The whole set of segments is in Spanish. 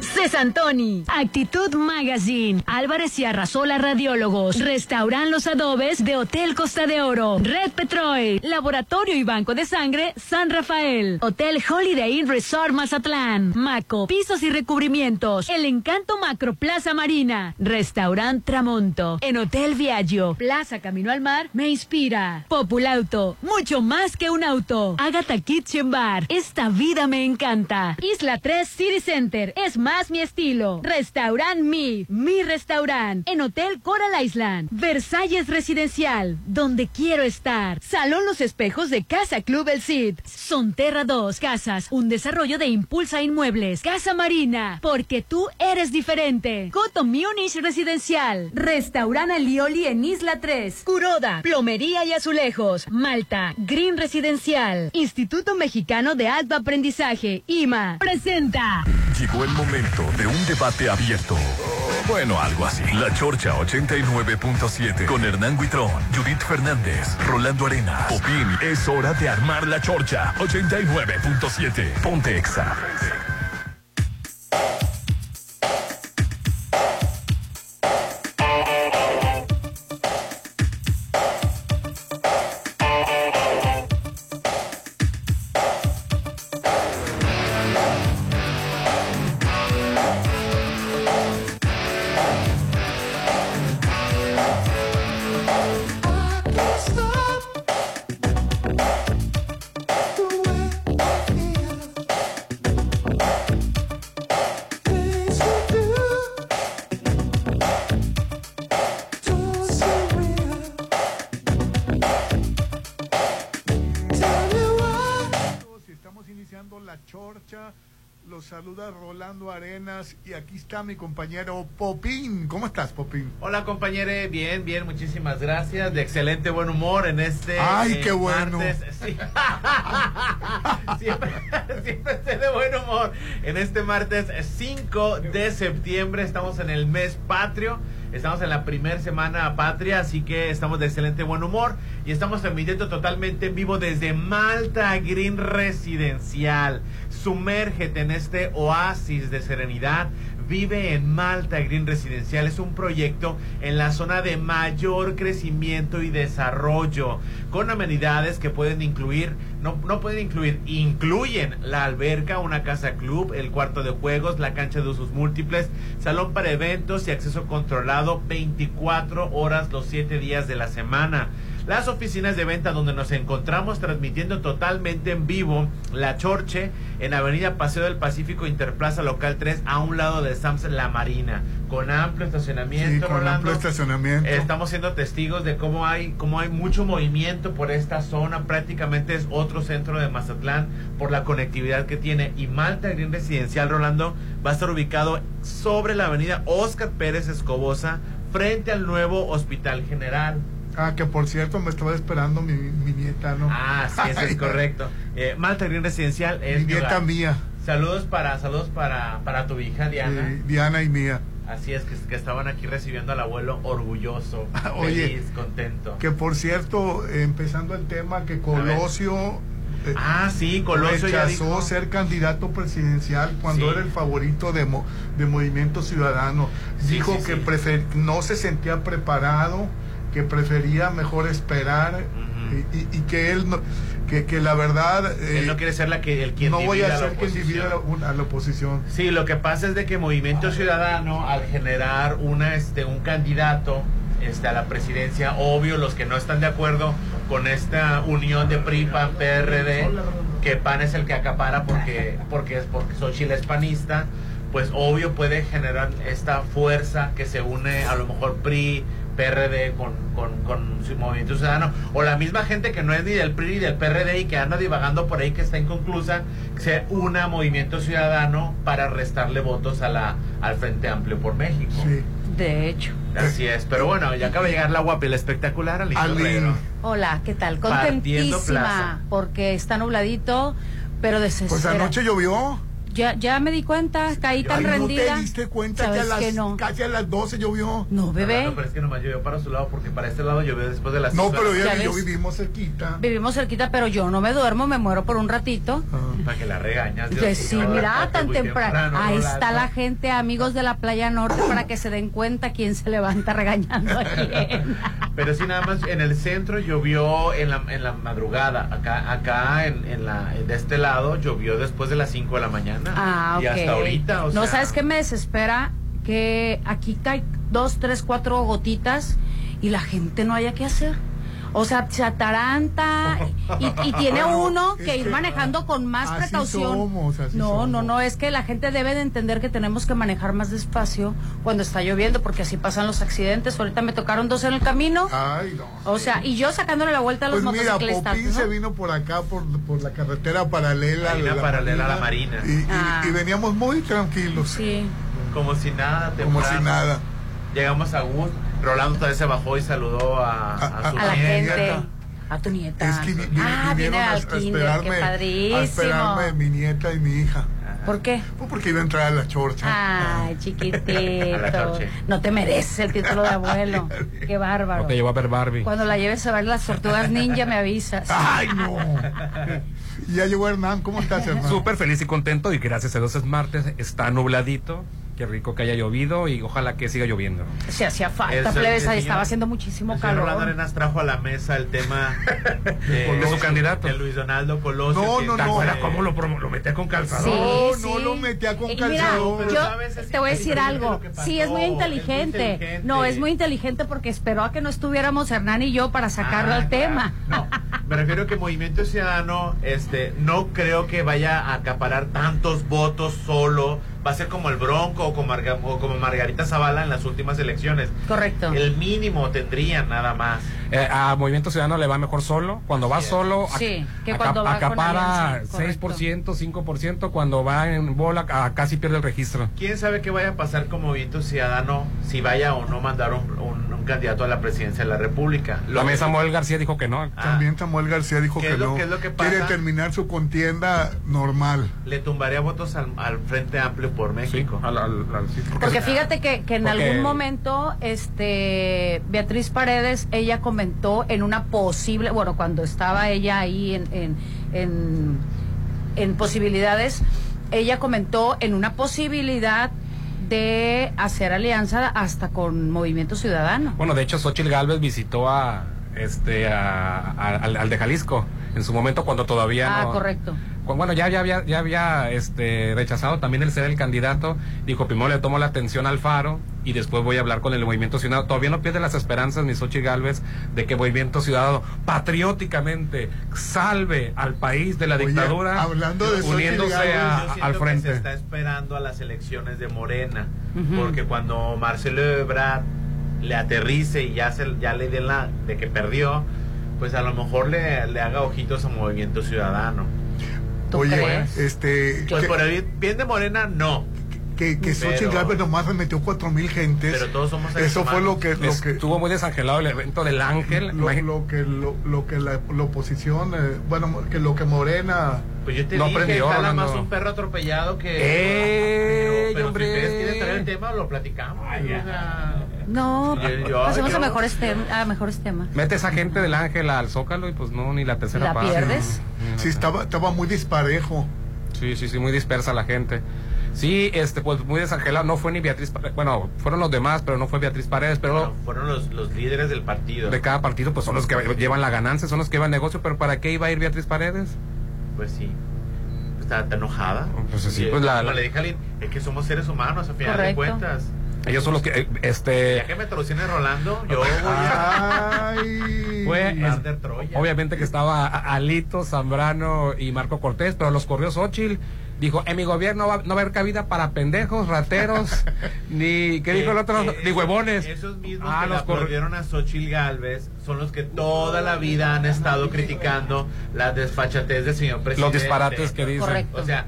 Cesantoni, Actitud Magazine, Álvarez y Arrasola Radiólogos, Restauran Los Adobes de Hotel Costa de Oro, Red Petrol, Laboratorio y Banco de Sangre San Rafael, Hotel Holiday Inn Resort Mazatlán, Maco, Pisos y Recubrimientos, El Encanto Macro Plaza Marina, Restaurant Tramonto, en Hotel Viaggio, Plaza Camino al Mar, me inspira, Populauto, mucho más que un auto, Agatha Kitchen Bar, esta vida me encanta, Isla 3 City Center, es más más mi estilo. Restaurant Mi, mi restaurant. En Hotel Coral Island. Versalles Residencial, donde quiero estar. Salón Los Espejos de Casa Club El Cid. Sonterra 2 Casas, un desarrollo de Impulsa Inmuebles. Casa Marina, porque tú eres diferente. Coto Munich Residencial. Restaurant Alioli en Isla 3. Curoda, Plomería y Azulejos. Malta, Green Residencial. Instituto Mexicano de Alto Aprendizaje, IMA. Presenta. Llegó el momento de un debate abierto. Bueno, algo así. La Chorcha 89.7 con Hernán Guitrón, Judith Fernández, Rolando Arena. Opin, es hora de armar la Chorcha 89.7. Ponte Exa. Mi compañero Popín. ¿Cómo estás, Popín? Hola, compañero. Bien, bien, muchísimas gracias. De excelente buen humor en este. ¡Ay, qué eh, bueno! siempre, siempre estoy de buen humor. En este martes 5 de septiembre estamos en el mes patrio. Estamos en la primera semana patria, así que estamos de excelente buen humor y estamos transmitiendo totalmente en vivo desde Malta Green Residencial. Sumérgete en este oasis de serenidad. Vive en Malta Green Residencial. Es un proyecto en la zona de mayor crecimiento y desarrollo, con amenidades que pueden incluir, no, no pueden incluir, incluyen la alberca, una casa club, el cuarto de juegos, la cancha de usos múltiples, salón para eventos y acceso controlado 24 horas los 7 días de la semana las oficinas de venta donde nos encontramos transmitiendo totalmente en vivo La Chorche en Avenida Paseo del Pacífico Interplaza Local 3 a un lado de Sams La Marina con amplio estacionamiento. con amplio estacionamiento. Estamos siendo testigos de cómo hay cómo hay mucho movimiento por esta zona, prácticamente es otro centro de Mazatlán por la conectividad que tiene y Malta Green Residencial Rolando va a estar ubicado sobre la Avenida Oscar Pérez Escobosa frente al nuevo Hospital General. Ah, que por cierto me estaba esperando mi, nieta, ¿no? Ah, sí, eso es correcto. Eh, Malta Green Residencial es mi nieta mía. Saludos para saludos para, para tu hija Diana. Diana y mía. Así es, que, estaban aquí recibiendo al abuelo orgulloso, feliz, contento. Que por cierto, empezando el tema, que Colosio... Eh, ah, sí, Colosio rechazó ser candidato presidencial cuando era el favorito de, de Movimiento Ciudadano. Dijo que no se sentía preparado que prefería mejor esperar y, que él no, que, que la verdad él no quiere ser la que el quien no voy a ser quien divida a la oposición. Sí lo que pasa es de que Movimiento Ciudadano al generar una este un candidato este, a la presidencia obvio los que no están de acuerdo con esta unión de PRI PAN PRD que PAN es el que acapara porque porque es porque Xochitl es panista pues obvio puede generar esta fuerza que se une a lo mejor PRI PRD con, con, su movimiento ciudadano, o la misma gente que no es ni del PRI ni del PRD y que anda divagando por ahí que está inconclusa, se una movimiento ciudadano para restarle votos a la, al Frente Amplio por México. Sí. De hecho. Así es, pero bueno, ya acaba de llegar la guapa y la espectacular al Hola, ¿qué tal? Contentísima porque está nubladito, pero desesperado. Pues anoche llovió. Ya, ya me di cuenta, caí tan Ay, rendida. ¿No te diste cuenta que, a ¿Sabes las, que no? casi a las 12 llovió? No, bebé. No, pero es que nomás llovió para su lado porque para este lado llovió después de las No, pero de la ya, ¿Ya yo ves? vivimos cerquita. Vivimos cerquita, pero yo no me duermo, me muero por un ratito. Ah. Para que la regañas. Dios Pues sí, mío, mira, tan muy temprano. Ahí Rolando. está la gente, amigos de la playa norte, para que se den cuenta quién se levanta regañando a quién. Pero sí, nada más en el centro llovió en la, en la madrugada. Acá, acá en, en la, de este lado llovió después de las 5 de la mañana. Ah, ok. Y hasta ahorita, o no, sea, ¿sabes qué me desespera? Que aquí cae dos, tres, cuatro gotitas y la gente no haya qué hacer. O sea, se ataranta y, y tiene uno que ir que manejando con más así precaución. somos, así no, no, somos. no, es que la gente debe de entender que tenemos que manejar más despacio cuando está lloviendo porque así pasan los accidentes. Ahorita me tocaron dos en el camino. Ay, no. O sea, y yo sacándole la vuelta a los Pues mira, motociclistas. Popín ¿no? se vino por acá, por, por la carretera paralela. Paralela a la Marina. Y, Ah. y veníamos muy tranquilos, Sí. Como si nada, como si temprano. nada. Llegamos a Gus. Rolando todavía se bajó y saludó a, a, A- su A la nieta. gente. A tu nieta. Es que vi- vi- ah, vinieron viene a, a al kinder, esperarme, qué a padrísimo. esperarme mi nieta y mi hija. ¿Por qué? Pues porque iba a entrar a la chorcha. Ay, A chiquitito. No te mereces el título de abuelo. Qué bárbaro. No te llevó a ver Barbie. Cuando la lleves a ver las tortugas ninja me avisas. ¡Ay, no! Y ya llegó Hernán. ¿Cómo estás, Hernán? Súper feliz y contento y gracias a Dios es martes, está nubladito, qué rico que haya llovido y ojalá que siga lloviendo. Se hacía falta, plebes, estaba haciendo muchísimo El señor Rolando calor. Arenas trajo a la mesa el tema De su candidato. De Luis Donaldo Colosio. No, no, ¿Te no. acuerdas cómo lo, lo metía con calzador? Sí, No, no sí. lo metía con Mira, calzador. Pero yo sabes, te voy a decir algo. Sí, es muy es muy inteligente. No, es muy inteligente porque esperó a que no estuviéramos Hernán y yo para sacarlo Ah, al claro. tema. No, me refiero que Movimiento Ciudadano, este, no creo que vaya a acaparar tantos votos solo. Va a ser como el Bronco o como, Marga- o como Margarita Zavala en las últimas elecciones. Correcto. El mínimo tendrían nada más. Eh, a Movimiento Ciudadano le va mejor solo. Cuando va solo, Sí, que aca- cuando va con acapara alianza, correcto. 6%, 5%. Cuando va en bola, a- casi pierde el registro. ¿Quién sabe qué vaya a pasar con Movimiento Ciudadano si vaya o no mandar un, un- un candidato a la presidencia de la República? Lo También que- Samuel García dijo que no. Ah, También Samuel García dijo ¿Qué que es lo- no. qué es lo que Quiere terminar su contienda normal. le tumbaría votos al, al Frente Amplio por Sí, México. al- al- al- sí, Porque fíjate que, que en Porque- algún momento, este, Beatriz Paredes, ella comentó en una posible, bueno, cuando estaba ella ahí en, en, en, en posibilidades, ella comentó en una posibilidad de hacer alianza hasta con Movimiento Ciudadano. Bueno, de hecho, Xochitl Galvez visitó a este a- a- al, al de Jalisco en su momento cuando todavía Ah, no- correcto. Cu- Bueno, ya, ya había, ya había este, rechazado también el ser el candidato. Dijo, primero le tomo la atención al Faro y después voy a hablar con el Movimiento Ciudadano. Todavía no pierde las esperanzas ni Xochitl Galvez de que Movimiento Ciudadano patrióticamente salve al país de la Oye, dictadura hablando de uniéndose a- Yo al que frente. se está esperando a las elecciones de Morena, porque cuando Marcelo Ebrard le aterrice y ya se ya le den la de que perdió, pues a lo mejor le, le haga ojitos a Movimiento Ciudadano. ¿Tú Oye, crees? este. Pues que, por el bien de Morena no, que, que Xochitl Pero- Gálvez nomás le metió cuatro mil gentes. pero todos somos seres Eso fue humanos. lo que, lo que, Estuvo muy desangelado el evento del Ángel. lo, que, lo, lo que la, la oposición, eh, bueno, que lo que Morena. Pues yo te No dije, aprendió, no, más no. un perro atropellado que... ¡Ey, pero pero hombre! si ustedes quieren traer el tema, lo platicamos. o sea, No, pasemos yo- a mejores, tem- a mejores temas. Mete esa gente del Ángel al Zócalo y pues no, ni la tercera ¿La parte. pierdes? Sí, estaba, estaba muy disparejo. Sí, sí, sí, muy dispersa la gente. Sí, este, pues muy desangelado. No fue ni Beatriz, Pa- bueno, fueron los demás, pero no fue Beatriz Paredes, pero bueno, fueron los, los líderes del partido. de cada partido, pues son los que llevan la ganancia, son los que llevan negocio, pero ¿para qué iba a ir Beatriz Paredes? Pues sí. Está, está enojada. Pues sí, pues la- como la- le dije a Lynn, es que somos seres humanos a final Correcto. de cuentas. Ellos son los que, eh, este, Ya que me trocine Rolando, yo voy a Ay. fue, es- Troya. obviamente que estaba Alito, Zambrano y Marco Cortés, pero los corrió Xochitl. Dijo, en mi gobierno va- no va a haber cabida para pendejos, rateros, ni, ¿qué dijo el otro? Que- ni huevones. Esos mismos Ah, que los aplaudieron a Xochitl Galvez son los que toda la vida han estado criticando la desfachatez del señor presidente. Los disparates que dicen. Correcto. O sea,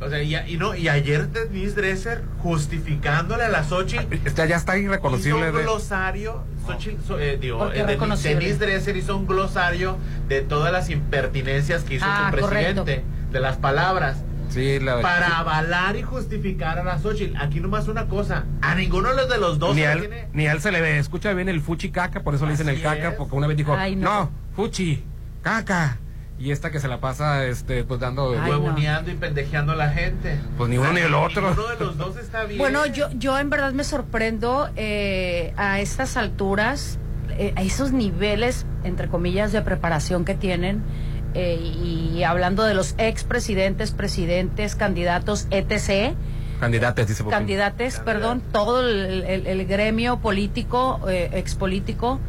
o sea y, y no, y ayer Denise Dresser justificándole a la Xochitl Este ya está hizo irreconocible. un de- glosario, Xochitl, so- eh, digo, ¿Por qué eh, Denise, Dresser hizo un glosario de todas las impertinencias que hizo Ah, su presidente, correcto. de las palabras. Sí, la para avalar y justificar a la Xochitl. Aquí nomás una cosa, a ninguno de los dos ni se a, le él, tiene... ni a él se le ve. Escucha bien el fuchi caca, por eso le dicen el caca, es. porque una vez dijo, Ay, no. no. fuchi, caca. Y esta que se la pasa, este, pues dando, Ay, no. huevoneando y pendejeando a la gente. pues ni uno ni el otro. Ninguno de los dos está bien. Bueno, yo, yo en verdad me sorprendo eh, a estas alturas, eh, a esos niveles, entre comillas, de preparación que tienen. Eh, y hablando de los expresidentes, presidentes, candidatos, etc. Candidates, dice. Candidates, perdón, todo el, el- el gremio político, eh, expolítico,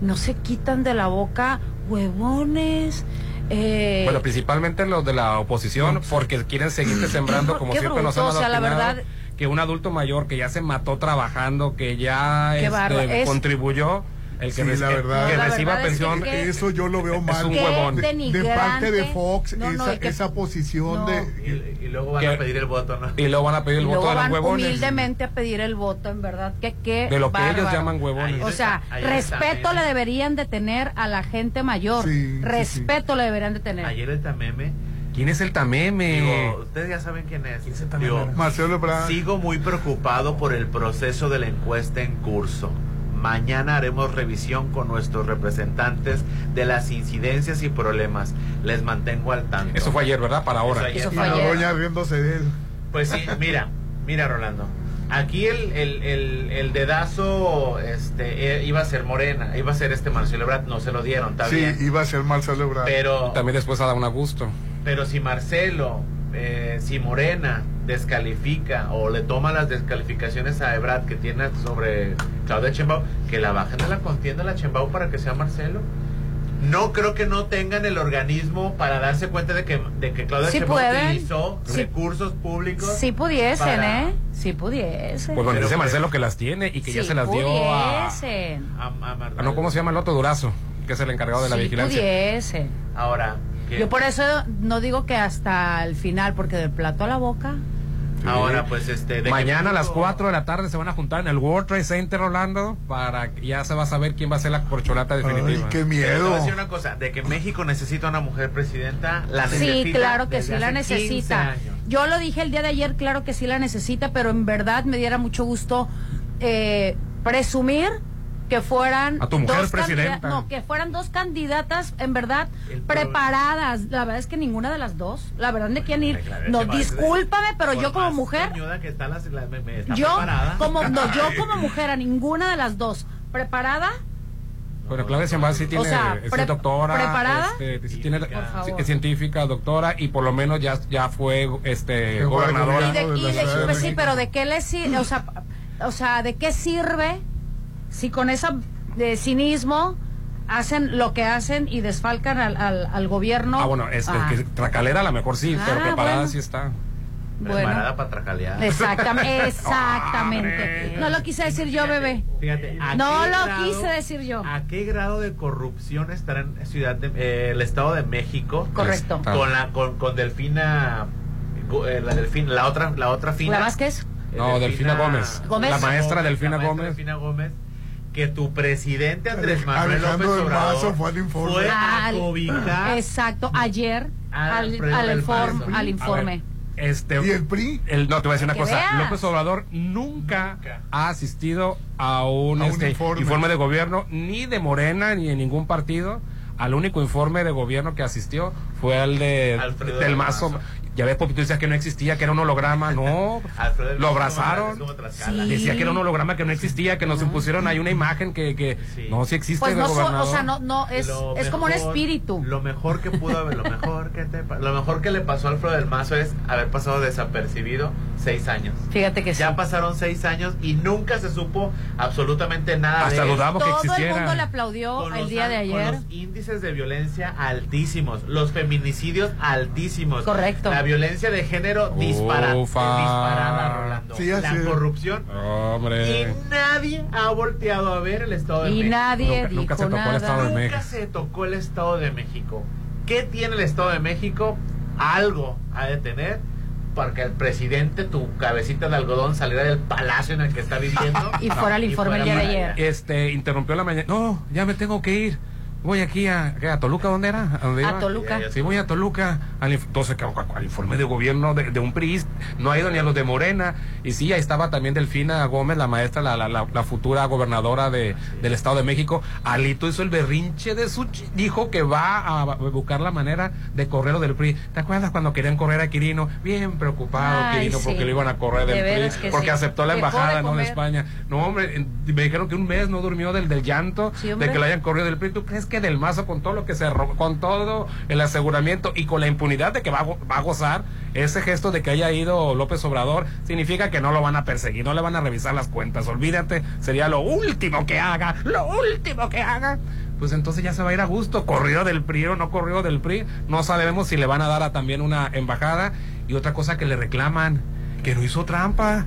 no se quitan de la boca huevones. eh, Bueno, principalmente los de la oposición, porque quieren seguirte sembrando como siempre nos han o sea, la verdad- que un adulto mayor que ya se mató trabajando, que ya este, contribuyó, el que, Sí, la verdad. que la reciba verdad es que- pensión. que- Eso yo lo veo mal. un Qué huevón. De, parte de Fox, No, no, esa, que- esa posición No. de... Y, y luego van Que- a pedir el voto, ¿no? Y luego van a pedir el y voto luego de los van huevones. humildemente a pedir el voto, en verdad, que qué De lo que ellos llaman huevones. Ahí O sea, está respeto meme. le deberían de tener a la gente mayor. Sí, sí, respeto le deberían de tener. Ayer el Tameme, ¿Quién es el tameme? digo, ustedes ya saben quién es. ¿Quién es el Tameme? Digo, Marcelo Ebrard. Sigo muy preocupado por el proceso de la encuesta en curso. Mañana haremos revisión con nuestros representantes de las incidencias y problemas. Les mantengo al tanto. Eso fue ayer, ¿verdad? Para ahora. Eso ayer. Eso Y fue la ayer. doña riéndose de él. Pues sí, mira, mira Rolando. Aquí el, el, el, el dedazo este, eh, iba a ser Morena, iba a ser este Marcelo Ebrard, no se lo dieron, está Sí, bien. iba a ser Marcelo Ebrard. Pero, También después ha dado un gusto. pero si Marcelo, eh, si Morena descalifica o le toma las descalificaciones a Ebrard que tiene sobre Claudia Chembao, que la bajen de la contienda a la Chembao para que sea Marcelo. No creo que no tengan el organismo para darse cuenta de que, de que Claudia Sí pueden. utilizó Sí. recursos públicos. Si pudiesen, para- ¿eh? Si pudiesen. Pues Pero dice pues- Marcelo que las tiene y que ya se las dio a, pudiesen. a- a a no, ¿cómo se llama el otro? Durazo, que es el encargado de la Si vigilancia. pudiesen. Ahora, Yo por eso no digo que hasta el final, porque del plato a la boca. Ahora, pues este. Mañana a las México- 4 de la tarde se van a juntar en el World Trade Center, Rolando, para que ya se va a saber quién va a ser la corcholata definitiva. Ay, qué Pero te miedo. voy a decir una cosa: de que México necesita una mujer presidenta, la Sí, necesita. claro que sí la hace 15 necesita. Yo lo dije el día de ayer, claro que sí la necesita, pero en verdad me diera mucho gusto eh, presumir que fueran A tu mujer dos presidenta. no, que fueran dos candidatas en verdad El preparadas. La verdad es que ninguna de las dos, la verdad de quién ir. No, discúlpame, pero yo como mujer, que está la- la- me- me- está yo preparada. como no, yo como mujer a ninguna de las dos preparada Bueno, Claudia Sheinbaum sí tiene, sea, es pre- doctora, ¿preparada? este, sí tiene, Por favor. es científica, doctora y por lo menos ya, ya fue este gobernadora. Y de, de y la de- Ciudad de pues sí, pero ¿de qué le sirve? O sea, o sea, ¿de qué sirve si con esa de cinismo hacen lo que hacen y desfalcan al, al, al gobierno? Ah, bueno, Ah, que tracalera a lo mejor sí, pero Ah, preparada bueno. sí está. Preparada bueno, para tracalear. exactamente, exactamente. No lo quise decir yo, bebé. Fíjate, ¿a No lo grado- quise decir yo. ¿A qué grado de corrupción estará en Ciudad de, eh, el Estado de México? Correcto. Ah. Con la con, con Delfina eh, la Delfina, la otra la otra fina. ¿La Vázquez? Eh, No, Delfina Gómez. Gómez. La maestra Delfina la maestra Gómez. Delfina Gómez. Que tu presidente Andrés Manuel Alejandro López Obrador Mazo fue al informe. fue a Al- cobijar Exacto, ayer Al A informe. ver, este, ¿Y el PRI? el- no, te voy a decir una Que cosa. veas. López Obrador nunca, Nunca. ha asistido a un, A un este, informe. informe. de gobierno, ni de Morena, ni de ningún partido. Al único informe de gobierno que asistió fue el de Alfredo del del Mazo. Mazo. Ya ves, porque tú decías que no existía, que era un holograma. No, lo abrazaron. Sí. Decía que era un holograma que no existía, que nos impusieron ahí una imagen que, que Sí. no, sí existe Pues el no, so- o sea, no, no, es, Lo es como un espíritu. Lo mejor que pudo haber, lo mejor que te lo mejor que le pasó a Alfredo del Mazo es haber pasado desapercibido seis años. Fíjate que sí. Ya pasaron seis años y nunca se supo absolutamente nada Hasta de él. dudamos que Todo el existiera. mundo le aplaudió Con el día de al- con ayer. los índices de violencia altísimos, los feminicidios altísimos. Correcto. La violencia de género dispara, Ufa. disparada, Rolando. Sí, así la es. corrupción. Hombre. Y nadie ha volteado a ver el Estado de Y México. nadie Nunca- nunca se dijo tocó el Estado nada. de México. Nunca se tocó el Estado de México. ¿Qué tiene el Estado de México? Algo ha de tener para que el presidente, tu cabecita de algodón, saliera del palacio en el que está viviendo. Y fuera el informe el día de ayer. Este, interrumpió la mañana. No, ya me tengo que ir. Voy aquí a, ¿qué, a Toluca, ¿dónde era? ¿A, dónde A? Toluca. Sí, voy a Toluca. Al, entonces, al informe de gobierno de, de un PRI, no ha ido ni a los de Morena. Y sí, ahí estaba también Delfina Gómez, la maestra, la, la, la, la futura gobernadora de, del Estado de México. Alito hizo el berrinche de su... Dijo que va a buscar la manera de correrlo del PRI. ¿Te acuerdas cuando querían correr a Quirino? Bien preocupado Ay, Quirino sí. porque lo iban a correr De del PRI. que Porque sí. aceptó la embajada, ¿no? De. España. No, hombre, en- me dijeron que un mes no durmió del, del llanto Sí, de que lo hayan corrido del PRI. ¿Tú crees que del Mazo con todo lo que se con todo el aseguramiento y con la impunidad de que va a, go- va a gozar, ese gesto de que haya ido López Obrador significa que no lo van a perseguir, no le van a revisar las cuentas. Olvídate, sería lo último que haga, lo último que haga. Pues entonces ya se va a ir a gusto, corrido del PRI o no corrido del PRI. No sabemos si le van a dar a también una embajada. Y otra cosa que le reclaman, que no hizo trampa.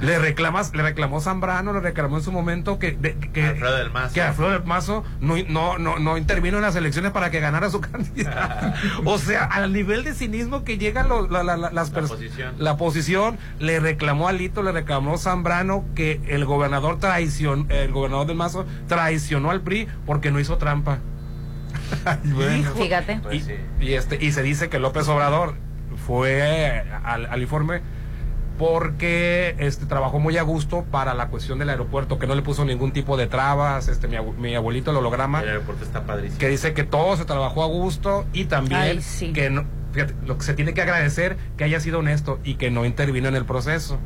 Le reclamas, le reclamó Zambrano, le reclamó en su momento que, de- que, Alfredo del Mazo. que Alfredo del Mazo no, no, no, no intervino en las elecciones para que ganara su candidato. o sea, al nivel de cinismo que llegan los, la, la- la- las La oposición. la oposición, le reclamó a Lito, le reclamó Zambrano que el gobernador traicionó, el gobernador del Mazo traicionó al PRI porque no hizo trampa. Fíjate. Pues y, sí. y este y se dice que López Obrador fue al, al informe porque este trabajó muy a gusto para la cuestión del aeropuerto que no le puso ningún tipo de trabas este mi, abu- mi abuelito el holograma El aeropuerto está padrísimo. que dice que todo se trabajó a gusto y también Ay, sí. que no fíjate, lo que se tiene que agradecer que haya sido honesto y que no intervino en el proceso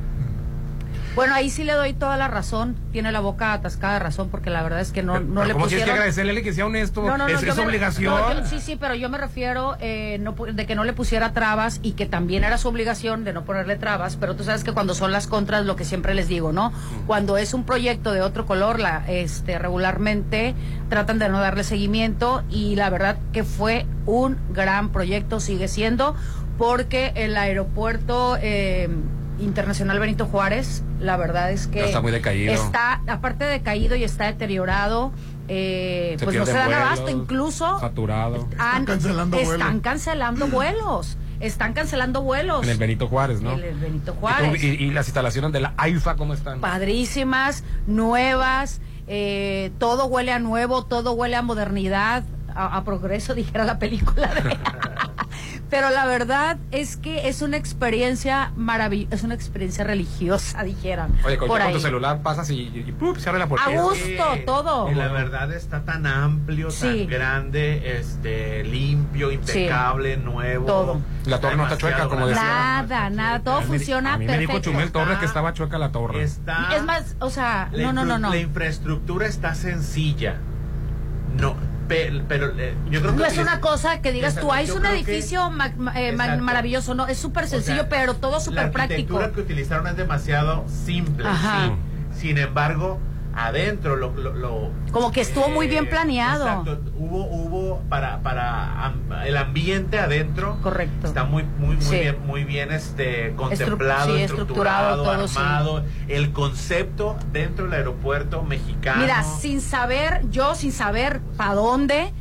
Bueno, ahí sí le doy toda la razón. Tiene la boca atascada de razón porque la verdad es que no, no Pero le ¿cómo tienes que pusieron... agradecerle que sea honesto No, es, es me- obligación no, yo- sí, sí, pero yo me refiero eh, de que no le pusiera trabas y que también era su obligación de no ponerle trabas, pero tú sabes que cuando son las contras, lo que siempre les digo, ¿no? Cuando es un proyecto de otro color, la, este, regularmente tratan de no darle seguimiento y la verdad que fue un gran proyecto, sigue siendo, porque el aeropuerto... eh, Internacional Benito Juárez, la verdad es que Ya está muy decaído. está aparte decaído y está deteriorado, eh, Se pues no se dan vuelos, abasto, incluso saturado han- cancelando están vuelos. cancelando vuelos, están cancelando vuelos. en el Benito Juárez no En el Benito ¿Y tú- Juárez. y, y las instalaciones de la AIFA cómo están Padrísimas, nuevas, eh, todo huele a nuevo, todo huele a modernidad, a, a progreso, dijera la película de... Pero la verdad es que es una experiencia maravillosa, es una experiencia religiosa, dijeran. Oye, con, por con ahí. tu celular pasas y, y, y ¡pup! se abre la puerta. A gusto, todo. Y la verdad está tan amplio, Sí. tan grande, este, limpio, impecable, nuevo. Todo. La torre no está chueca, como decía. Nada, nada, todo A mí- funciona A mí me dijo perfecto. Chumel Torres que estaba chueca la torre. Está, Es más, o sea, no, no, no, no. La infraestructura está sencilla. No, pe- pero, eh, yo creo que No es una cosa que digas tú, Exacto, "Ay, es yo un creo que- edificio ma- eh, maravilloso. No, es súper O sencillo, sea, pero todo súper La práctico. arquitectura que utilizaron es demasiado simple. Sí. Sin embargo, adentro lo, lo- lo- Como que estuvo muy bien planeado. Exacto. Hubo, hubo para, para el ambiente adentro. Correcto. Está muy, muy, muy Sí. bien, muy bien este contemplado, sí, estructurado, estructurado, todo, sí. armado. El concepto dentro del aeropuerto mexicano. Mira, sin saber, yo sin saber para dónde,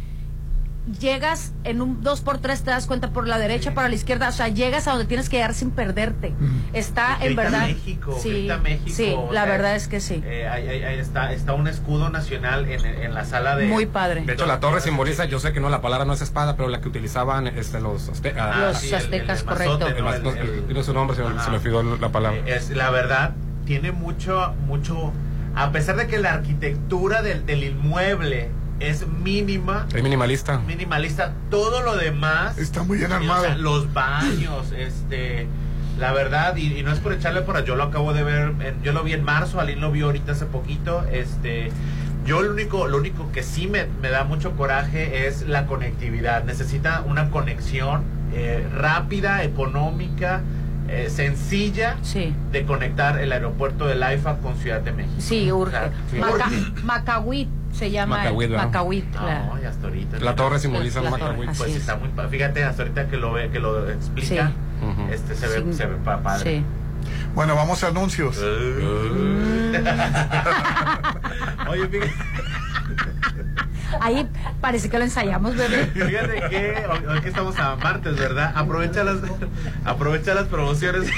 llegas en un 2x3, te das cuenta por la derecha, Sí. para la izquierda, o sea, llegas a donde tienes que llegar sin perderte. Está en verdad. México, sí, grita México, sí, o la sea, verdad es que sí. Eh, ahí, ahí- ahí está, está un escudo nacional en, en la sala de. Muy padre. De hecho, la torre simboliza, yo sé que no, la palabra no es espada, pero la que utilizaban este, los aztecas. Ah, Los sí, el- aztecas, correcto. El- no, el- tiene su nombre, se, se me olvidó la palabra. Eh, Es la verdad, tiene mucho, mucho. A pesar de que la arquitectura del, del inmueble es mínima, Es minimalista. minimalista, todo lo demás. Está muy bien o armado. sea, los baños, este. La verdad, y, y no es por echarle por yo lo acabo de ver, en- yo lo vi en marzo, Aline lo vio ahorita hace poquito, este, yo lo único, lo único que sí me, me da mucho coraje es la conectividad, necesita una conexión eh, rápida, económica, eh, sencilla Sí. de conectar el aeropuerto del AIFA con Ciudad de México. Sí, urge. O sea. Maca- Macahuit se llama. Macahuit. Macahuit, No, la- y hasta ahorita. La torre simboliza La- el torre, Macahuit. Pues es. está muy pa- fíjate hasta ahorita que lo ve, que lo explica, Sí. Este se ve, Sí. se ve pa- padre. Sí. Bueno, vamos a anuncios. Oye, fíjate, Ahí parece que lo ensayamos, bebé. fíjate que hoy, hoy que estamos a martes, ¿verdad? Aprovecha las aprovecha las promociones.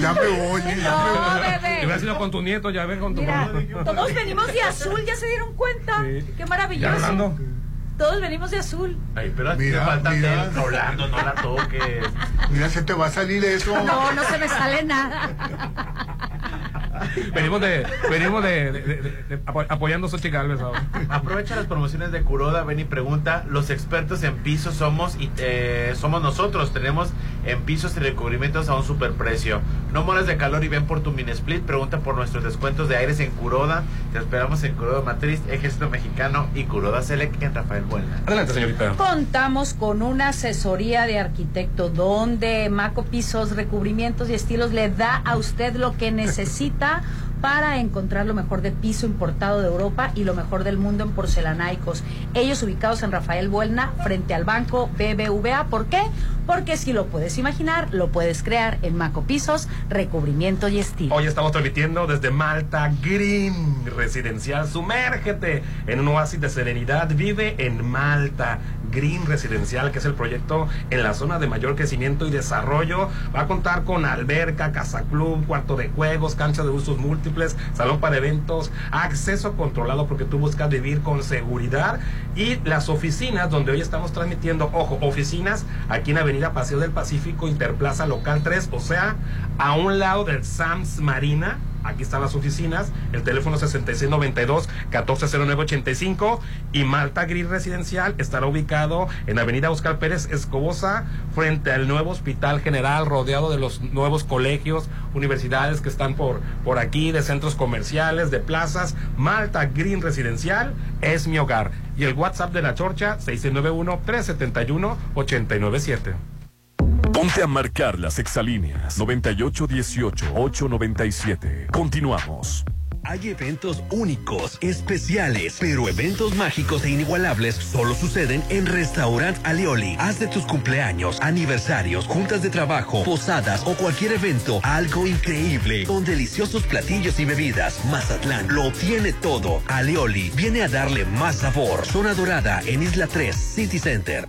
Ya me voy, ¿eh? ya me No, voy. bebé. Te hubieras ido con tu nieto, ya ven con tu Mira, nieto. todos venimos de azul, ¿ya se dieron cuenta? Sí. Qué maravilloso. Todos venimos de azul. Ay, pero a Mira, falta mira. del Rolando, no la toques. Mira, se te va a salir eso. No, no se me sale nada. Venimos de, venimos de, de- de- de- apo- apoyando a Xochitl Galvez ahora. Aprovecha las promociones de Curoda, ven y pregunta. Los expertos en pisos somos y eh, somos nosotros. Tenemos en pisos y recubrimientos a un superprecio. No moras de calor y ven por tu mini split. Pregunta por nuestros descuentos de aires en Curoda. Te esperamos en Curoda Matriz, Ejército Mexicano y Curoda Select en Rafael Buena. Adelante, señorita. Contamos con una asesoría de arquitecto donde Maco Pisos, Recubrimientos y Estilos le da a usted lo que necesita para encontrar lo mejor de piso importado de Europa y lo mejor del mundo en porcelanaicos. Ellos ubicados en Rafael Buelna, frente al banco BBVA. ¿Por qué? Porque si lo puedes imaginar, lo puedes crear en Maco Pisos, Recubrimiento y Estilo. Hoy estamos transmitiendo desde Malta Green Residencial. Sumérgete en un oasis de serenidad. Vive en Malta Green Residencial, que es el proyecto en la zona de mayor crecimiento y desarrollo. Va a contar con alberca, casa club, cuarto de juegos, cancha de usos múltiples, salón para eventos, acceso controlado porque tú buscas vivir con seguridad y las oficinas donde hoy estamos transmitiendo, ojo, oficinas aquí en Avenida Paseo del Pacífico, Interplaza Local 3, o sea, a un lado del Sams Marina. Aquí están las oficinas, el teléfono 6692-140985 y Malta Gris Residencial estará ubicado en Avenida Oscar Pérez Escobosa, frente al nuevo Hospital General, rodeado de los nuevos colegios, universidades que están por, por aquí, de centros comerciales, de plazas. Malta Green Residencial es mi hogar. Y el WhatsApp de la Chorcha, 691-371-897. Ponte a marcar las exalíneas 9818-897. Continuamos. Hay eventos únicos, especiales, pero eventos mágicos e inigualables solo suceden en Restaurant Alioli. Haz de tus cumpleaños, aniversarios, juntas de trabajo, posadas o cualquier evento algo increíble con deliciosos platillos y bebidas. Mazatlán lo tiene todo. Alioli viene a darle más sabor. Zona Dorada en Isla 3, City Center.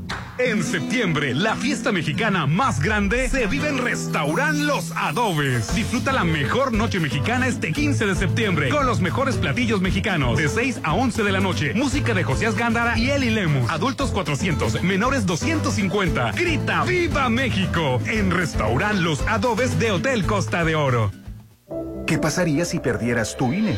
En septiembre, la fiesta mexicana más grande se vive en Restaurant Los Adobes. Disfruta la mejor noche mexicana este 15 de septiembre con los mejores platillos mexicanos de 6 a 11 de la noche. Música de Josías Gándara y Eli Lemus. Adultos 400, menores 250. Grita ¡Viva México! En Restaurant Los Adobes de Hotel Costa de Oro. ¿Qué pasaría si perdieras tu INE?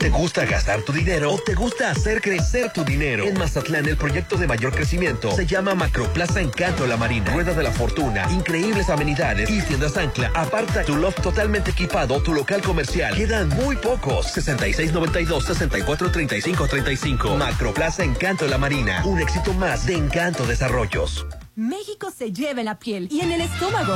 ¿Te gusta gastar tu dinero o te gusta hacer crecer tu dinero? En Mazatlán, el proyecto de mayor crecimiento se llama Macroplaza Encanto La Marina. Rueda de la Fortuna, increíbles amenidades y tiendas ancla. Aparta tu loft totalmente equipado, tu local comercial. Quedan muy pocos. 6692-643535. Macroplaza Encanto La Marina. Un éxito más de Encanto Desarrollos. México se lleva en la piel y en el estómago.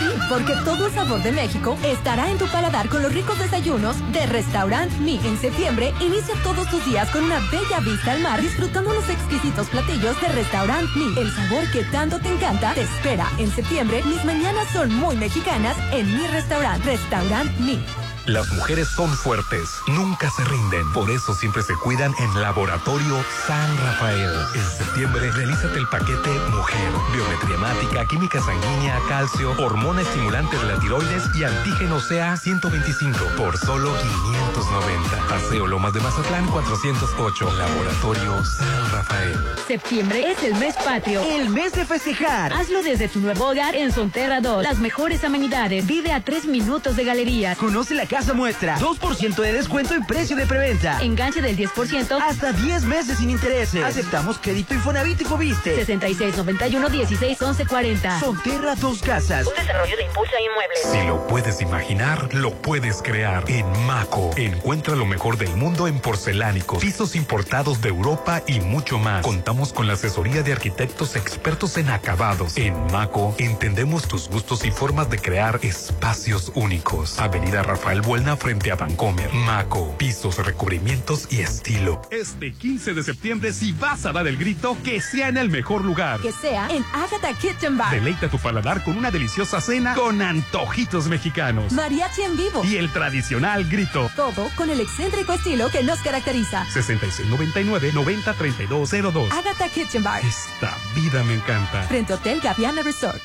Sí, porque todo el sabor de México estará en tu paladar con los ricos desayunos de Restaurant Mi. En septiembre, inicia todos tus días con una bella vista al mar disfrutando los exquisitos platillos de Restaurant Mi. El sabor que tanto te encanta te espera. En septiembre, mis mañanas son muy mexicanas en mi restaurant, Restaurant Mi. Las mujeres son fuertes, nunca se rinden. Por eso siempre se cuidan en Laboratorio San Rafael. En septiembre realízate el paquete Mujer. Biometría hemática, química sanguínea, calcio, hormona estimulante de la tiroides y antígeno CA 125 por solo 590. Paseo Lomas de Mazatlán 408. Laboratorio San Rafael. Septiembre es el mes patrio. El mes de festejar. Hazlo desde tu nuevo hogar en Sonterra 2. Las mejores amenidades. Vive a tres minutos de galerías. Conoce la casa muestra. 2% de descuento en precio de preventa. Enganche del 10%. Hasta 10 meses sin intereses. Aceptamos crédito Infonavit y Fobiste. 6691 16 11 40. Sonterra Dos Casas. Un desarrollo de Impulsa Inmuebles. Si lo puedes imaginar, lo puedes crear. En Maco, encuentra lo mejor del mundo en porcelánicos, pisos importados de Europa y mucho más. Contamos con la asesoría de arquitectos expertos en acabados. En Maco, entendemos tus gustos y formas de crear espacios únicos. Avenida Rafael Buelna frente a Vancomer. Maco, pisos, recubrimientos y estilo. Este 15 de septiembre, si vas a dar el grito, que sea en el mejor lugar. Que sea en Agatha Kitchen Bar. Deleita tu paladar con una deliciosa cena con antojitos mexicanos. Mariachi en vivo. Y el tradicional grito. Todo con el excéntrico estilo que nos caracteriza. 6699-903202. Agatha Kitchen Bar. Esta vida me encanta. Frente Hotel Gaviana Resort.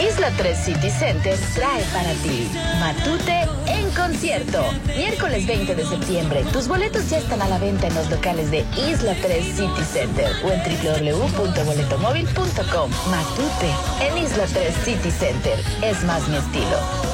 Isla 3 City Center trae para ti Matute en concierto. Miércoles 20 de septiembre. Tus boletos ya están a la venta en los locales de Isla 3 City Center o en www.boletomóvil.com. Matute en Isla 3 City Center. Es más mi estilo.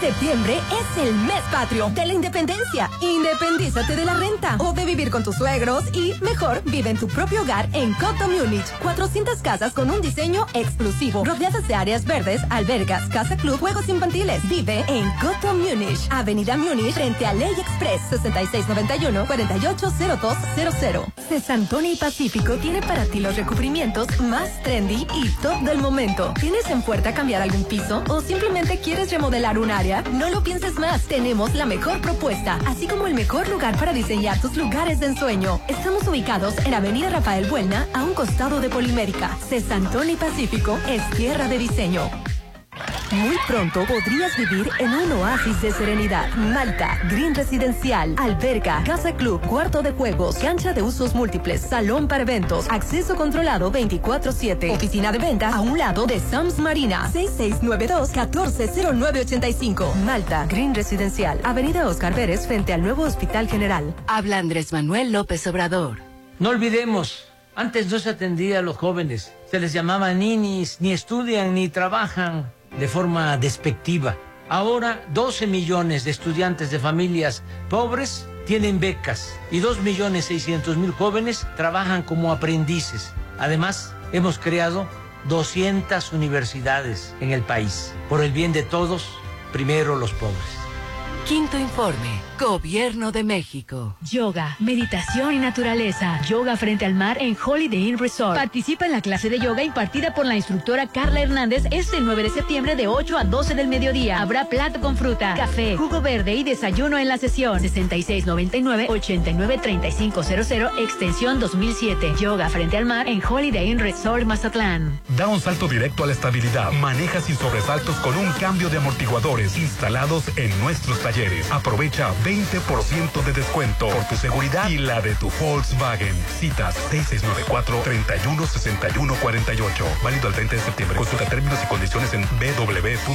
Septiembre es el mes patrio de la independencia. Independízate de la renta o de vivir con tus suegros y, mejor, vive en tu propio hogar en Coto Múnich. 400 casas con un diseño exclusivo, rodeadas de áreas verdes, albergas, casa club, juegos infantiles. Vive en Coto Múnich, Avenida Múnich, frente a Ley Express, 6691-480200. Cesantoni Pacífico tiene para ti los recubrimientos más trendy y top del momento. ¿Tienes en puerta cambiar algún piso o simplemente quieres remodelar un área? No lo pienses más. Tenemos la mejor propuesta, así como el mejor lugar para diseñar tus lugares de ensueño. Estamos ubicados en Avenida Rafael Buelna, a un costado de Polimérica. Cesantoni Pacífico es tierra de diseño. Muy pronto podrías vivir en un oasis de serenidad. Malta, Green Residencial, alberga, casa club, cuarto de juegos, cancha de usos múltiples, salón para eventos, acceso controlado 24-7, oficina de venta a un lado de Sams Marina, 6692-140985. Malta, Green Residencial, Avenida Oscar Pérez frente al nuevo Hospital General. Habla Andrés Manuel López Obrador. No olvidemos, antes no se atendía a los jóvenes, se les llamaba ninis, ni estudian ni trabajan de forma despectiva. Ahora 12 millones de estudiantes de familias pobres tienen becas y 2 millones 600 mil jóvenes trabajan como aprendices. Además, hemos creado 200 universidades en el país. Por el bien de todos, primero los pobres. Quinto informe. Gobierno de México. Yoga, meditación y naturaleza. Yoga frente al mar en Holiday Inn Resort. Participa en la clase de yoga impartida por la instructora Carla Hernández este 9 de septiembre de 8 a 12 del mediodía. Habrá plato con fruta, café, jugo verde y desayuno en la sesión. 6699-893500, extensión 2007. Yoga frente al mar en Holiday Inn Resort Mazatlán. Da un salto directo a la estabilidad. Maneja sin sobresaltos con un cambio de amortiguadores instalados en nuestros talleres. Aprovecha 20% de descuento por tu seguridad y la de tu Volkswagen. Citas 6694-316148. Válido al 30 de septiembre. Consulta términos y condiciones en www.com.mx.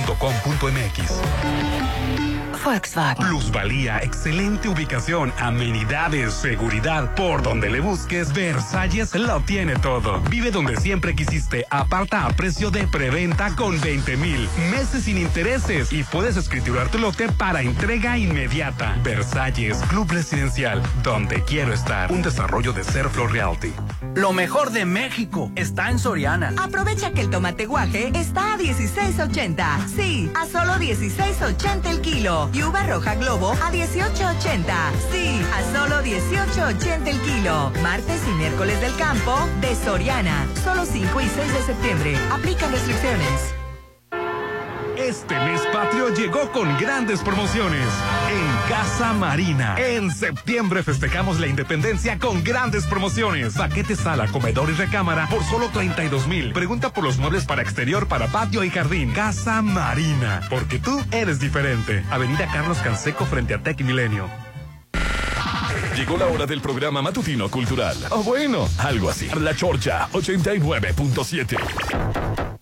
Volkswagen. Plusvalía, excelente ubicación, amenidades, seguridad. Por donde le busques, Versalles lo tiene todo. Vive donde siempre quisiste. Aparta a precio de preventa con 20 mil meses sin intereses y puedes escriturar tu lote para entrega inmediata. Versalles, Club Residencial, donde quiero estar. Un desarrollo de Serflo Realty. Lo mejor de México está en Soriana. Aprovecha que el tomate guaje está a 16.80. Sí, a solo 16.80 el kilo. Y uva roja globo a 18.80. Sí, a solo 18.80 el kilo. Martes y miércoles del campo de Soriana. Solo 5 y 6 de septiembre. Aplican restricciones. Este mes patrio llegó con grandes promociones. En Casa Marina. En septiembre festejamos la independencia con grandes promociones. Paquete sala, comedor y recámara por solo 32 mil. Pregunta por los muebles para exterior, para patio y jardín. Casa Marina. Porque tú eres diferente. Avenida Carlos Canseco frente a Tech Milenio. Llegó la hora del programa matutino cultural. O bueno, algo así. La Chorcha 89.7.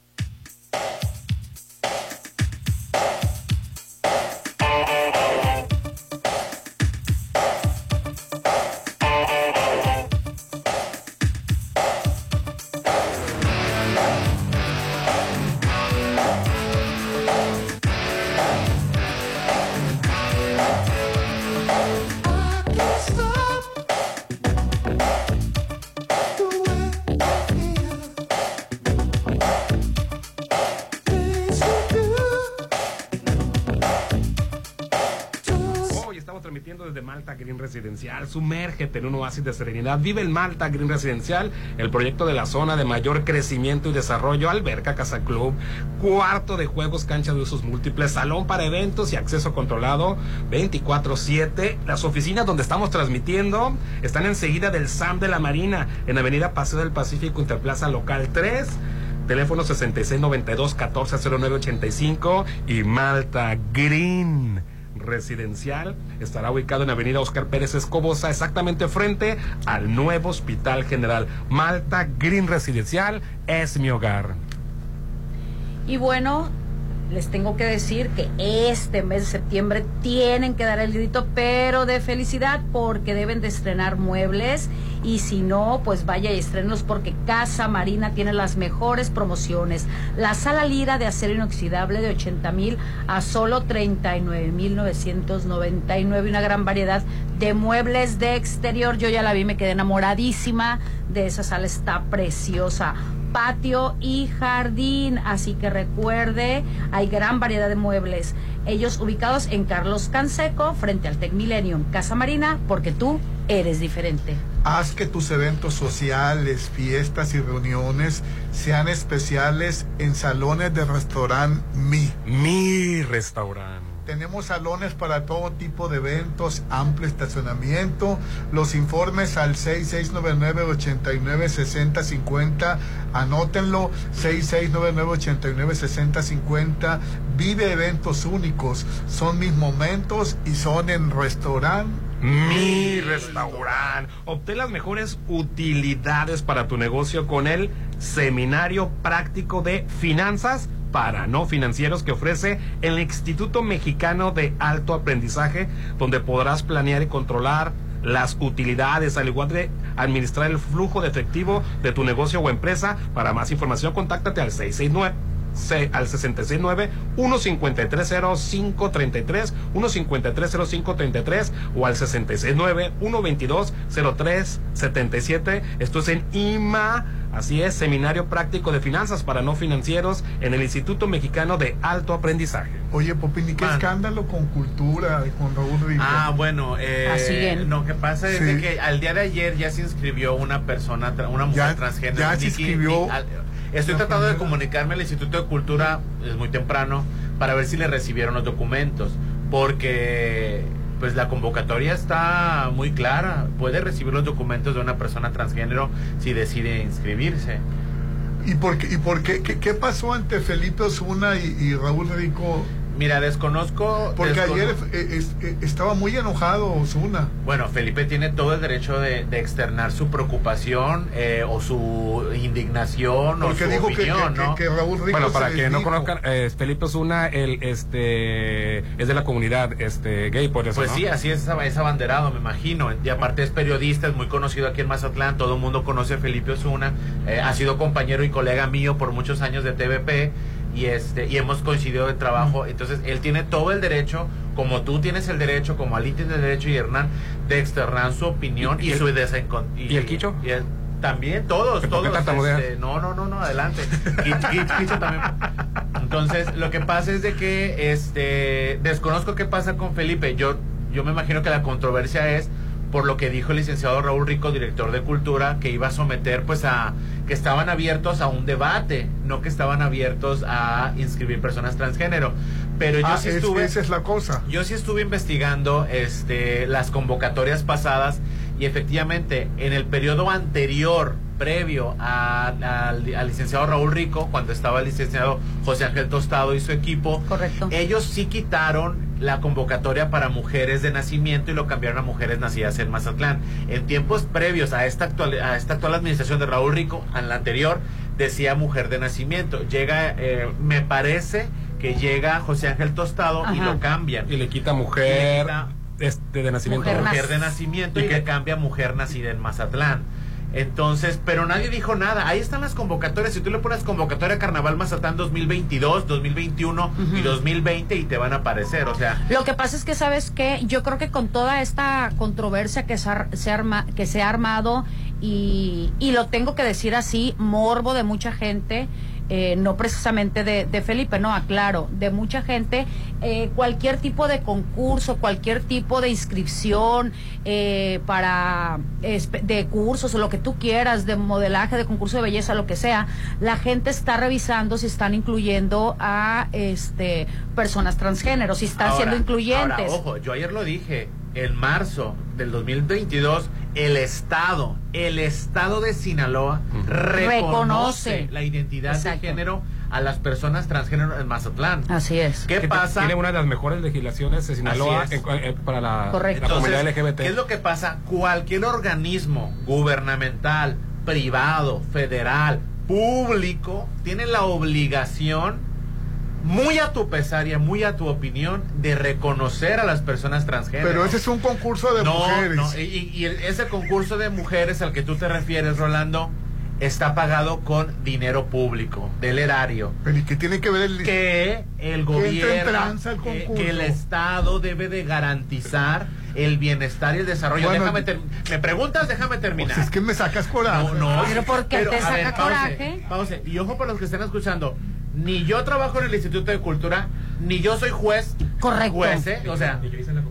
En un oasis de serenidad. Vive el Malta Green Residencial, el proyecto de la zona de mayor crecimiento y desarrollo. Alberca, casa club, cuarto de juegos, cancha de usos múltiples, salón para eventos y acceso controlado 24-7. Las oficinas donde estamos transmitiendo están enseguida del SAM de la Marina, en Avenida Paseo del Pacífico, Interplaza Local 3. Teléfono 6692-140985 y Malta Green Residencial estará ubicado en Avenida Oscar Pérez Escobosa, exactamente frente al nuevo Hospital General. Malta Green Residencial es mi hogar. Y bueno, les tengo que decir que este mes de septiembre tienen que dar el grito, pero de felicidad, porque deben de estrenar muebles. Y si no, pues vaya y estrenos porque Casa Marina tiene las mejores promociones. La sala lira de acero inoxidable de 80 mil a solo 39 mil 999. Una gran variedad de muebles de exterior. Yo ya la vi, me quedé enamoradísima de esa sala. Está preciosa patio y jardín. Así que recuerde, hay gran variedad de muebles. Ellos ubicados en Carlos Canseco, frente al Tec Millennium, Casa Marina, porque tú eres diferente. Haz que tus eventos sociales, fiestas y reuniones sean especiales en salones de restaurante Mi. Mi restaurante. Tenemos salones para todo tipo de eventos, amplio estacionamiento. Los informes al 6699-896050. Anótenlo, 6699-896050. Vive eventos únicos. Son mis momentos y son en restaurante. Mi restaurante. Obtén las mejores utilidades para tu negocio con el Seminario Práctico de Finanzas para no financieros que ofrece el Instituto Mexicano de Alto Aprendizaje, donde podrás planear y controlar las utilidades, al igual de administrar el flujo de efectivo de tu negocio o empresa. Para más información, contáctate al 669 C al 669 1530533 1530533 o al 669 122 0377 esto es en IMA así es Seminario Práctico de Finanzas para no financieros en el Instituto Mexicano de Alto Aprendizaje Oye Popini qué escándalo con cultura con Raúl Rico Ah, bueno, eh, Así es. lo que pasa es Sí. de que al día de ayer ya se inscribió una persona, una mujer Ya- transgénero. ya se inscribió. Estoy tratando de comunicarme al Instituto de Cultura, es muy temprano, para ver si le recibieron los documentos, porque pues la convocatoria está muy clara, puede recibir los documentos de una persona transgénero si decide inscribirse. ¿Y por qué, y por qué, qué, qué pasó entre Felipe Osuna y, y Raúl Rico? Mira, desconozco... Porque descono- ayer eh, es- eh, estaba muy enojado Osuna. Bueno, Felipe tiene todo el derecho de, de externar su preocupación eh, o su indignación Porque o su dijo que- opinión, que- ¿no? que Raúl Rico bueno para que no conozcan eh, Felipe Osuna el este es de la comunidad este gay por eso Pues ¿no? sí, así es, es abanderado, me imagino. Y aparte es periodista, es muy conocido aquí en Mazatlán, todo el mundo conoce a Felipe Osuna, eh, ha sido compañero y colega mío por muchos años de TVP y este y hemos coincidido de trabajo. Entonces, él tiene todo el derecho, como tú tienes el derecho, como Ali tiene el derecho y Hernán, de externar su opinión y, ¿Y el- su desencon- y el Quicho? y el- también, todos, ¿Que por qué todos. este, no, no, no, no, adelante. Quich- Quich- Quicho también. Entonces, lo que pasa es de que este desconozco qué pasa con Felipe. Yo yo me imagino que la controversia es por lo que dijo el licenciado Raúl Rico, director de Cultura, que iba a someter pues a que estaban abiertos a un debate, no que estaban abiertos a inscribir personas transgénero. Pero yo Ah, sí es- estuve esa es la cosa. yo sí estuve investigando este las convocatorias pasadas Y efectivamente, en el periodo anterior, previo a- al, al licenciado Raúl Rico, cuando estaba el licenciado José Ángel Tostado y su equipo, Correcto. ellos sí quitaron la convocatoria para mujeres de nacimiento y lo cambiaron a mujeres nacidas en Mazatlán. En tiempos previos a esta actual, a esta actual administración de Raúl Rico, a la anterior, decía mujer de nacimiento. Llega, eh, me parece que llega José Ángel Tostado y lo cambian. Y le quita Y le mujer quita este, de nacimiento. mujer, de nacimiento y, que cambia mujer nacida en Mazatlán. Entonces, pero nadie dijo nada. Ahí están las convocatorias. Si tú le pones convocatoria Carnaval Mazatlán 2022, 2021 y 2020 y te van a aparecer. O sea, Lo que pasa es que, ¿sabes qué? Yo creo que con toda esta controversia que se ha, se arma- que se ha armado, y, y lo tengo que decir así, morbo de mucha gente, eh, no precisamente de, de Felipe, no, aclaro, de mucha gente, eh, cualquier tipo de concurso, cualquier tipo de inscripción eh, para de cursos o lo que tú quieras, de modelaje, de concurso de belleza, lo que sea, la gente está revisando si están incluyendo a este personas transgénero, si están ahora- siendo incluyentes. Ahora, ojo, yo ayer lo dije. En marzo del 2022, el Estado, el Estado de Sinaloa reconoce, Reconoce. la identidad Exacto. de género a las personas transgénero en Mazatlán. Así es. ¿Qué Que pasa? Tiene una de las mejores legislaciones de Sinaloa en- en- para la, Correcto. la comunidad Entonces, LGBT. ¿Qué es lo que pasa? Cualquier organismo gubernamental, privado, federal, público, tiene la obligación, muy a tu pesar y muy a tu opinión, de reconocer a las personas transgénero. Pero ese es un concurso de no, mujeres. no, y, ese concurso de mujeres al que tú te refieres, Rolando, está pagado con dinero público, del erario. Pero ¿y qué tiene que ver el Que el gobierno, que, concurso. que el Estado debe de garantizar el bienestar y el desarrollo. Bueno, déjame ter- me preguntas, déjame terminar. Pues es que me sacas coraje. No, no. Pero ¿por qué te a saca ver, pause, coraje? pause. Y ojo para los que estén escuchando. Ni yo trabajo en el Instituto de Cultura, ni yo soy juez. Correcto. Juez, ¿eh? O sea,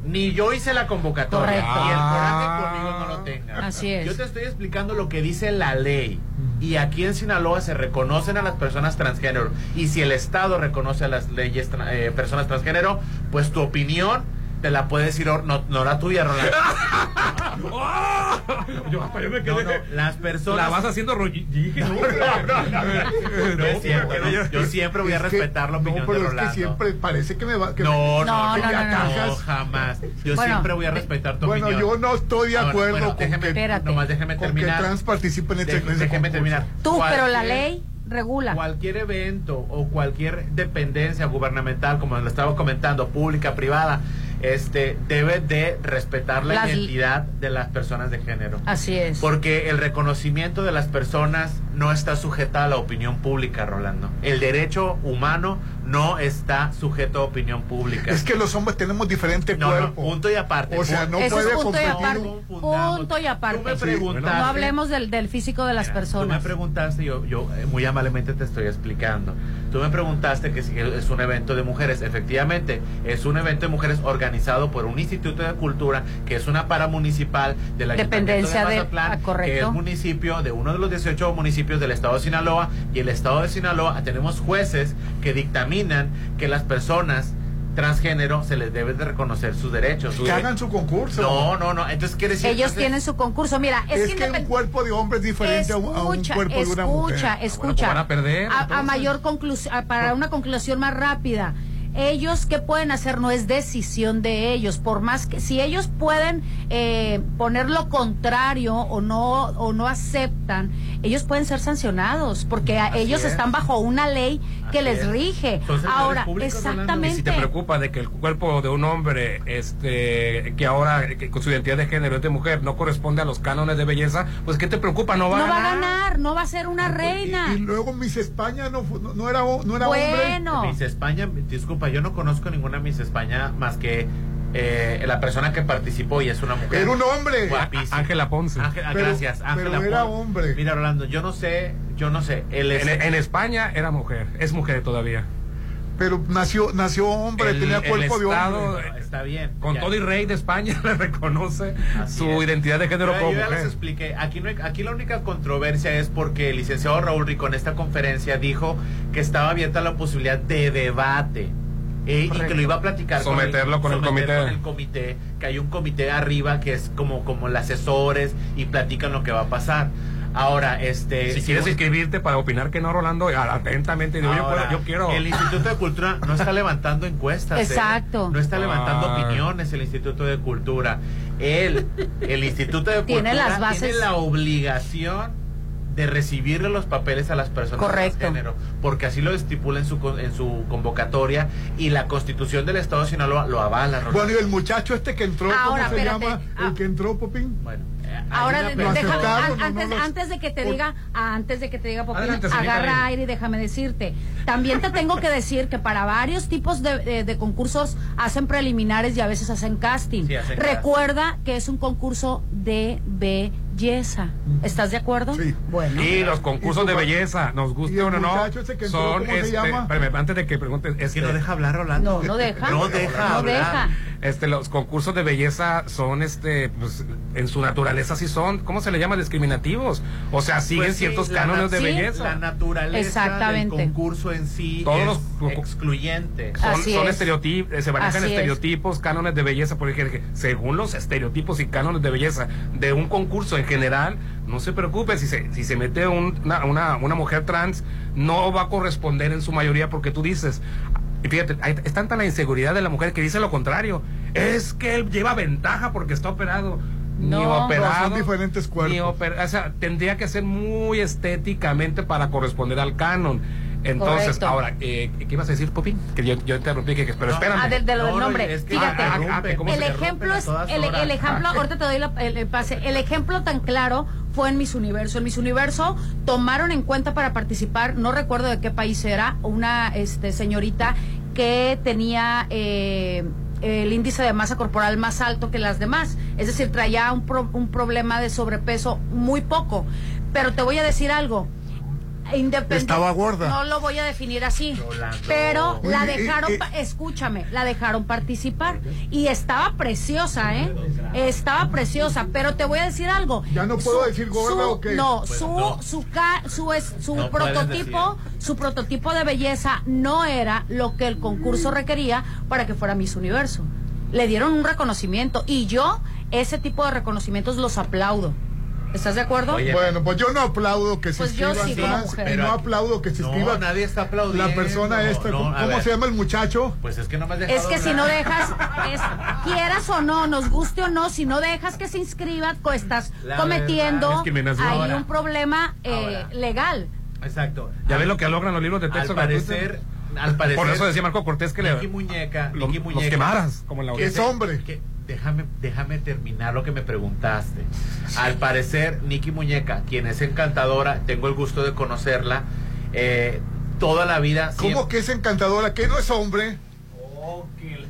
ni yo hice la convocatoria. Correcto. Y el coraje Ah. conmigo no lo tenga. Así es. Yo te estoy explicando lo que dice la ley. Y aquí en Sinaloa se reconocen a las personas transgénero. Y si el Estado reconoce a las leyes tra- eh, personas transgénero, pues tu opinión te la puede decir, no, no la tuya, Rolando. Yo hasta yo me quedé. no, las personas. La vas haciendo rollo. No no. Yo siempre voy a respetar la opinión pero de es que siempre parece que me va. Que No, no, No, no, jamás. Yo Bueno, siempre voy a respetar tu Bueno, opinión. yo no estoy de acuerdo bueno, con déjeme, que, nomás déjeme con que terminar. trans participen en Déjeme- concurso. terminar. Tú, pero la ley regula. Cualquier evento o cualquier dependencia gubernamental, como lo estaba comentando, pública, privada, este debe de respetar la identidad de las personas de género. Así es. Porque el reconocimiento de las personas no está sujeta a la opinión pública, Rolando. El derecho humano no está sujeto a opinión pública. Es que los hombres tenemos diferente no, no, cuerpo. punto y aparte. O sea, no Eso puede punto y competir. aparte. No. Punto y aparte. Tú me Sí. preguntaste- No hablemos del, del físico de las Mira, Tú me personas. preguntaste, yo, yo eh, muy amablemente te estoy explicando. Tú me preguntaste que si es un evento de mujeres. Efectivamente, es un evento de mujeres organizado por un instituto de cultura que es una paramunicipal de la Dependencia de- Mazatlán, ah, correcto. que es municipio de uno de los 18 municipios del estado de Sinaloa. Y el estado de Sinaloa tenemos jueces que dictaminan que las personas transgénero se les debe de reconocer sus derechos. Que hagan su concurso. No, no, no. Entonces quiere decir Ellos tienen su concurso. Mira, es, Es, que un cuerpo de hombre es diferente a un, a un Escucha, cuerpo de una mujer. escucha, escucha. van a perder, A- a, mayor conclusión, para una conclusión más rápida. Ellos qué pueden hacer no es decisión de ellos, por más que si ellos pueden eh, poner lo contrario o no o no aceptan, ellos pueden ser sancionados porque a- ellos es. están bajo una ley que Así les es. rige. Servidores Ahora, Rolando. Y exactamente. si te preocupa de que el cuerpo de un hombre, este, que ahora que con su identidad de género es de mujer, no corresponde a los cánones de belleza, pues ¿qué te preocupa? No va no a va a ganar. ganar, no va a ser una reina. Y, y luego Miss España no, no, no era, no era hombre. bueno. Miss España, disculpa, yo no conozco ninguna Miss España más que eh, la persona que participó y es una mujer. Era un hombre. Guapísima. Ángela Ponce. Ángela- Pero- gracias, Ángela pero era Ponce. hombre. Mira, Rolando, yo no sé, yo no sé. Él es, En, en España era mujer, es mujer todavía. Pero nació, nació hombre, El- tenía el cuerpo de Estado, hombre. No, está bien. Con ya. todo y rey de España le reconoce Así su es. identidad de género Yo- como yo ya les mujer. expliqué. Aquí, no hay- aquí la única controversia es porque el licenciado Raúl Rico en esta conferencia dijo que estaba abierta la posibilidad de debate. Eh, y que lo iba a platicar Someterlo con el someter comité. con el comité, que hay un comité arriba que es como como el asesores y platican lo que va a pasar. Ahora, este Si quieres inscribirte para opinar que no, Rolando, atentamente, digo, yo, puedo- yo quiero. El Instituto de Cultura no está levantando encuestas. ¿eh? Exacto. No está levantando Ah. opiniones el Instituto de Cultura. Él, el Instituto de Tiene Cultura, las bases- tiene la obligación de recibirle los papeles a las personas Correcto. transgénero, porque así lo estipula en su, en su convocatoria y la Constitución del Estado de Sinaloa lo avala. Bueno, y el muchacho este que entró, Ahora, ¿cómo se espérate. llama? Ah. El que entró, Popín. Bueno, Ahora una de- persona- déjame- ¿Lo aceptaron an- no antes, antes de que te por- diga, antes de que te diga Popín, Adelante, agarra aire y déjame decirte. También te tengo que decir que para varios tipos de, de- de concursos hacen preliminares y a veces hacen casting. Sí, hacen Recuerda que es un concurso de belleza. ¿Estás de acuerdo? Sí. Bueno. Y los concursos de belleza, nos guste o no, no, muchacho ese que entró, son ¿cómo se este, llama? espérame, antes de que preguntes, este, que no deja hablar Rolando. No, no deja. No deja No deja. Este, los concursos de belleza son, este, pues, en su naturaleza sí son, ¿cómo se le llama? Discriminativos. O sea, siguen Pues sí, ciertos cánones de sí, belleza. La naturaleza Exactamente. del concurso en sí Todos es excluyente. Son, Así son es. estereotipos, se manejan Así es. estereotipos, cánones de belleza, porque según los estereotipos y cánones de belleza de un concurso en general, no se preocupe, si se, si se mete un- una, una, una mujer trans, no va a corresponder en su mayoría porque tú dices, fíjate, hay- es tanta la inseguridad de la mujer que dice lo contrario, es que él lleva ventaja porque está operado. Ni No, operado. son diferentes cuerpos. ni oper- o sea, tendría que ser muy estéticamente para corresponder al canon. Entonces, Correcto. ahora, eh, ¿qué ibas a decir, Popín? Que yo, yo interrumpí, que, que- pero espérame. Ah, de lo del No, no, nombre. es que- Fíjate, Ah, ah, cómo el ejemplo es, el, el ejemplo, Ah. ahorita te doy la- el, el pase, el ejemplo tan claro fue en Miss Universo. En Miss Universo tomaron en cuenta para participar, no recuerdo de qué país era, una este, señorita que tenía eh, el índice de masa corporal más alto que las demás. Es decir, traía un, pro- un problema de sobrepeso muy poco. Pero te voy a decir algo. Independiente, Estaba gorda. No lo voy a definir así. Pero la y- dejaron, pa- escúchame, la dejaron participar. Y estaba preciosa, ¿eh? Estaba preciosa. Pero te voy a decir algo. ¿Ya no puedo decir gorda o qué? No, Pues su, no. su, ca- su, es- su No prototipo, su prototipo de belleza no era lo que el concurso requería para que fuera Miss Universo. Le dieron un reconocimiento. Y yo, ese tipo de reconocimientos los aplaudo. ¿Estás de acuerdo? bueno, pues yo no aplaudo que se Pues yo inscriban sí, trans, y no aplaudo que se No, inscriba nadie está aplaudiendo. la persona esta. No, ¿Cómo, a cómo ver. se llama el muchacho? Pues es que no me has dejado Es que si no dejas, es- quieras o no, nos guste o no, si no dejas que se inscriba, co- estás La cometiendo ahí Ahora. un problema eh, legal. Exacto. Ya ves lo que logran los libros de texto Al parecer, al parecer. Por eso decía Marco Cortés que le- Nicky Muñeca, lo- Nicky los Muñeca, quemaras, como en la que es hombre. Que- déjame, déjame terminar lo que me preguntaste. Al parecer, Nicky Muñeca, quien es encantadora, tengo el gusto de conocerla, eh, toda la vida. ¿Cómo que es encantadora? ¿Que no es hombre?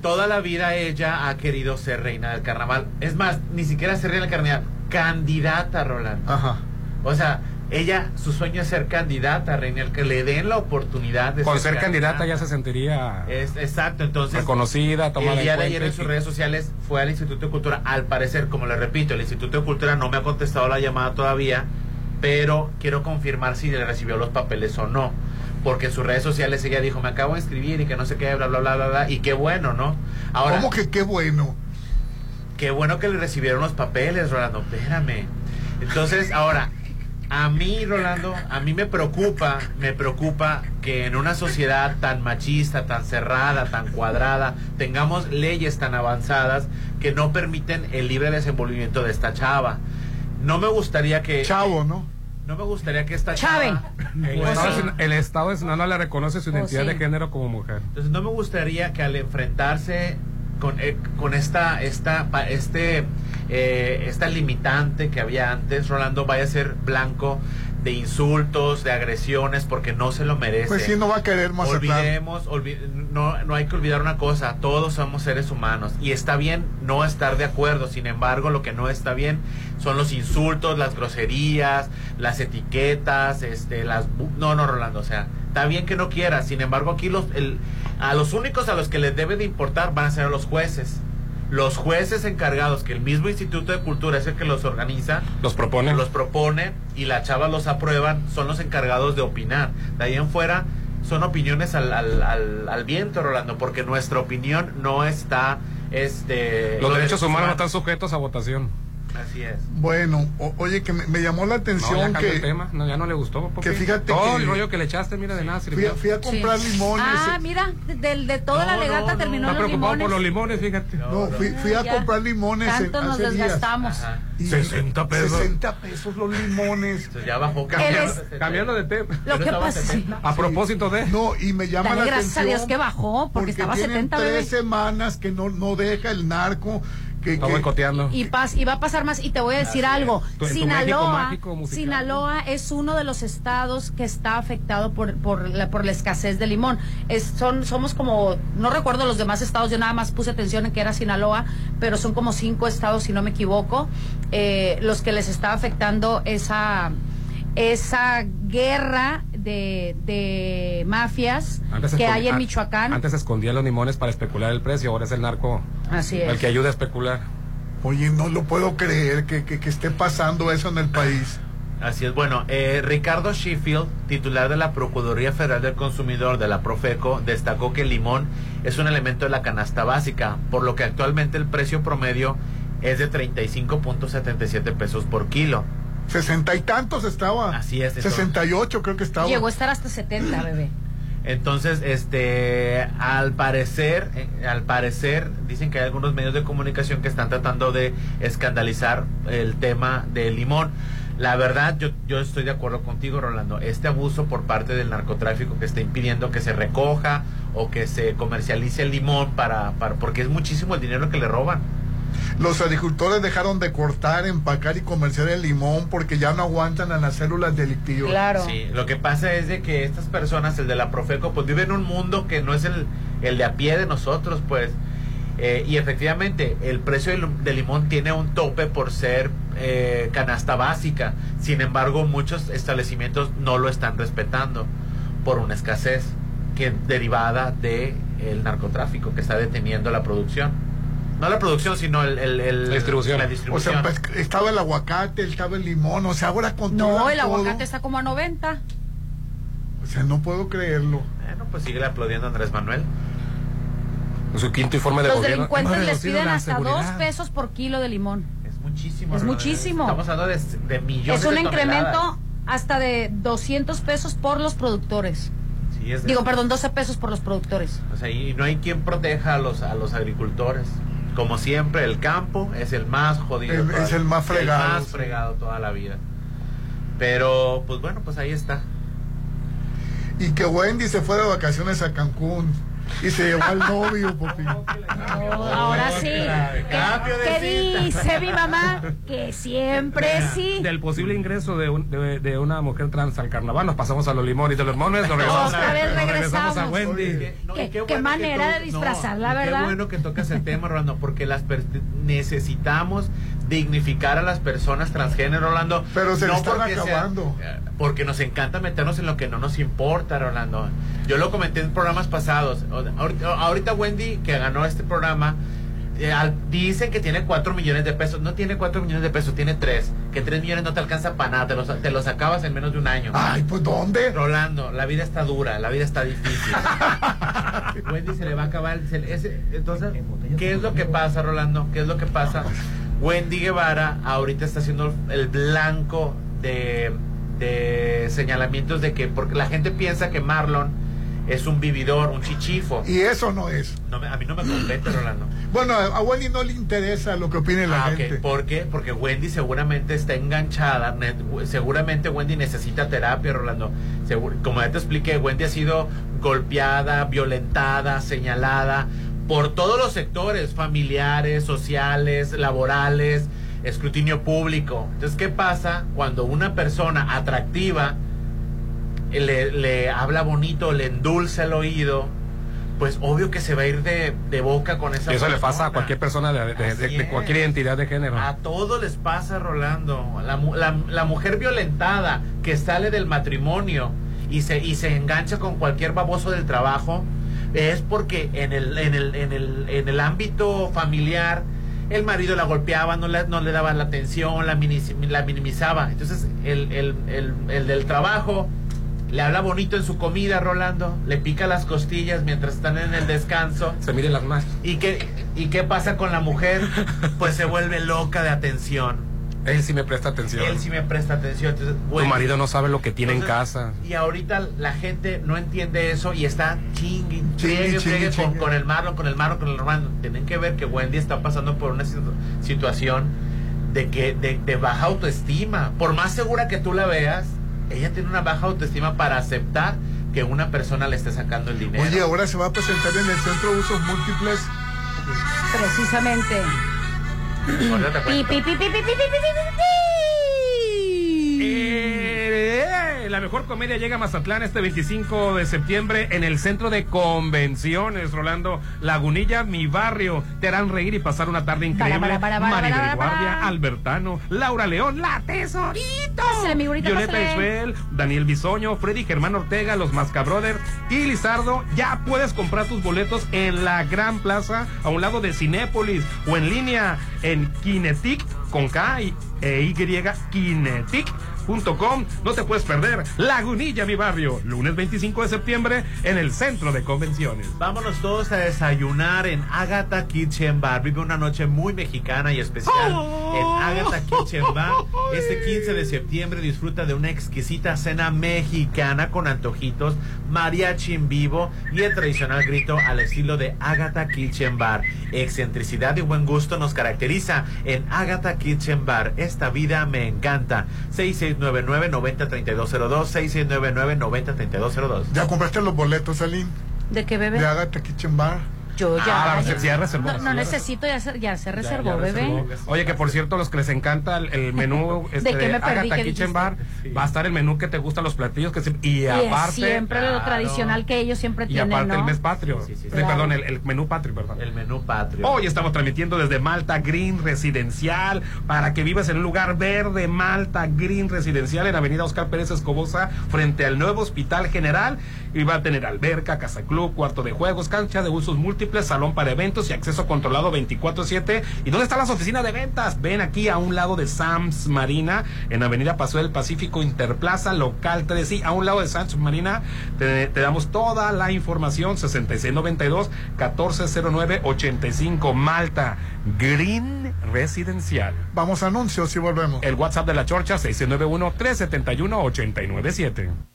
Toda la vida ella ha querido ser reina del carnaval. Es más, ni siquiera ser reina del carnaval, candidata, Roland. Ajá. O sea, ella, su sueño es ser candidata, reina, el que le den la oportunidad de Con ser candidata ya se sentiría Es, exacto, entonces. reconocida, tomada El día en de ayer en sus redes sociales fue al Instituto de Cultura. Al parecer, como le repito, el Instituto de Cultura no me ha contestado la llamada todavía, pero quiero confirmar si le recibió los papeles o no. Porque en sus redes sociales ella dijo, me acabo de inscribir y que no sé qué, bla, bla, bla, bla, bla. Y qué bueno, ¿no? Ahora, ¿Cómo que qué bueno? Qué bueno que le recibieron los papeles, Rolando. Espérame. Entonces, ahora, a mí, Rolando, a mí me preocupa, me preocupa que en una sociedad tan machista, tan cerrada, tan cuadrada, tengamos leyes tan avanzadas que no permiten el libre desenvolvimiento de esta chava. No me gustaría que... Chavo, ¿no? No me gustaría que esta Chave. chava... El Estado, de Sin- el Estado de Sinaloa le reconoce su Oh, identidad sí. de género como mujer. Entonces no me gustaría que al enfrentarse con, eh, con esta, esta, pa- este, eh, esta limitante que había antes, Rolando vaya a ser blanco de insultos, de agresiones, porque no se lo merece. Pues sí, no va a querer Mazatlán. Olvidemos, olvi- no, no hay que olvidar una cosa, todos somos seres humanos y está bien no estar de acuerdo, sin embargo lo que no está bien son los insultos, las groserías, las etiquetas, este, las... No, no, Rolando, o sea, está bien que no quieras, sin embargo aquí los, el, a los únicos a los que les debe de importar van a ser a los jueces. Los jueces encargados, que el mismo Instituto de Cultura es el que los organiza, Los propone. los propone y la chava los aprueban, son los encargados de opinar. De ahí en fuera, son opiniones al, al, al, al viento, Rolando, porque nuestra opinión no está... Este, Los derechos humanos no están sujetos a votación. Así es. Bueno, o- oye, que me, me llamó la No, ya atención que, el tema, no, ya no le gustó. Popi. que fíjate Todo que- el rollo que le echaste, mira, de nada fui, sirvió. a- fui a comprar limones. Ah, mira, del de toda la No, legata no, no. terminó Está los preocupado limones. por los limones, fíjate. No, fui, fui a comprar limones en- Tanto nos hace días. desgastamos. Y 60 pesos. 60 pesos los limones. Entonces ya bajó. Eres- Cambiando de tema. Lo que pasa sí. A propósito de. No, y me llama Dale la gracias a atención. Dios que bajó, porque estaba tienen 70, tres bebé. semanas que no, no deja el narco. Que, Está que- boicoteando. Y, pas- y va a pasar más. Y te voy a decir algo. Tu- en tu México Sinaloa. Sinaloa es uno de los estados que está afectado por, por, la, por la escasez de limón. Es, son, somos como, no recuerdo los demás estados, yo nada más puse atención en que era Sinaloa, pero son como cinco estados, si no me equivoco, eh, los que les está afectando esa, esa guerra de, de mafias Antes que hay en Michoacán. Antes escondía los limones para especular el precio, ahora es el narco Así el es. que ayuda a especular. Oye, no lo puedo creer que, que, que esté pasando eso en el país. Así es, bueno, eh, Ricardo Sheffield, titular de la Procuraduría Federal del Consumidor de la Profeco, destacó que el limón es un elemento de la canasta básica, por lo que actualmente el precio promedio es de 35.77 pesos por kilo. Sesenta y tantos estaba. Así es. eso. 68 creo que estaba. Llegó a estar hasta 70, bebé. Entonces, este, al parecer, eh, al parecer, dicen que hay algunos medios de comunicación que están tratando de escandalizar el tema del limón. La verdad, yo, yo estoy de acuerdo contigo, Rolando. Este abuso por parte del narcotráfico que está impidiendo que se recoja o que se comercialice el limón para, para porque es muchísimo el dinero que le roban. Los agricultores dejaron de cortar, empacar y comerciar el limón porque ya no aguantan a las células delictivas. Sí, lo que pasa es de que estas personas, el de la Profeco, pues viven en un mundo que no es el, el de a pie de nosotros, pues. Eh, y efectivamente, el precio del, del limón tiene un tope por ser eh, canasta básica. Sin embargo, muchos establecimientos no lo están respetando por una escasez que derivada de el narcotráfico que está deteniendo la producción. No la producción, sino el, el- el- La distribución. la O sea, pues, estaba el aguacate, estaba el limón, o sea, ahora con No, el aguacate está como a 90. O sea, no puedo creerlo. Bueno, pues sigue aplaudiendo a Andrés Manuel. Su quinto informe de Los gobierno. delincuentes Hemos les piden hasta dos pesos por kilo de limón. Es muchísimo. Es muchísimo. Estamos hablando de, de millones Es un de incremento toneladas. hasta de 200 pesos por los productores. Sí, es de- Digo, perdón, 12 pesos por los productores. O sea, y no hay quien proteja a los, a los agricultores. Como siempre, el campo es el más jodido. El- es el más fregado, El más sí. fregado toda la vida. Pero, pues bueno, pues ahí está. Y que Wendy se fue de vacaciones a Cancún y se llevó al novio, papi. Ahora sí. ¿Qué, Cambio de qué dice mi mamá? Que siempre sí. Del posible ingreso de, un- de, de una mujer trans al carnaval, nos pasamos a los limones de los limones, nos regresamos, Otra vez nos regresamos a. Wendy. No, Qué- bueno manera de disfrazarla, no, y ¿verdad? Qué bueno que tocas el tema, Rolando, porque las per- necesitamos dignificar a las personas transgénero, Rolando. Pero se le están porque acabando. eh, porque nos encanta meternos en lo que no nos importa, Rolando. Yo lo comenté en programas pasados. Ahorita, ahorita Wendy, que ganó este programa, eh, al- dice que tiene 4 millones de pesos. No tiene 4 millones de pesos, tiene 3. Que 3 millones no te alcanza para nada, te los, te los acabas en menos de un año. Ay, pues ¿dónde? Rolando, la vida está dura, la vida está difícil. Wendy se le va a acabar. se le- ese- entonces, ¿qué es lo que pasa, Rolando? ¿Qué es lo que pasa? Wendy Guevara ahorita está siendo el blanco de, de señalamientos de que, porque la gente piensa que Marlon es un vividor, un chichifo. Y eso no es. No a mí no me compete, Rolando. Bueno, a Wendy no le interesa lo que opine la Ah, gente. ¿Por qué? Porque Wendy seguramente está enganchada. seguramente Wendy necesita terapia, Rolando. Como ya te expliqué, Wendy ha sido golpeada, violentada, señalada por todos los sectores, familiares, sociales, laborales, escrutinio público. Entonces, ¿qué pasa cuando una persona atractiva le, le habla bonito, le endulza el oído? Pues obvio que se va a ir de, de boca con esa Y eso le pasa a persona. cualquier persona de, cualquier identidad de género. A todos les pasa, Rolando. La, mu- la- la mujer violentada que sale del matrimonio y se, y se engancha con cualquier baboso del trabajo es porque en el, en el, en el, en el ámbito familiar el marido la golpeaba, no le, no le daba la atención, la, la minimizaba. Entonces el, el, el, el del trabajo le habla bonito en su comida, Rolando, le pica las costillas mientras están en el descanso. Se miren las manos. ¿Y qué, ¿Y qué pasa con la mujer? Pues se vuelve loca de atención. Él sí me presta atención. Él sí me presta atención. Entonces, Tu marido no sabe lo que tiene entonces, en casa. Y ahorita la gente no entiende eso y está chingue, Chingue, chingue, con, el Marlon, con el Marlon, con el Marlon. Tienen que ver que Wendy está pasando por una situ- situación de que de, de baja autoestima. Por más segura que tú la veas, ella tiene una baja autoestima para aceptar que una persona le esté sacando el dinero. Oye, ahora se va a presentar en el Centro de Usos Múltiples. Precisamente. Pi, cuento. pi, pi, pi, pi, pi, pi, pi, pi, la mejor comedia llega a Mazatlán este 25 de septiembre en el centro de convenciones, Rolando Lagunilla, mi barrio. Te harán reír y pasar una tarde increíble. Maribel bara, bara, Guardia. Albertano, Laura León, la tesorito. Pásale, Violeta. Isbel, Daniel Bisoño, Freddy Germán Ortega, los Masca Brother y Lizardo. Ya puedes comprar tus boletos en la Gran Plaza, a un lado de Cinépolis o en línea en Kinetic con K y, e Y, No te puedes perder Lagunilla, mi barrio, lunes 25 de septiembre en el centro de convenciones. Vámonos todos a desayunar en Agatha Kitchen Bar. Vive una noche muy mexicana y especial en Agatha Kitchen Bar. Este 15 de septiembre disfruta de una exquisita cena mexicana con antojitos, mariachi en vivo y el tradicional grito al estilo de Agatha Kitchen Bar. Excentricidad y buen gusto nos caracteriza en Agatha Kitchen Bar. Esta vida me encanta. 6699-903202, 6699-903202. ¿Ya compraste los boletos, Aline? ¿De qué bebé? De Agatha Kitchen Bar. Yo ya. Ah, ya reservó. No, no necesito, ya se, ya se reservó, Ya, ya bebé. reservó. Oye, que por cierto, los que les encanta el, el menú este, ¿De qué me perdí? Agatha ¿Qué Kitchen? Bar, va a estar el menú que te gustan los platillos que se- y Y aparte siempre lo tradicional que ellos siempre y tienen, aparte ¿no? el mes patrio. Eh, Claro. Perdón, el, el menú patrio, perdón. El menú patrio. Hoy estamos transmitiendo desde Malta Green Residencial para que vivas en un lugar verde, Malta Green Residencial en Avenida Oscar Pérez Escobosa, frente al nuevo Hospital General. Y va a tener alberca, casa club, cuarto de juegos, cancha de usos múltiples, salón para eventos y acceso controlado 24-7. ¿Y dónde están las oficinas de ventas? Ven aquí a un lado de Sams Marina, en Avenida Paseo del Pacífico Interplaza, local 3. Sí, a un lado de Sams Marina te, te damos toda la información. 6692-1409-85 Malta Green Residencial. Vamos a anuncios y volvemos. El WhatsApp de la Chorcha 691-371-897.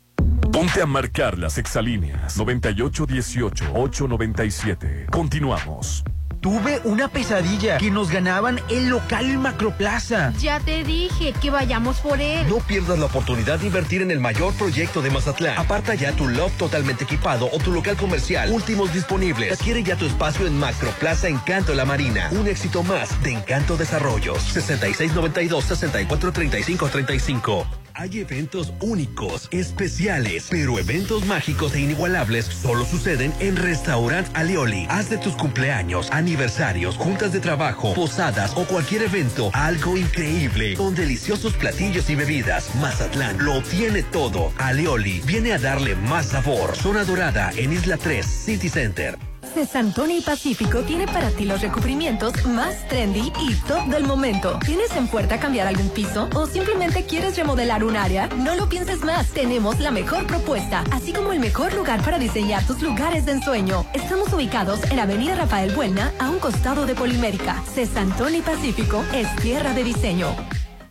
Ponte a marcar las exalíneas 9818-897. Continuamos. Tuve una pesadilla que nos ganaban el local Macroplaza. Ya te dije que vayamos por él. No pierdas la oportunidad de invertir en el mayor proyecto de Mazatlán. Aparta ya tu loft totalmente equipado o tu local comercial. Últimos disponibles. Adquiere ya tu espacio en Macroplaza Encanto La Marina. Un éxito más de Encanto Desarrollos. 6692-643535. Hay eventos únicos, especiales, pero eventos mágicos e inigualables solo suceden en Restaurant Alioli. Haz de tus cumpleaños, aniversarios, juntas de trabajo, posadas o cualquier evento algo increíble con deliciosos platillos y bebidas. Mazatlán lo tiene todo. Alioli viene a darle más sabor. Zona Dorada en Isla 3, City Center. Cesantoni Pacífico tiene para ti los recubrimientos más trendy y top del momento. ¿Tienes en puerta cambiar algún piso o simplemente quieres remodelar un área? No lo pienses más. Tenemos la mejor propuesta, así como el mejor lugar para diseñar tus lugares de ensueño. Estamos ubicados en Avenida Rafael Buelna, a un costado de Polimérica. Cesantoni Pacífico es tierra de diseño.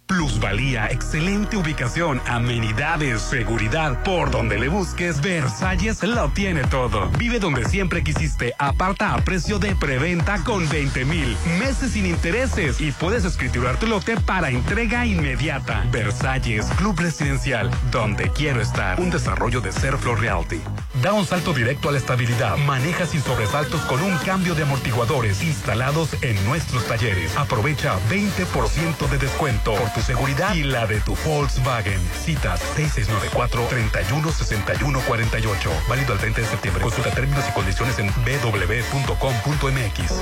Plusvalía, excelente ubicación, amenidades, seguridad. Por donde le busques, Versalles lo tiene todo. Vive donde siempre quisiste. Aparta a precio de preventa con 20 mil meses sin intereses y puedes escriturar tu lote para entrega inmediata. Versalles, Club Residencial, donde quiero estar. Un desarrollo de Serflo Realty. Da un salto directo a la estabilidad. Maneja sin sobresaltos con un cambio de amortiguadores instalados en nuestros talleres. Aprovecha 20% de descuento tu seguridad y la de tu Volkswagen. Citas 6694-316148. Válido al 30 de septiembre. Consulta términos y condiciones en www.com.mx.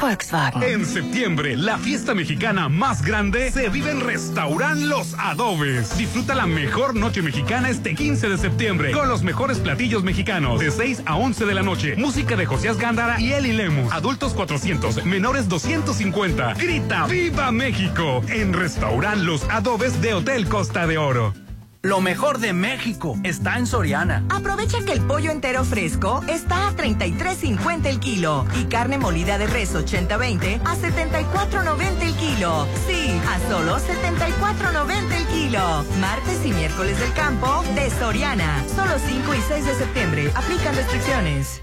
Volkswagen. En septiembre, la fiesta mexicana más grande se vive en Restaurant Los Adobes. Disfruta la mejor noche mexicana este 15 de septiembre con los mejores platillos mexicanos de 6 a 11 de la noche. Música de Josías Gándara y Eli Lemus. Adultos 400, menores 250. Grita ¡Viva México! En Restaurant Los Adobes de Hotel Costa de Oro. Lo mejor de México está en Soriana. Aprovecha que el pollo entero fresco está a 33.50 el kilo y carne molida de res 80-20 a 74.90 el kilo. Sí, a solo 74.90 el kilo. Martes y miércoles del campo de Soriana. Solo 5 y 6 de septiembre. Aplican restricciones.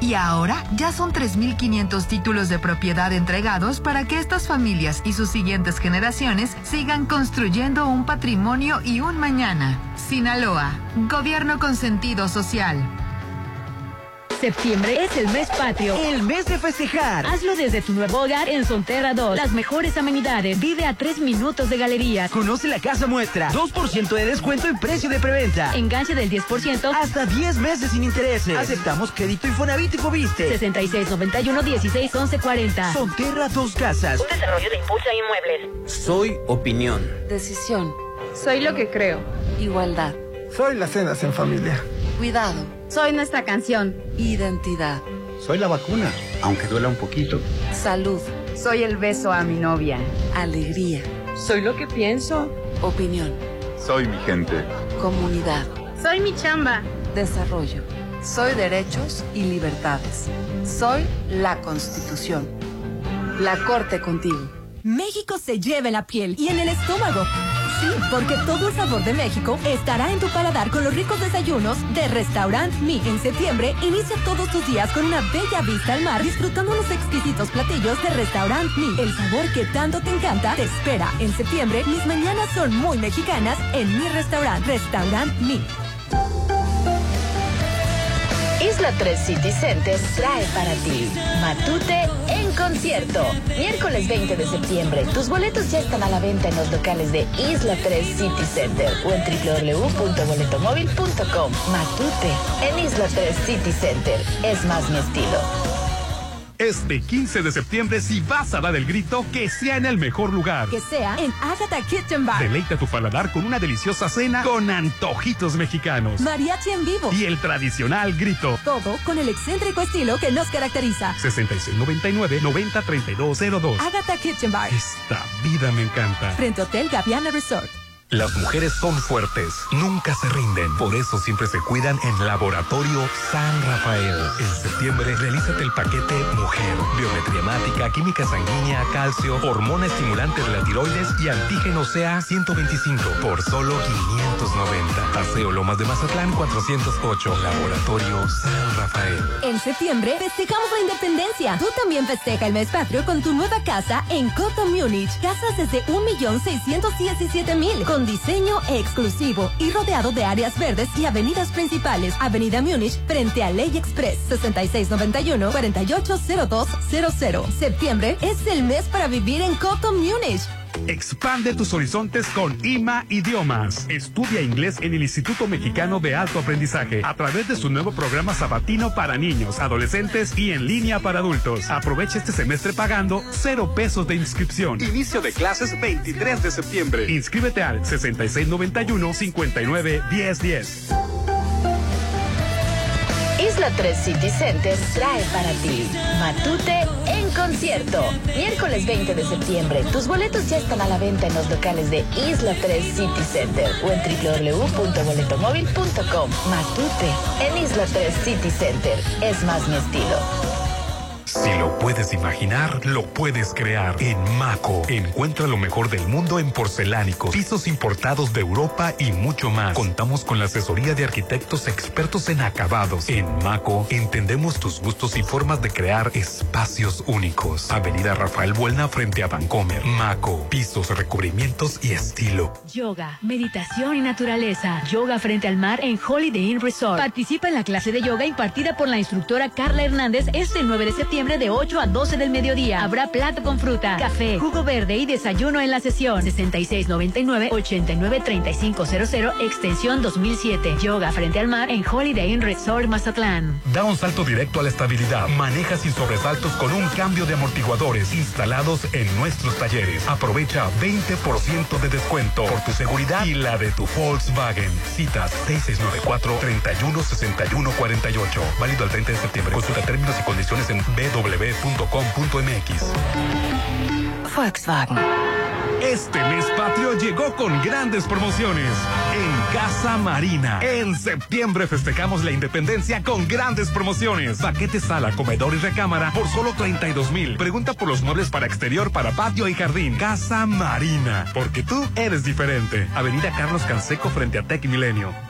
Y ahora ya son 3.500 títulos de propiedad entregados para que estas familias y sus siguientes generaciones sigan construyendo un patrimonio y un mañana. Sinaloa, gobierno con sentido social. Septiembre es el mes patrio. El mes de festejar. Hazlo desde tu nuevo hogar en Sonterra 2. Las mejores amenidades. Vive a tres minutos de galerías. Conoce la casa muestra. 2% de descuento en precio de preventa. Enganche del 10%. Hasta 10 meses sin intereses. Aceptamos crédito Infonavit y Fobiste. 6691 16 11 40. Sonterra Dos Casas. Un desarrollo de Impulsa Inmuebles. Soy opinión. Decisión. Soy lo que creo. Igualdad. Soy las cenas en familia. Cuidado. Soy nuestra canción. Identidad. Soy la vacuna, aunque duela un poquito. Salud. Soy el beso a mi novia. Alegría. Soy lo que pienso. Opinión. Soy mi gente. Comunidad. Soy mi chamba. Desarrollo. Soy derechos y libertades. Soy la Constitución. La Corte contigo. México se lleva en la piel y en el estómago. Sí, porque todo el sabor de México estará en tu paladar con los ricos desayunos de Restaurant Mi. En septiembre, inicia todos tus días con una bella vista al mar, disfrutando los exquisitos platillos de Restaurant Mi. El sabor que tanto te encanta te espera. En septiembre, mis mañanas son muy mexicanas en mi restaurant, Restaurant Mi. Isla 3 City Center trae para ti Matute en concierto. Miércoles 20 de septiembre. Tus boletos ya están a la venta en los locales de Isla 3 City Center o en www.boletomóvil.com. Matute en Isla 3 City Center. Es más mi estilo. Este 15 de septiembre, si vas a dar el grito, que sea en el mejor lugar. Que sea en Agatha Kitchen Bar. Deleita tu paladar con una deliciosa cena con antojitos mexicanos. Mariachi en vivo. Y el tradicional grito. Todo con el excéntrico estilo que nos caracteriza. 6699-903202. Agatha Kitchen Bar. Esta vida me encanta. Frente Hotel Gaviana Resort. Las mujeres son fuertes, nunca se rinden. Por eso siempre se cuidan en Laboratorio San Rafael. En septiembre, realízate el paquete Mujer. Biometría hemática, química sanguínea, calcio, hormona estimulante de la tiroides y antígeno CA 125 por solo 590. Paseo Lomas de Mazatlán 408. Laboratorio San Rafael. En septiembre, festejamos la independencia. Tú también festeja el mes patrio con tu nueva casa en Coto Múnich. Casas desde 1.617.000 con diseño exclusivo y rodeado de áreas verdes y avenidas principales. Avenida Múnich frente a Ley Express 6691-480200. Septiembre es el mes para vivir en Coto Múnich. Expande tus horizontes con IMA Idiomas. Estudia inglés en el Instituto Mexicano de Alto Aprendizaje a través de su nuevo programa sabatino para niños, adolescentes y en línea para adultos. Aprovecha este semestre pagando cero pesos de inscripción. Inicio de clases 23 de septiembre. Inscríbete al 6691 59 1010. Isla 3 City Center trae para ti Matute en concierto. Miércoles 20 de septiembre. Tus boletos ya están a la venta en los locales de Isla 3 City Center o en www.boletomóvil.com. Matute en Isla 3 City Center. Es más mi estilo. Si lo puedes imaginar, lo puedes crear. En Maco, encuentra lo mejor del mundo en porcelánicos, pisos importados de Europa y mucho más. Contamos con la asesoría de arquitectos expertos en acabados. En Maco, entendemos tus gustos y formas de crear espacios únicos. Avenida Rafael Buelna frente a Vancomer. Maco, pisos, recubrimientos y estilo. Yoga, meditación y naturaleza. Yoga frente al mar en Holiday Inn Resort. Participa en la clase de yoga impartida por la instructora Carla Hernández este 9 de septiembre de 8 a 12 del mediodía. Habrá plato con fruta, café, jugo verde y desayuno en la sesión. 6699-893500, extensión 2007. Yoga frente al mar en Holiday Inn Resort Mazatlán. Da un salto directo a la estabilidad. Maneja sin sobresaltos con un cambio de amortiguadores instalados en nuestros talleres. Aprovecha 20% de descuento por tu seguridad y la de tu Volkswagen. Citas 6694-316148. Válido el 30 de septiembre. Consulta términos y condiciones en www.com.mx. Volkswagen. Este mes patrio llegó con grandes promociones. En Casa Marina. En septiembre festejamos la independencia con grandes promociones. Paquete sala, comedor y recámara por solo 32 mil. Pregunta por los muebles para exterior, para patio y jardín. Casa Marina. Porque tú eres diferente. Avenida Carlos Canseco frente a Tech Milenio.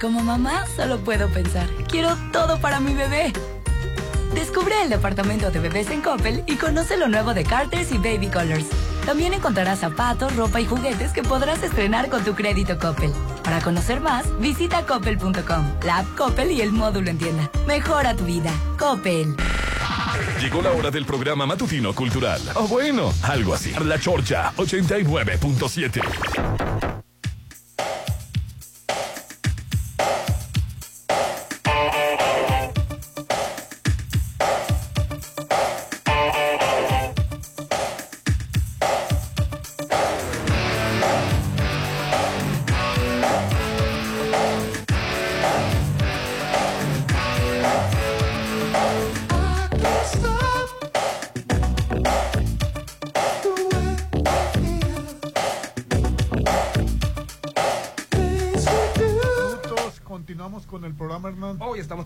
Como mamá solo puedo pensar, quiero todo para mi bebé. Descubre el departamento de bebés en Coppel y conoce lo nuevo de Carters y Baby Colors. También encontrarás zapatos, ropa y juguetes que podrás estrenar con tu crédito Coppel. Para conocer más, visita coppel.com, la app Coppel y el módulo en tienda. Mejora tu vida. Coppel. Llegó la hora del programa matutino cultural. O bueno, algo así. La Chorcha 89.7.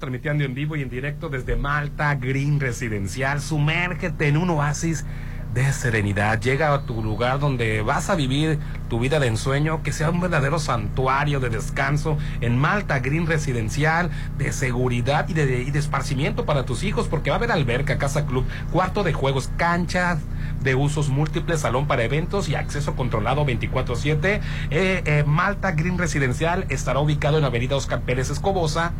transmitiendo en vivo y en directo desde Malta Green Residencial. Sumérgete en un oasis de serenidad. Llega a tu lugar donde vas a vivir tu vida de ensueño, que sea un verdadero santuario de descanso en Malta Green Residencial, de seguridad y de, esparcimiento para tus hijos, porque va a haber alberca, casa club, cuarto de juegos, canchas de usos múltiples, salón para eventos y acceso controlado 24/7. Eh, eh, Malta Green Residencial estará ubicado en Avenida Oscar Pérez Escobosa,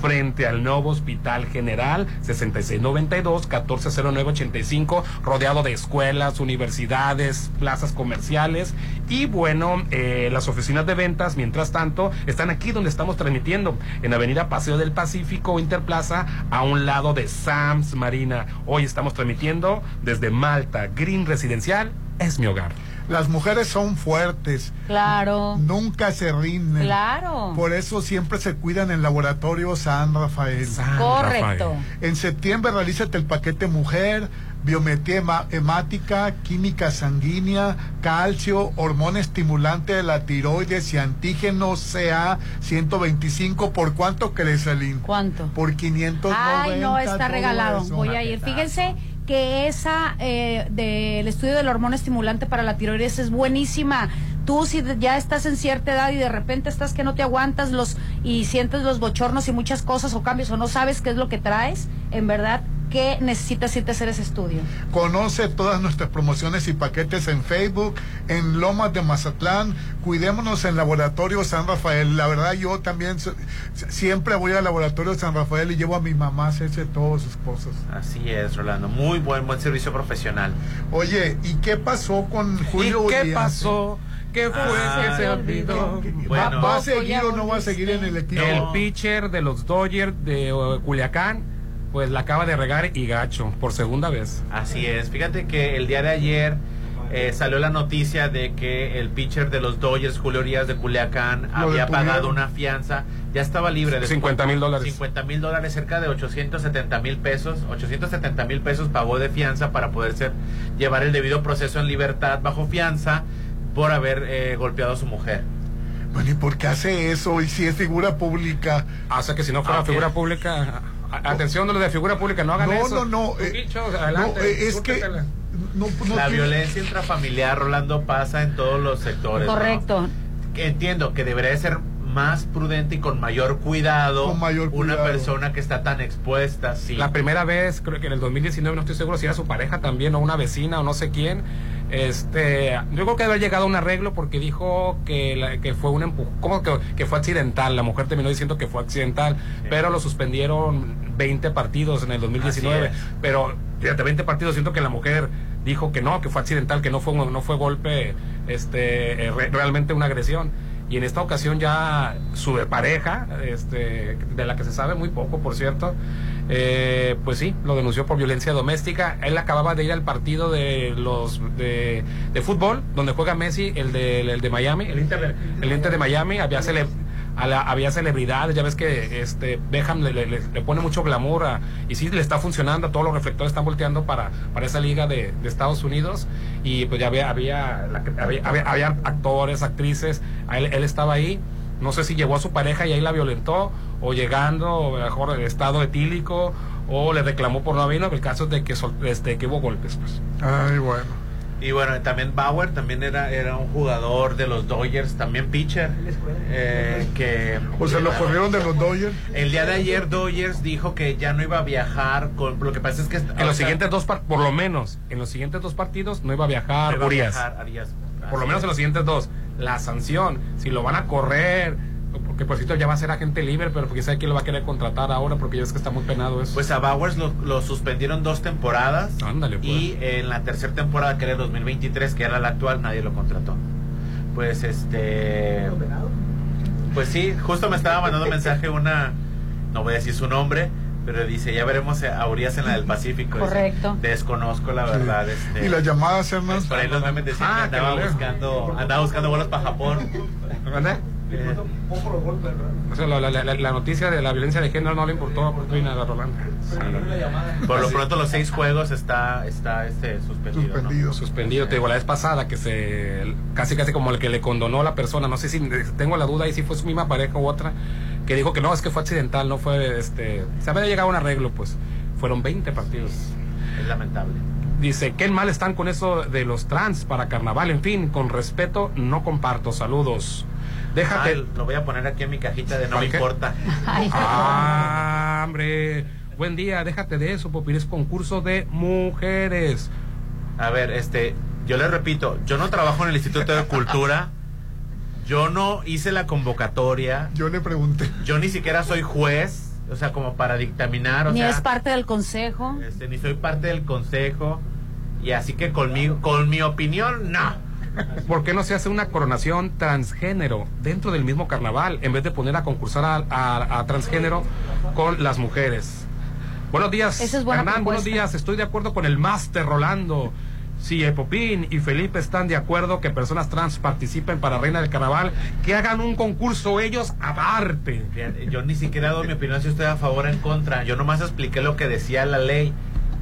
frente al nuevo Hospital General 6692-140985, rodeado de escuelas, universidades, plazas comerciales y bueno, eh, las oficinas de ventas, mientras tanto, están aquí donde estamos transmitiendo, en Avenida Paseo del Pacífico, Interplaza, a un lado de Sams Marina. Hoy estamos transmitiendo desde Malta, Green Residencial, es mi hogar. Las mujeres son fuertes. Claro. Nunca se rinden. Claro. Por eso siempre se cuidan en Laboratorio San Rafael. Correcto. En septiembre realízate el paquete mujer, biometría hemática, química sanguínea, calcio, hormona estimulante de la tiroides y antígeno CA 125. ¿Por cuánto crees, Aline? ¿Cuánto? Por 590. Ay, no, está regalado. Voy a ir. Fíjense que esa eh, del estudio del hormona estimulante para la tiroides es buenísima. Tú si ya estás en cierta edad y de repente estás que no te aguantas los y sientes los bochornos y muchas cosas o cambios o no sabes qué es lo que traes, en verdad que necesitas irte a hacer ese estudio. Conoce todas nuestras promociones y paquetes en Facebook, en Lomas de Mazatlán. Cuidémonos en Laboratorio San Rafael. La verdad, yo también siempre voy al Laboratorio San Rafael y llevo a mi mamá a hacerse todas sus cosas. Así es, Rolando. Muy buen, buen servicio profesional. Oye, ¿y qué pasó con Julio qué Uriarte? pasó? ¿Qué fue Ah, que se olvidó? ¿Va, Bueno. va a seguir o no va a seguir en el equipo? El pitcher de los Dodgers de uh, Culiacán, pues la acaba de regar y gacho por segunda vez. Así es. Fíjate que el día de ayer eh, salió la noticia de que el pitcher de los Dodgers, Julio Urias de Culiacán, Lo había detuvieron. pagado una fianza. Ya estaba libre. de 50 mil dólares. 50 mil dólares, cerca de 870 mil pesos. 870 mil pesos pagó de fianza para poder ser, llevar el debido proceso en libertad bajo fianza por haber eh, golpeado a su mujer. Bueno, ¿y por qué hace eso? Y si es figura pública. Sea que si no fuera Ah, figura pública, Atención de los de figura pública, no hagan No, eso. no, no, eh, adelante, no, eh, es que- discúlpetela. No, no la violencia intrafamiliar, Rolando, pasa en todos los sectores. Correcto. Entiendo que debería ser más prudente y con mayor cuidado Con mayor una cuidado. persona que está tan expuesta. Sí. La primera vez, creo que en el 2019, no estoy seguro si era su pareja también o una vecina o no sé quién. Este, yo creo que debe haber llegado a un arreglo porque dijo que, la- que fue un empujón, como que, que fue accidental. La mujer terminó diciendo que fue accidental, pero lo suspendieron 20 partidos en el 2019. Así es. Pero fíjate, 20 partidos, siento que la mujer dijo que no, que fue accidental, que no fue, no fue golpe, este, eh, re- realmente una agresión. Y en esta ocasión ya su pareja, este, de la que se sabe muy poco, por cierto, eh, pues sí, lo denunció por violencia doméstica. Él acababa de ir al partido de los de, fútbol, donde juega Messi, el de, el de Miami, el Inter, el Inter de Miami, había cele- había celebridades, ya ves que este Beckham le, le- le- pone mucho glamour y sí le está funcionando, todos los reflectores están volteando para, para esa liga de, Estados Unidos. Y pues ya había había, había, actores, actrices, él, él estaba ahí, no sé si llevó a su pareja y ahí la violentó o llegando, o mejor en estado etílico o le reclamó por no haber ido, el caso es de que, sol- este, que hubo golpes pues. Ay, bueno. Y bueno, también Bauer también era, era un jugador de los Dodgers, también pitcher. eh, que O sea, lo corrieron de los Dodgers. El día de ayer Dodgers dijo que ya no iba a viajar. Con, lo que pasa es que En los siguientes dos, por lo menos, en los siguientes dos partidos no iba a viajar iba a Urias. viajar Arias. Por lo menos en los siguientes dos. La sanción, si lo van a correr, porque por cierto ya va a ser agente libre, pero porque sabe quién lo va a querer contratar ahora, porque ya es que está muy penado eso. Pues a Bowers lo, lo suspendieron dos temporadas. Ándale, pues. Y en la tercera temporada, que era el 2023, que era la actual, nadie lo contrató. Pues este. Pues sí, justo me estaba mandando un mensaje una. No voy a decir su nombre, pero dice: Ya veremos a Urias en la del Pacífico. Dice, Correcto. Desconozco la verdad. Este, Y las llamadas, Hernán. Por ahí los memes decían Ah, que andaba buscando, andaba buscando vuelos para Japón. ¿Verdad? Eh, O sea, la, la- la- la noticia de la violencia de género no le importó a Portuina a Rolando. por lo pronto, los seis juegos está, está este, suspendido. ¿no? Suspendido. Suspendido, te digo, la vez pasada que se casi casi como el que le condonó a la persona, no sé si tengo la duda ahí si fue su misma pareja u otra, que dijo que no, es que fue accidental, no fue este, se había llegado a un arreglo, pues fueron 20 partidos. Es lamentable. Dice, qué mal están con eso de los trans para carnaval, en fin, con respeto, no comparto, saludos. Déjate. Ah, lo voy a poner aquí en mi cajita de no ¿Para me qué? importa. Ah, hombre. Buen día, déjate de eso, Popir, es concurso de mujeres. A ver, este, yo le repito, yo no trabajo en el Instituto de Cultura. Yo no hice la convocatoria. Yo le pregunté. Yo ni siquiera soy juez, o sea, como para dictaminar, o Ni sea, es parte del consejo. este, ni soy parte del consejo. Y así que conmigo, con mi opinión, no. ¿Por qué no se hace una coronación transgénero dentro del mismo carnaval en vez de poner a concursar a, a- a transgénero con las mujeres? Buenos días, es Hernán. Buenos días. Estoy de acuerdo con el máster Rolando. Si Epopín y Felipe están de acuerdo que personas trans participen para Reina del Carnaval, que hagan un concurso ellos aparte. Yo ni siquiera dado mi opinión si estoy a favor o en contra. Yo nomás expliqué lo que decía la ley,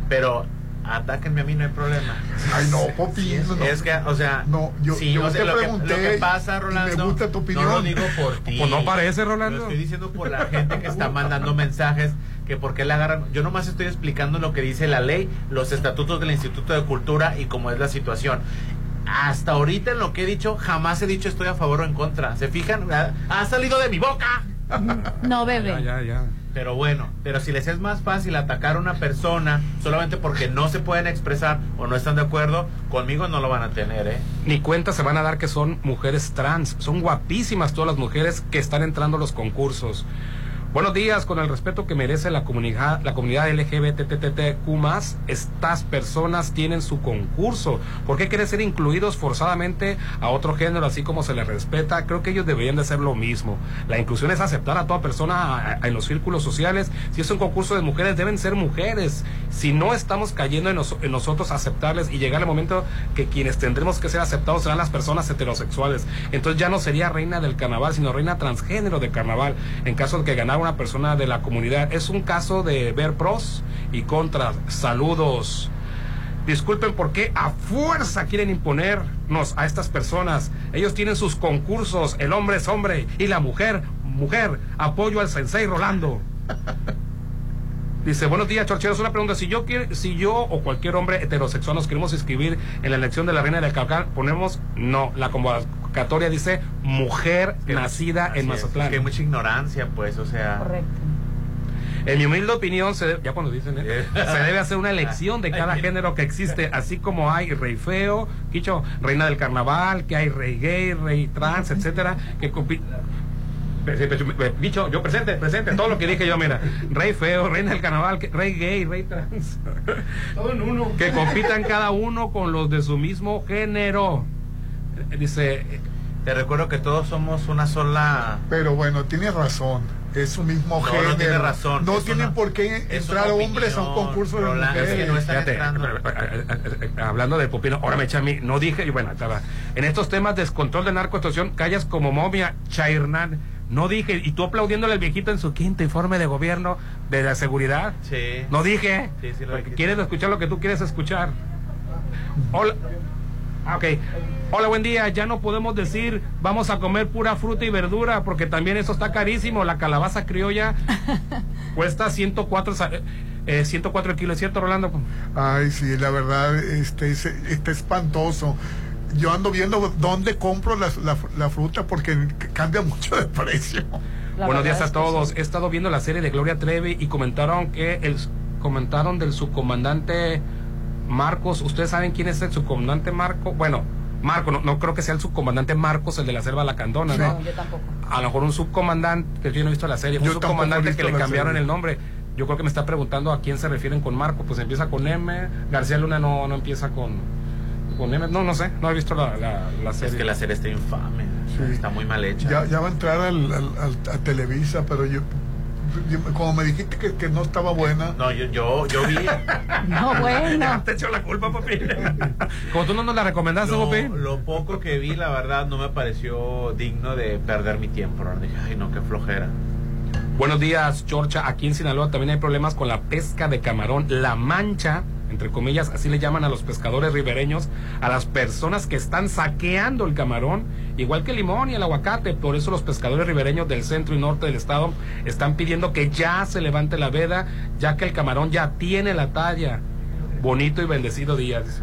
pero atáquenme a mí, no hay problema. Ay, no, Popi. no. Es que, o sea, No, yo- sí, yo o sea, te lo, que, pregunté lo que pasa, y me Rolando, gusta tu opinión. no lo digo por ti. Pues no parece, Rolando. Lo estoy diciendo por la gente que está mandando mensajes que por qué la agarran. Yo nomás estoy explicando lo que dice la ley, los estatutos del Instituto de Cultura y cómo es la situación. Hasta ahorita en lo que he dicho, jamás he dicho estoy a favor o en contra. ¿Se fijan? Ha, ha salido de mi boca. No, bebe. Ya, ya, ya. Pero bueno, pero si les es más fácil atacar a una persona solamente porque no se pueden expresar o no están de acuerdo, conmigo no lo van a tener, ¿eh? Ni cuenta se van a dar que son mujeres trans. Son guapísimas todas las mujeres que están entrando a los concursos. Buenos días, con el respeto que merece la comunidad, la comunidad LGBTTQ+, estas personas tienen su concurso. ¿Por qué quieren ser incluidos forzadamente a otro género, así como se les respeta? Creo que ellos deberían de hacer lo mismo. La inclusión es aceptar a toda persona en los círculos sociales. Si es un concurso de mujeres, deben ser mujeres. Si no estamos cayendo en, nos- en nosotros aceptarles y llegar el momento que quienes tendremos que ser aceptados serán las personas heterosexuales. Entonces ya no sería reina del carnaval, sino reina transgénero de carnaval. En caso de que ganara una persona de la comunidad. Es un caso de ver pros y contras. Saludos. Disculpen por qué a fuerza quieren imponernos a estas personas. Ellos tienen sus concursos. El hombre es hombre y la mujer, mujer. Apoyo al sensei Rolando. Dice, buenos días, Chorcheros. Una pregunta. Si yo quiero, si yo o cualquier hombre heterosexual nos queremos inscribir en la elección de la reina de Calcán, ponemos no. La convocatoria dice mujer nacida en Mazatlán. que hay mucha ignorancia, pues, o sea. Correcto. En mi humilde opinión, se debe- ya cuando dicen, ¿eh? se debe hacer una elección de cada género que existe, así como hay rey feo, quicho, reina del carnaval, que hay rey gay, rey trans, etcétera, que yo presente, presente, todo lo que dije yo, mira, rey feo, reina del carnaval, rey gay, rey trans. Todo en uno. Que compitan cada uno con los de su mismo género. Dice, Te recuerdo que todos somos una sola. Pero bueno, tienes razón. Es su mismo No, no género. tiene razón. No Es tienen una- por qué entrar hombres a un concurso de Roland, es mujeres. que no están Fíjate, entrando. eh, eh, eh, hablando del pupino, ahora me echa a mí, no dije, y bueno, estaba, en estos temas de descontrol de narcoextorsión, callas como momia, Chairnan, no dije, y tú aplaudiéndole al viejito en su quinto informe de gobierno de la seguridad, Sí. no dije, Sí, sí lo porque quieres escuchar lo que tú quieres escuchar. Hola. Ah, ok. Hola, buen día. Ya no podemos decir vamos a comer pura fruta y verdura porque también eso está carísimo. La calabaza criolla cuesta 104, sa- eh, 104 kilos, ¿es cierto, Rolando? Ay, sí, la verdad, este, es- está espantoso. Yo ando viendo dónde compro la, la- la fruta porque cambia mucho de precio. Buenos días a todos. He estado viendo la serie de Gloria Trevi y comentaron que el comentaron del subcomandante Marcos. ¿Ustedes saben quién es el subcomandante Marco? Bueno, Marco, no, no creo que sea el subcomandante Marcos, el de la selva Lacandona, ¿no? No, yo tampoco. A lo mejor un subcomandante, que yo no he visto la serie, un Yo subcomandante que le cambiaron serie. el nombre. Yo creo que me está preguntando a quién se refieren con Marco. Pues empieza con M. García Luna no, no empieza con, con M. No, no sé, no he visto la, la, la serie. Es que la serie está infame. Sí. Está muy mal hecha. Ya, ya va a entrar al, al- al- a Televisa, pero yo- como me dijiste que, que no estaba buena, No, yo, yo, yo vi. No, bueno. Te echo la culpa, papi. Como tú no nos la recomendaste, Lo, papi. lo poco que vi, la verdad, no me pareció digno de perder mi tiempo. ¿no? Dije, ay, no, qué flojera. Buenos días, Chorcha. Aquí en Sinaloa también hay problemas con la pesca de camarón. La mancha, entre comillas, así le llaman a los pescadores ribereños, a las personas que están saqueando el camarón, igual que el limón y el aguacate. Por eso los pescadores ribereños del centro y norte del estado están pidiendo que ya se levante la veda, ya que el camarón ya tiene la talla. Bonito y bendecido día, dice.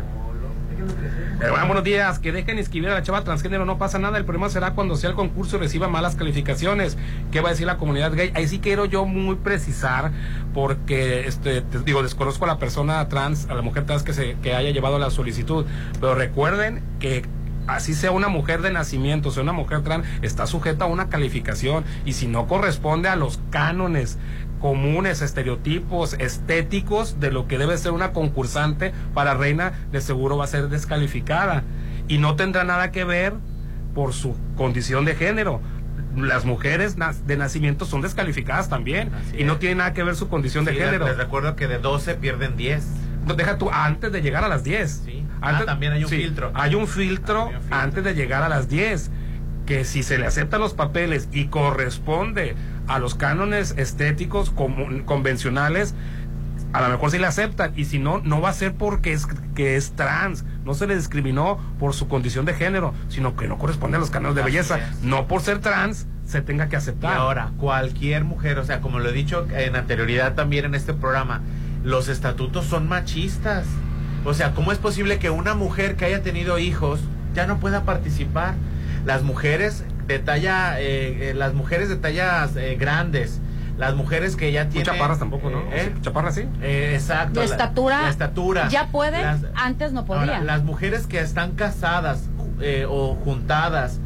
Eh, bueno, buenos días, que dejen inscribir a la chava transgénero, no pasa nada, el problema será cuando sea el concurso y reciba malas calificaciones. ¿Qué va a decir la comunidad gay? Ahí sí quiero yo muy precisar, porque este, te digo, desconozco a la persona trans, a la mujer trans que, se, que haya llevado la solicitud, pero recuerden que así sea una mujer de nacimiento, sea una mujer trans, está sujeta a una calificación y si no corresponde a los cánones comunes, estereotipos estéticos de lo que debe ser una concursante para reina, de seguro va a ser descalificada y no tendrá nada que ver por su condición de género. Las mujeres de nacimiento son descalificadas también Así y no tiene nada que ver su condición de género. Les recuerdo que de 12 pierden 10. No, deja tú antes de llegar a las 10. Sí. Ah, también hay un sí, filtro. Hay un filtro Hay un filtro. antes de llegar a las 10. Que si se le aceptan los papeles y corresponde a los cánones estéticos convencionales, a lo mejor sí le aceptan. Y si no, no va a ser porque es, que es trans. No se le discriminó por su condición de género, sino que no corresponde a los cánones de belleza. No por ser trans se tenga que Y aceptar. ahora, cualquier mujer, o sea, como lo he dicho en anterioridad también en este programa, los estatutos son machistas. O sea, ¿cómo es posible que una mujer que haya tenido hijos ya no pueda participar? Las mujeres de talla, eh, eh, las mujeres de tallas eh, grandes, las mujeres que ya tienen... chaparras tampoco, ¿no? eh, Chaparras sí. eh, exacto. De la- estatura, la estatura. Ya pueden, Las- antes no Ahora, podían. las mujeres que están casadas eh, o juntadas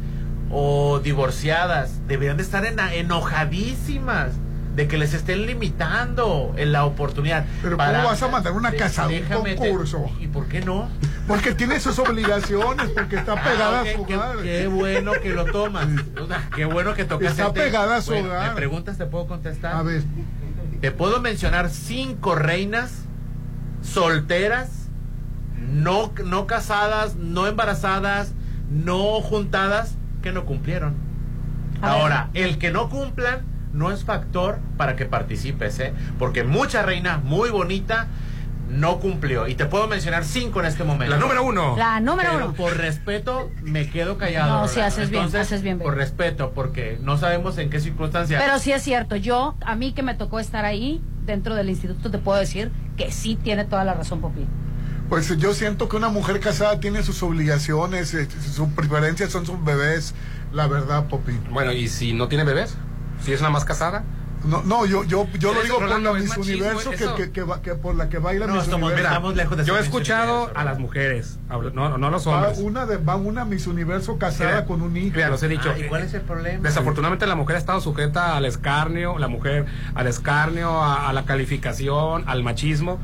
o divorciadas deberían de estar ena- enojadísimas de que les estén limitando en la oportunidad. Pero ¿cómo vas a mandar una de- casa a un te- concurso? ¿Y por qué no? porque tiene sus obligaciones, porque está Ah, pegada a su qué, hogar. qué bueno que lo tomas. O sea, qué bueno que tocas Está pegada a su Bueno, hogar. ¿Me preguntas? ¿Te puedo contestar? A ver, Te puedo mencionar cinco reinas solteras, no, no casadas, no embarazadas, no juntadas, que no cumplieron. A Ahora, el que no cumplan no es factor para que participes, ¿eh? Porque mucha reina muy bonita no cumplió. Y te puedo mencionar cinco en este momento. La número uno. La número Pero uno. Por respeto, me quedo callado. No, sí, haces bien, Entonces, haces bien, Por respeto, porque no sabemos en qué circunstancias. Pero sí es cierto, yo, a mí que me tocó estar ahí, dentro del instituto, te puedo decir que sí tiene toda la razón, Popi. Pues yo siento que una mujer casada tiene sus obligaciones, eh, sus preferencias son sus bebés, la verdad, Popi. Bueno, ¿y si no tiene bebés? ¿Si es una más casada? No, no, yo, yo, yo lo digo por Rolando, la Miss machismo, Universo, que, que, que, va- que por la que baila No, Miss estamos- Universo. estamos lejos de Yo he escuchado Universo, a las mujeres, hablo- no, no a los Va hombres. una, de, va una Miss Universo casada Mira, con un hijo. Mira, los he dicho. Ah, ¿y cuál es el problema? Desafortunadamente la mujer ha estado sujeta al escarnio, la mujer al escarnio, a, a la calificación, al machismo,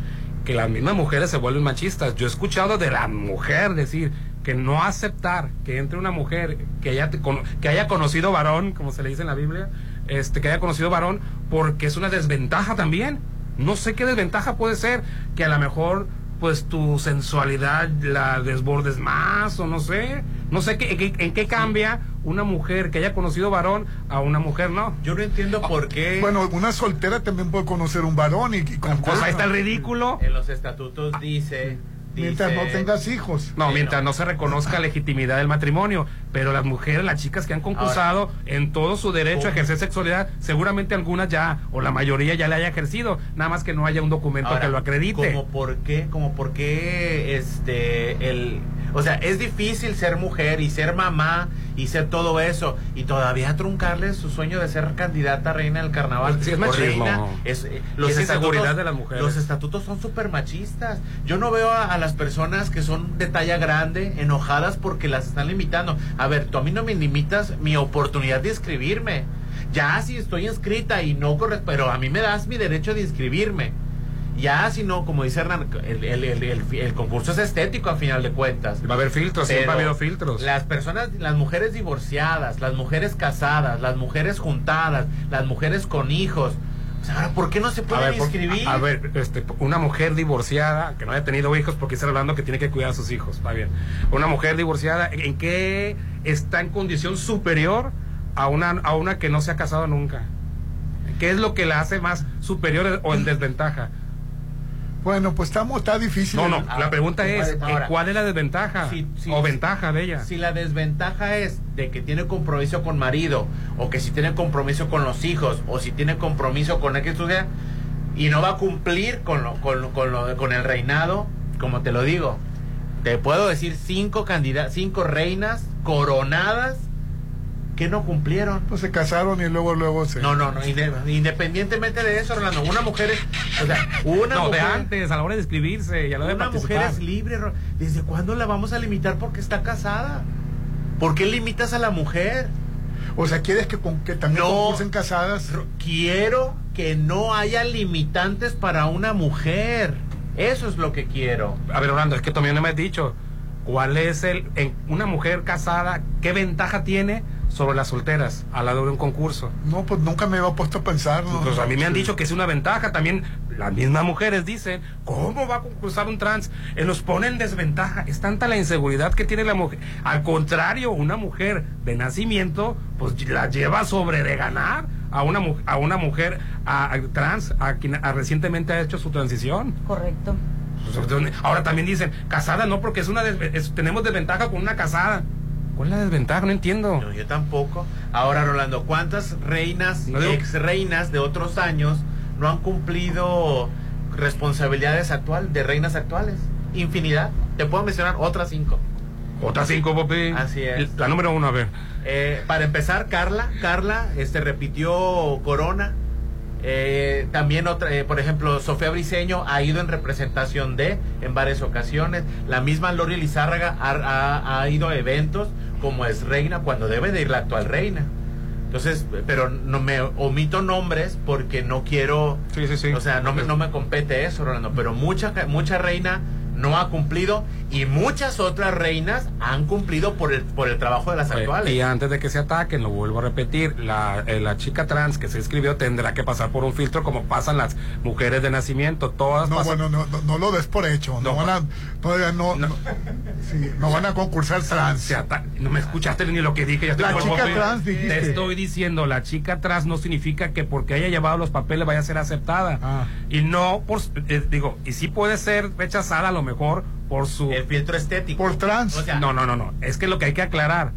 que las mismas mujeres se vuelven machistas. Yo he escuchado de la mujer decir que no aceptar que entre una mujer que haya, que haya conocido varón, como se le dice en la Biblia, este, que haya conocido varón, porque es una desventaja también. No sé qué desventaja puede ser, que a lo mejor pues tu sensualidad la desbordes más o no sé, no sé qué, en qué- en qué cambia una mujer que haya conocido varón a una mujer no. Yo no entiendo por qué. Bueno, una soltera también puede conocer un varón y, y con Pues ahí está el ridículo. En los estatutos dice. Mientras dice- no tengas hijos. No, mientras no se reconozca legitimidad del matrimonio. Pero las mujeres, las chicas que han concursado en todo su derecho a ejercer sexualidad, seguramente algunas ya, o la mayoría ya la haya ejercido. Nada más que no haya un documento Ahora, que lo acredite. Como por qué, como por qué, este, el, o sea, es difícil ser mujer y ser mamá y ser todo eso y todavía truncarle su sueño de ser candidata a reina del carnaval. Sí, es machismo. reina, es, eh, es inseguridad de las mujeres. Los estatutos son súper machistas. Yo no veo a, a las personas que son de talla grande enojadas porque las están limitando. A ver, tú a mí no me limitas mi oportunidad de inscribirme. Ya si estoy inscrita y no corre, pero a mí me das mi derecho de inscribirme. Ya si no, como dice Hernán, el, el- el- concurso es estético a final de cuentas. Va a haber filtros, siempre ha habido filtros. Las personas, las mujeres divorciadas, las mujeres casadas, las mujeres juntadas, las mujeres con hijos. Ahora, ¿por qué no se por- inscribir? a, a ver, este, una mujer divorciada que no haya tenido hijos porque está hablando que tiene que cuidar a sus hijos, está bien. Una mujer divorciada, ¿en qué está en condición superior a una, a una que no se ha casado nunca? ¿Qué es lo que la hace más superior o en desventaja? Bueno, pues estamos, está difícil. No, no, la pregunta es, ¿eh, Ahora, ¿cuál es la desventaja? si- si- o ventaja de ella. Si la desventaja es de que tiene compromiso con marido, o que si tiene compromiso con los hijos, o si tiene compromiso con el que estudia, y no va a cumplir con, lo, con, lo- con, lo- con el reinado, como te lo digo, te puedo decir cinco candidatas, cinco reinas coronadas que no cumplieron. Pues se casaron y luego, luego se. No, no, no, inde- independientemente de eso, Rolando, una mujer es, o sea, una no, de mujer, antes, a la hora de inscribirse y a la hora de una mujer es libre. ¿Desde cuándo la vamos a limitar porque está casada? ¿Por qué limitas a la mujer? O sea, ¿quieres que, con, que también No. concursen casadas? Quiero que no haya limitantes para una mujer. Eso es lo que quiero. A ver, Orlando, es que todavía no me has dicho cuál es el. En una mujer casada, ¿qué ventaja tiene sobre las solteras a la hora de un concurso? No, pues nunca me había puesto a pensar. ¿no? Pues a mí me han dicho que es una ventaja. También las mismas mujeres dicen, ¿cómo va a concursar un trans? Eh, nos pone en desventaja. Es tanta la inseguridad que tiene la mujer. Al contrario, una mujer de nacimiento, pues la lleva sobre de ganar a una, mu- a una mujer a- a trans, a quien a- recientemente ha hecho su transición. Correcto. Pues, Ahora también dicen, casada no, porque es una es- tenemos desventaja con una casada. ¿Cuál es la desventaja? No entiendo. No, yo tampoco. Ahora, Rolando, ¿cuántas reinas, No digo- ex reinas de otros años no han cumplido responsabilidades actual de reinas actuales? Infinidad. Te puedo mencionar otras cinco. Otras cinco, Popi. Así es. La número uno, a ver. Eh, para empezar, Carla, Carla, este repitió Corona. Eh, también otra, eh, por ejemplo, Sofía Briseño ha ido en representación de en varias ocasiones. La misma Lori Lizárraga ha, ha- ha ido a eventos como es reina cuando debe de ir la actual reina. Entonces, pero no me omito nombres porque no quiero, Sí, sí, sí. o sea, no me, no me compete eso, Rolando. Pero mucha, mucha reina no ha cumplido y muchas otras reinas han cumplido por el, por el trabajo de las Eh, actuales. y antes de que se ataquen, lo vuelvo a repetir, la, eh, la chica trans que se inscribió tendrá que pasar por un filtro como pasan las mujeres de nacimiento. Todas No, pasan- bueno, no, no, no lo des por hecho. No, No, van a, todavía no, no, sí, no van a concursar trans. No me escuchaste ni lo que dije. Ya estoy La chica trans, dijiste. Te estoy diciendo, la chica trans no significa que porque haya llevado los papeles vaya a ser aceptada. Ah. Y no, por, eh, digo, y sí puede ser rechazada a lo mejor por su... El filtro estético. Por trans. O sea, no, no, no, no. Es que lo que hay que aclarar,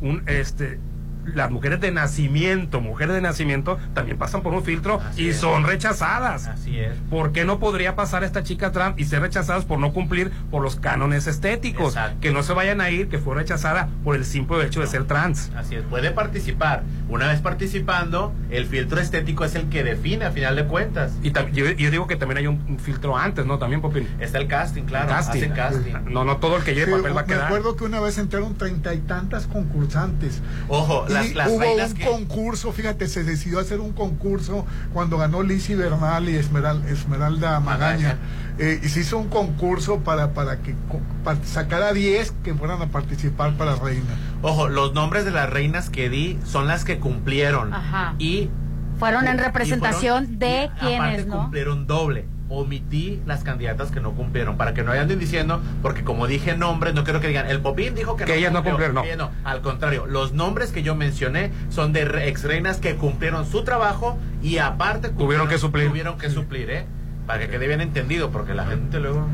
un, este, las mujeres de nacimiento, mujeres de nacimiento, también pasan por un filtro Así y es. son rechazadas. Así es. ¿Por qué no podría pasar esta chica trans y ser rechazadas por no cumplir por los cánones estéticos? Exacto. Que no se vayan a ir, que fue rechazada por el simple hecho de ser trans. Así es, puede participar. Una vez participando, el filtro estético es el que define a final de cuentas. Y yo, yo digo que también hay un, un filtro antes, ¿no? También, Popín. Está el casting, claro. Casting. Hacen casting. No, no todo el que lleve Sí, papel va a me quedar. acuerdo que una vez entraron treinta y tantas concursantes. Ojo, Y las, las hubo un que... concurso, fíjate, se decidió hacer un concurso cuando ganó Lizzie Bernal y Esmeral- Esmeralda Magaña. Magaña. Eh, y se hizo un concurso para, para que para sacar a 10 que fueran a participar para reina. Ojo, los nombres de las reinas que di son las que cumplieron. Ajá. Y Fueron en y representación fueron- de y quienes, aparte ¿no? cumplieron doble. Omití las candidatas que no cumplieron para que no anden diciendo, porque como dije nombres, no quiero que digan, el Popín dijo que, Que ellas no cumplió". cumplieron, no. Que ellas Al contrario, los nombres que yo mencioné son de ex reinas que cumplieron su trabajo y aparte Tuvieron cumplieron- que suplir. Tuvieron que suplir, ¿eh? Para que quede bien entendido, porque la gente luego.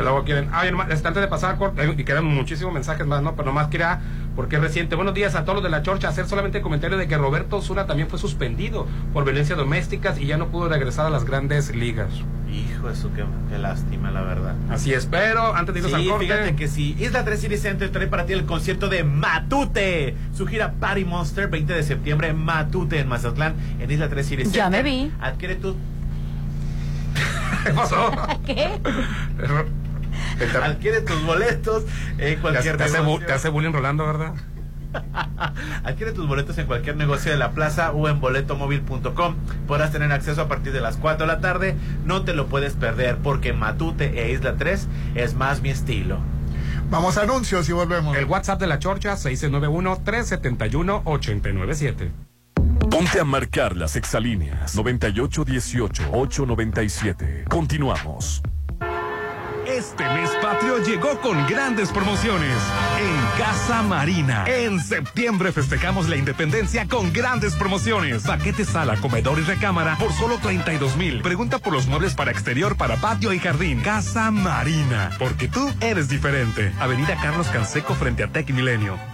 Luego quieren. Ah, antes de pasar y quedan muchísimos mensajes más, ¿no? Pero nomás quería, porque es reciente. Buenos días a todos los de la Chorcha. Hacer solamente el comentario de que Roberto Osuna también fue suspendido por violencia domésticas y ya no pudo regresar a las grandes ligas. Hijo, eso qué, qué lástima, la verdad. Así es, pero antes de irnos Sí, al corte. fíjate que sí. Isla 3 City Center trae para ti el concierto de Matute. Su gira Party Monster, 20 de septiembre, Matute en Mazatlán, en Isla 3 City Center. Ya me vi. Adquiere tu, ¿Qué pasó? ¿Qué? Adquiere tus boletos en cualquier te hace negocio. te hace bullying Rolando, ¿verdad? Adquiere tus boletos en cualquier negocio de la plaza o en boletomóvil.com. Podrás tener acceso a partir de las 4 de la tarde. No te lo puedes perder porque Matute e Isla 3 es más mi estilo. Vamos a anuncios y volvemos. El WhatsApp de la Chorcha, 691-371-897. Ponte a marcar las exalíneas 9818-897. Continuamos. Este mes patrio llegó con grandes promociones en Casa Marina. En septiembre festejamos la independencia con grandes promociones. Paquete sala, comedor y recámara por solo 32 mil. Pregunta por los muebles para exterior, para patio y jardín. Casa Marina, porque tú eres diferente. Avenida Carlos Canseco frente a Tech Milenio.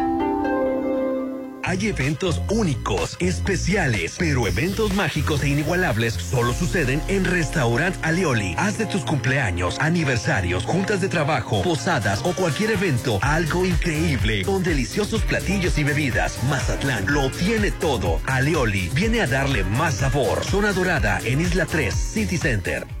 Hay eventos únicos, especiales, pero eventos mágicos e inigualables solo suceden en Restaurant Alioli. Haz de tus cumpleaños, aniversarios, juntas de trabajo, posadas o cualquier evento algo increíble con deliciosos platillos y bebidas. Mazatlán lo tiene todo. Alioli viene a darle más sabor. Zona Dorada en Isla 3, City Center.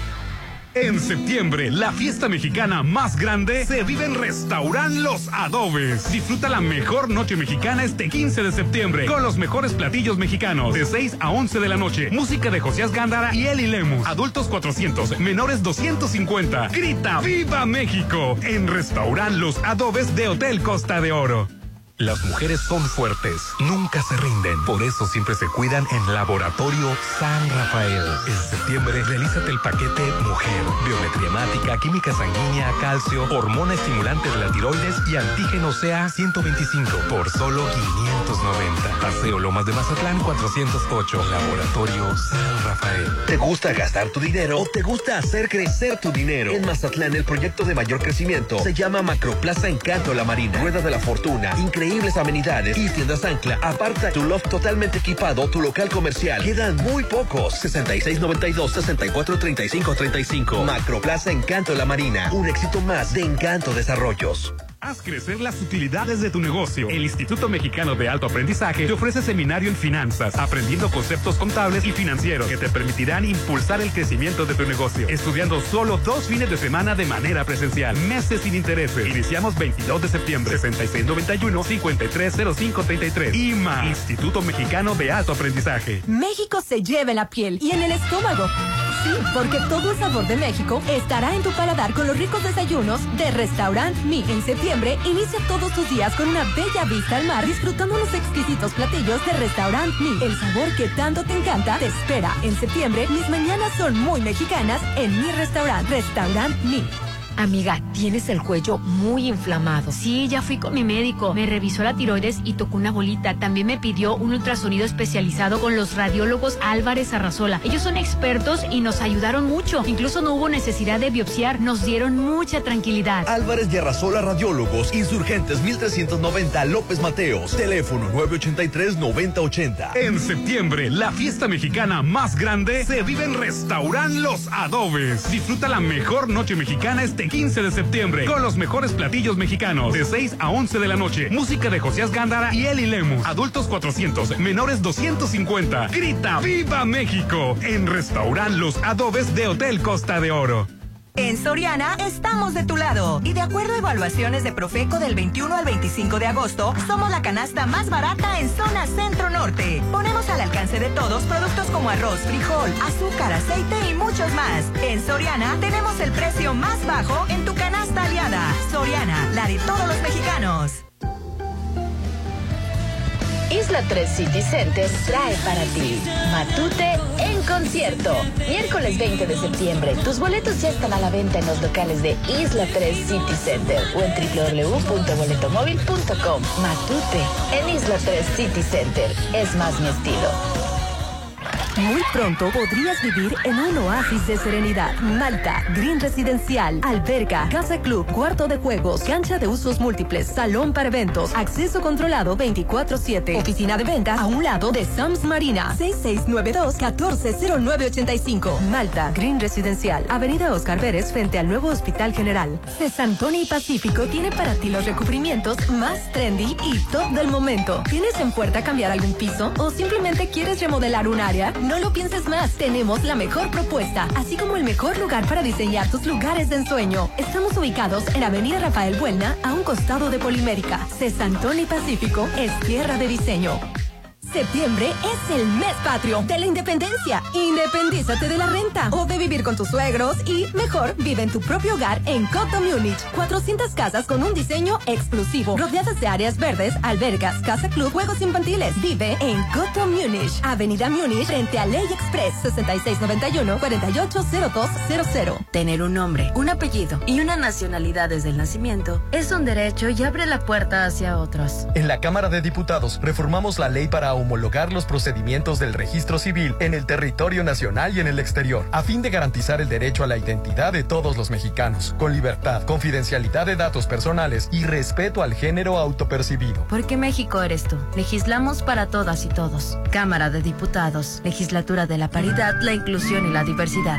En septiembre, la fiesta mexicana más grande se vive en Restaurant Los Adobes. Disfruta la mejor noche mexicana este 15 de septiembre con los mejores platillos mexicanos de 6 a 11 de la noche. Música de Josías Gándara y Eli Lemus. Adultos 400, menores 250. Grita ¡Viva México! En Restaurant Los Adobes de Hotel Costa de Oro. Las mujeres son fuertes, nunca se rinden. Por eso siempre se cuidan en Laboratorio San Rafael. En septiembre, realízate el paquete Mujer. Biometría hemática, química sanguínea, calcio, hormona estimulante de la tiroides y antígeno CA 125 por solo 590. Paseo Lomas de Mazatlán 408. Laboratorio San Rafael. ¿Te gusta gastar tu dinero o te gusta hacer crecer tu dinero? En Mazatlán el proyecto de mayor crecimiento se llama Macroplaza Encanto La Marina. Rueda de la Fortuna, increíbles amenidades y tiendas ancla. Aparta tu loft totalmente equipado, tu local comercial. Quedan muy pocos. 6692 6435 35. Macroplaza Encanto La Marina. Un éxito más de Encanto Desarrollos. Haz crecer las utilidades de tu negocio. El Instituto Mexicano de Alto Aprendizaje te ofrece seminario en finanzas, aprendiendo conceptos contables y financieros que te permitirán impulsar el crecimiento de tu negocio. Estudiando solo dos fines de semana de manera presencial, meses sin intereses. Iniciamos 22 de septiembre, 6691-530533. IMA, Instituto Mexicano de Alto Aprendizaje. México se lleva en la piel y en el estómago. Sí, porque todo el sabor de México estará en tu paladar con los ricos desayunos de Restaurant Mi en septiembre. Inicia todos tus días con una bella vista al mar disfrutando los exquisitos platillos de Restaurant Mi. El sabor que tanto te encanta te espera. En septiembre, mis mañanas son muy mexicanas en mi restaurant, Restaurant Mi. Amiga, tienes el cuello muy inflamado. Sí, ya fui con mi médico. Me revisó la tiroides y tocó una bolita. También me pidió un ultrasonido especializado con los radiólogos Álvarez Arrazola. Ellos son expertos y nos ayudaron mucho. Incluso no hubo necesidad de biopsiar. Nos dieron mucha tranquilidad. Álvarez y Arrazola Radiólogos, Insurgentes 1390 López Mateos, teléfono 983-9080. En septiembre, la fiesta mexicana más grande se vive en Restaurant Los Adobes. Disfruta la mejor noche mexicana este 15 de septiembre con los mejores platillos mexicanos de 6 a 11 de la noche. Música de Josías Gándara y Eli Lemus. Adultos 400, menores 250. Grita ¡Viva México! En Restaurant Los Adobes de Hotel Costa de Oro. En Soriana estamos de tu lado y de acuerdo a evaluaciones de Profeco del 21 al 25 de agosto, somos la canasta más barata en zona centro norte. Ponemos al alcance de todos productos como arroz, frijol, azúcar, aceite y muchos más. En Soriana tenemos el precio más bajo en tu canasta aliada. Soriana, la de todos los mexicanos. Isla 3 City Center trae para ti Matute en concierto. Miércoles 20 de septiembre. Tus boletos ya están a la venta en los locales de Isla 3 City Center o en www.boletomóvil.com. Matute en Isla 3 City Center. Es más mi estilo. Muy pronto podrías vivir en un oasis de serenidad. Malta, Green Residencial, alberga, casa club, cuarto de juegos, cancha de usos múltiples, salón para eventos, acceso controlado 24-7, oficina de ventas a un lado de Sams Marina, 6692-140985. Malta, Green Residencial, Avenida Oscar Pérez frente al nuevo Hospital General. Cesantoni Pacífico tiene para ti los recubrimientos más trendy y top del momento. ¿Tienes en puerta cambiar algún piso o simplemente quieres remodelar un área? No lo pienses más. Tenemos la mejor propuesta, así como el mejor lugar para diseñar tus lugares de ensueño. Estamos ubicados en Avenida Rafael Buelna, a un costado de Polimérica. Cesantón y Pacífico es tierra de diseño. Septiembre es el mes patrio de la independencia. Independízate de la renta o de vivir con tus suegros y, mejor, vive en tu propio hogar en Coto Múnich. 400 casas con un diseño exclusivo, rodeadas de áreas verdes, albergas, casa club, juegos infantiles. Vive en Coto Múnich, Avenida Múnich, frente a Ley Express, 6691-480200. Tener un nombre, un apellido y una nacionalidad desde el nacimiento es un derecho y abre la puerta hacia otros. En la Cámara de Diputados reformamos la ley para homologar los procedimientos del registro civil en el territorio nacional y en el exterior, a fin de garantizar el derecho a la identidad de todos los mexicanos, con libertad, confidencialidad de datos personales y respeto al género autopercibido. Porque México eres tú. Legislamos para todas y todos. Cámara de Diputados, Legislatura de la Paridad, la Inclusión y la Diversidad.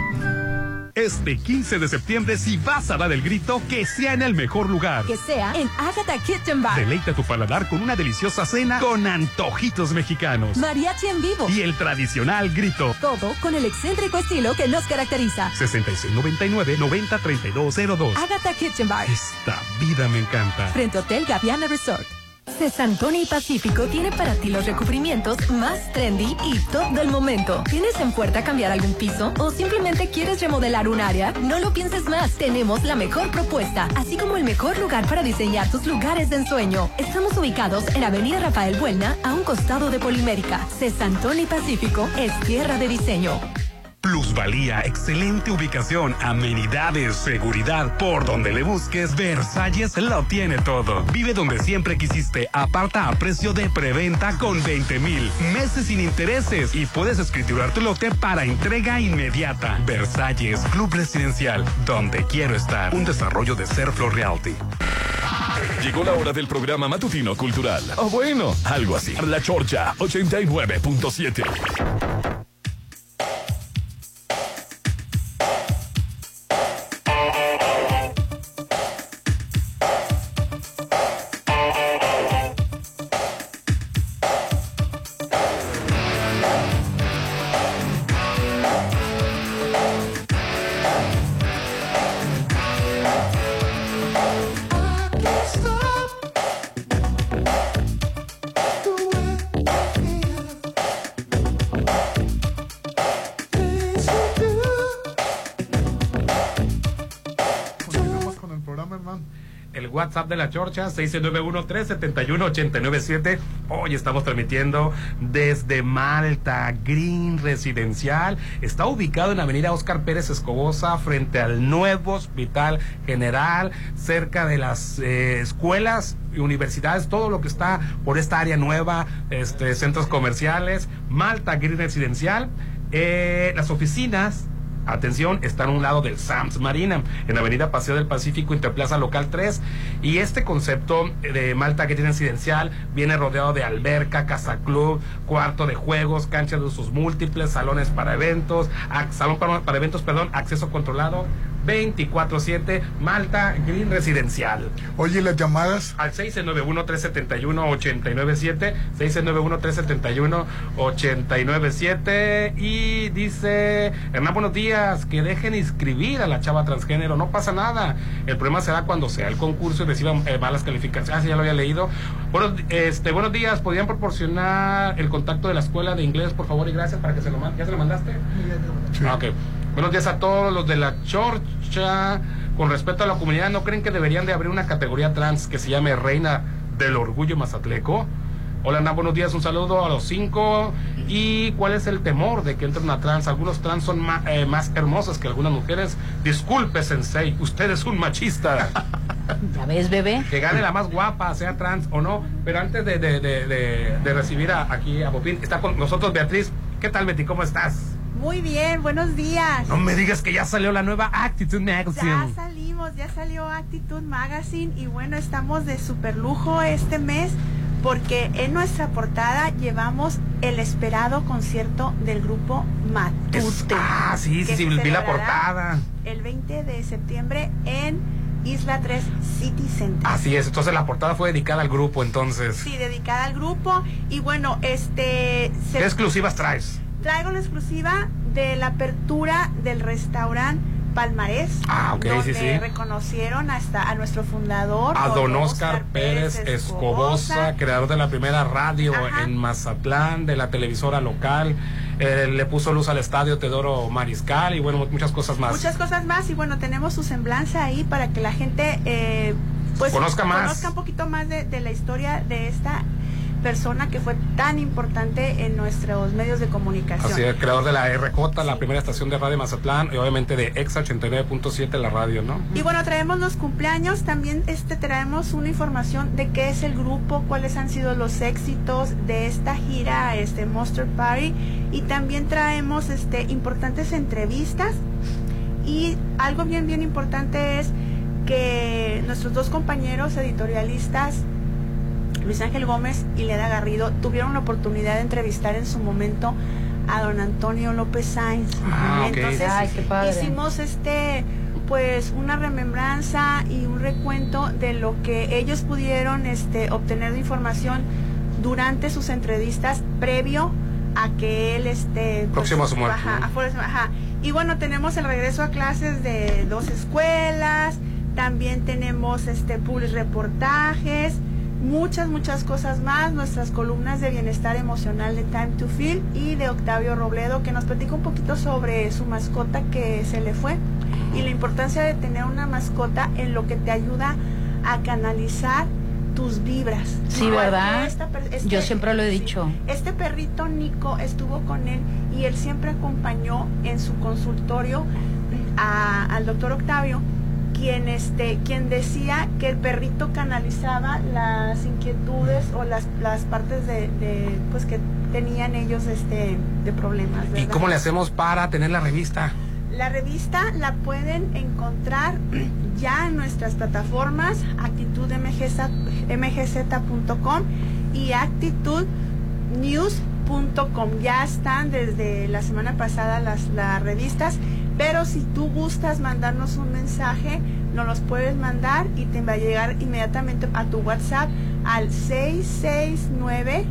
Este 15 de septiembre, si vas a dar el grito, que sea en el mejor lugar. Que sea en Agatha Kitchen Bar. Deleita tu paladar con una deliciosa cena con antojitos mexicanos. Mariachi en vivo. Y el tradicional grito. Todo con el excéntrico estilo que nos caracteriza. 6699-903202. Agatha Kitchen Bar. Esta vida me encanta. Frente Hotel Gaviana Resort. Cesantoni Pacífico tiene para ti los recubrimientos más trendy y top del momento. ¿Tienes en puerta cambiar algún piso o simplemente quieres remodelar un área? No lo pienses más. Tenemos la mejor propuesta, así como el mejor lugar para diseñar tus lugares de ensueño. Estamos ubicados en Avenida Rafael Buelna, a un costado de Polimérica. Cesantoni Pacífico es tierra de diseño. Plusvalía, excelente ubicación, amenidades, seguridad. Por donde le busques, Versalles lo tiene todo. Vive donde siempre quisiste. Aparta a precio de preventa con 20 mil meses sin intereses y puedes escriturar tu lote para entrega inmediata. Versalles, Club Residencial, donde quiero estar. Un desarrollo de Serflo Realty. Llegó la hora del programa matutino cultural. O bueno, algo así. La Chorcha 89.7. WhatsApp de la Chorcha, 691-371-897. Hoy estamos transmitiendo desde Malta, Green Residencial. Está ubicado en la avenida Oscar Pérez Escobosa, frente al nuevo Hospital General, cerca de las eh, escuelas y universidades, todo lo que está por esta área nueva, este, centros comerciales. Malta, Green Residencial. Eh, las oficinas Atención, está a un lado del Sams Marina, en Avenida Paseo del Pacífico, Interplaza Local 3. Y este concepto de Malta Green Residencial viene rodeado de alberca, casa club, cuarto de juegos, cancha de usos múltiples, salones para eventos, salón para eventos, perdón, acceso controlado 24-7, Malta Green Residencial. Oye, las llamadas. Al 691-371-897, 691-371-897. Y dice, Hernán, buenos días, que dejen inscribir a la chava transgénero, no pasa nada. El problema será cuando sea el concurso y reciban eh, malas calificaciones. Ah, sí, ya lo había leído. Buenos, este, buenos días, ¿podrían proporcionar el contacto de la escuela de inglés, por favor, y gracias para que se lo mande? ¿Ya se lo mandaste? Ah, ok. Buenos días a todos los de la Chorcha. Con respecto a la comunidad, ¿no creen que deberían de abrir una categoría trans que se llame Reina del Orgullo Mazatleco? Hola, Ana, buenos días, un saludo a los cinco. ¿Y cuál es el temor de que entre una trans? Algunos trans son ma- eh, más hermosas que algunas mujeres. Disculpe, Sensei, usted es un machista. ¿Ya ves, bebé? Que gane la más guapa, sea trans o no. Pero antes de, de- de- de- de recibir a- aquí a Popín, está con nosotros Beatriz. ¿Qué tal, Betty? ¿Cómo estás? Muy bien, buenos días. No me digas que ya salió la nueva Attitude Ya Magazine. salimos, ya salió Actitude Magazine y bueno, estamos de super lujo este mes porque en nuestra portada llevamos el esperado concierto del grupo Matute. ah, sí, sí, vi la portada. El 20 de septiembre en Isla 3 City Center. Así es, entonces la portada fue dedicada al grupo, entonces. Sí, dedicada al grupo y bueno, este se- ¿Qué exclusivas traes? Traigo la exclusiva de la apertura del restaurante Palmarés. Ah, ok, donde sí, sí. reconocieron hasta a nuestro fundador. A don Oscar Oscar Pérez Escobosa, creador de la primera radio en Mazatlán, de la televisora local. Eh, le puso luz al estadio Teodoro Mariscal y bueno, muchas cosas más. Muchas cosas más y bueno, tenemos su semblanza ahí para que la gente eh, pues Conozca más. conozca un poquito más de, de la historia de esta persona que fue tan importante en nuestros medios de comunicación. Así es, creador de la RJ, la primera estación de radio de Mazatlán y obviamente de Exa 89.7 la radio, ¿no? Y bueno, traemos los cumpleaños, también este traemos una información de qué es el grupo, cuáles han sido los éxitos de esta gira, este Monster Party, y también traemos este importantes entrevistas y algo bien bien importante es que nuestros dos compañeros editorialistas Luis Ángel Gómez y Leda Garrido tuvieron la oportunidad de entrevistar en su momento a don Antonio López Sainz. Ah, ok. Entonces Ay, qué padre. hicimos este pues una remembranza y un recuento de lo que ellos pudieron este obtener de información durante sus entrevistas previo a que él este pues, Próximo a su muerte, ajá, ¿no? a Forrest- ajá. y bueno tenemos el regreso a clases de dos escuelas también tenemos este public reportajes muchas muchas cosas más nuestras columnas de bienestar emocional de Time to Feel y de Octavio Robledo que nos platica un poquito sobre su mascota que se le fue y la importancia de tener una mascota en lo que te ayuda a canalizar tus vibras. Sí, ¿verdad? esta este- Yo siempre lo he dicho. Este perrito Nico estuvo con él y él siempre acompañó en su consultorio a- al doctor Octavio, quien este, quien decía que el perrito canalizaba las inquietudes o las, las partes de, de, pues que tenían ellos este de problemas. ¿Y cómo le hacemos para tener la revista? La revista la pueden encontrar ya en nuestras plataformas actitudmgz.com y actitudnews.com. Ya están desde la semana pasada las, las revistas, pero si tú gustas mandarnos un mensaje, nos los puedes mandar y te va a llegar inmediatamente a tu WhatsApp al 669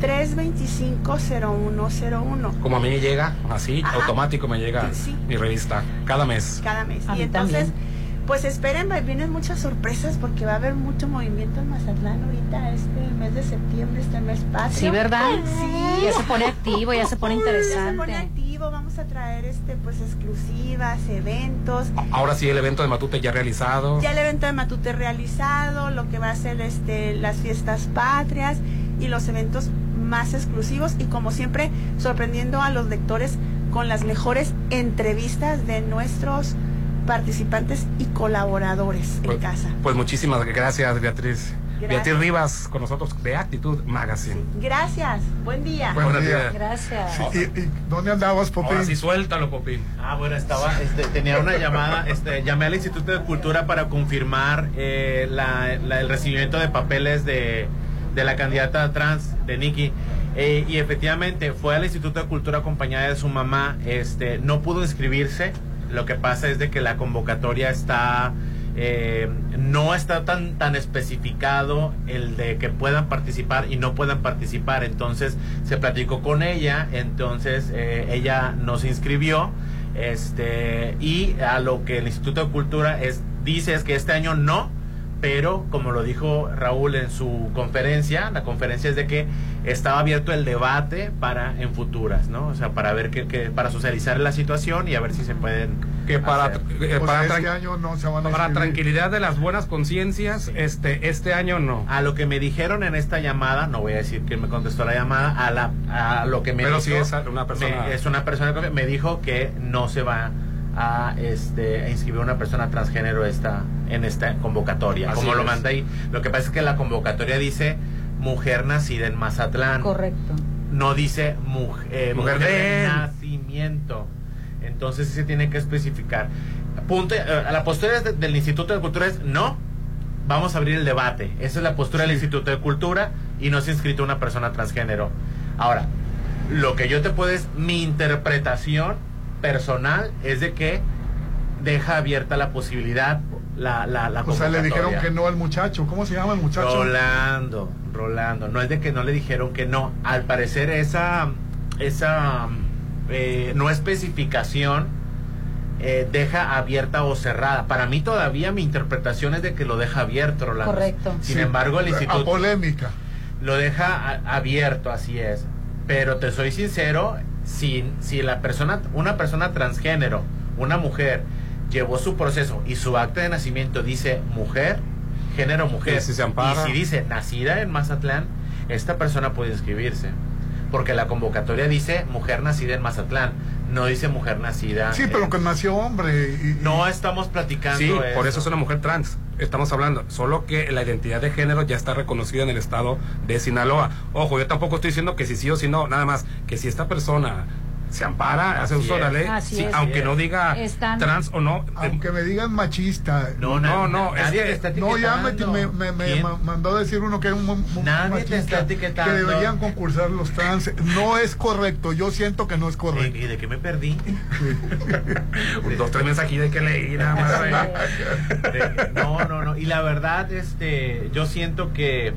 325 0101. Como a mí me llega, así, Ajá. automático me llega Sí. mi revista, cada mes. cada mes. A y mí entonces, también. Pues esperen, va- vienen muchas sorpresas porque va a haber mucho movimiento en Mazatlán ahorita, este mes de septiembre, este mes patrio. Sí, ¿verdad? Sí. Ya se pone activo, ya se pone Ya se pone interesante. activo, vamos a traer este pues exclusivas, eventos. Ahora sí, el evento de Matute ya realizado. Ya el evento de Matute realizado, lo que va a ser este las fiestas patrias y los eventos más exclusivos y como siempre sorprendiendo a los lectores con las mejores entrevistas de nuestros participantes y colaboradores en Pues, casa. pues muchísimas gracias, Beatriz. Gracias. Beatriz Rivas con nosotros de Actitud Magazine. Gracias, buen día. Buenos día. Gracias. ¿Y, y dónde andabas, Popín? Ahora sí, suéltalo, Popín. Ah, bueno, estaba, este, tenía una llamada, este, llamé al Instituto de Cultura para confirmar eh, la- la- el recibimiento de papeles de, de la candidata trans, de Nikki. Eh, y efectivamente fue al Instituto de Cultura acompañada de su mamá, este, no pudo inscribirse, lo que pasa es de que la convocatoria está, eh, no está tan, tan especificado el de que puedan participar y no puedan participar, entonces se platicó con ella, entonces eh, ella no se inscribió, este, y a lo que el Instituto de Cultura es, dice es que este año no, pero como lo dijo Raúl en su conferencia, la conferencia es de que estaba abierto el debate para en futuras, ¿no? O sea, para ver que, que- para socializar la situación y a ver si se pueden Que para, hacer. eh, Pues para, este año no se van a para tranquilidad de las buenas conciencias, este, este año no. A lo que me dijeron en esta llamada, no voy a decir que me contestó la llamada, a la a lo que me Pero dijo, sí es una persona- me- es una persona que me dijo que no se va a este a inscribir una persona transgénero esta en esta convocatoria. Así Como lo mandé ahí. Lo que pasa es que la convocatoria dice mujer nacida en Mazatlán. Correcto. No dice eh, Mujer mujer, de nacimiento. Entonces sí se tiene que especificar. Punto, eh, la postura de- del Instituto de Cultura es no, vamos a abrir el debate. Esa es la postura del Instituto de Cultura y no se ha inscrito una persona transgénero. Ahora, lo que yo te puedo es mi interpretación personal es de que deja abierta la posibilidad la la la O sea, le dijeron que no al muchacho. ¿Cómo se llama el muchacho? Rolando, Rolando. No es de que no le dijeron que no. Al parecer esa, esa eh, no especificación eh, deja abierta o cerrada. Para mí todavía mi interpretación es de que lo deja abierto, Rolando. Correcto. Sin Sí, embargo, el A instituto polémica. lo deja a- abierto, así es. Pero te soy sincero, si, si la persona, una persona transgénero, una mujer, llevó su proceso y su acta de nacimiento dice mujer, género mujer, Y si se ampara. y si dice nacida en Mazatlán, esta persona puede inscribirse. Porque la convocatoria dice mujer nacida en Mazatlán, no dice mujer nacida. Sí, pero que nació hombre. y- y- No estamos platicando. Sí, por eso es una mujer trans. Estamos hablando, solo que la identidad de género ya está reconocida en el estado de Sinaloa. Ojo, yo tampoco estoy diciendo que si sí o si no, nada más que si esta persona se ampara, hace uso de la es. ley, Así sí, es. aunque no diga Están- trans o no, eh, Aunque me digan machista. No, No, no, es nadie que- te está No, ya me, me- me- mandó a decir uno que es un, Nadie te está etiquetando. que deberían concursar los trans. No es correcto, yo siento que no es ¿Y correcto. y de qué me perdí? un, dos, tres mensajitos hay que leer nada más. De- no, no, no. Y la verdad, este, yo siento que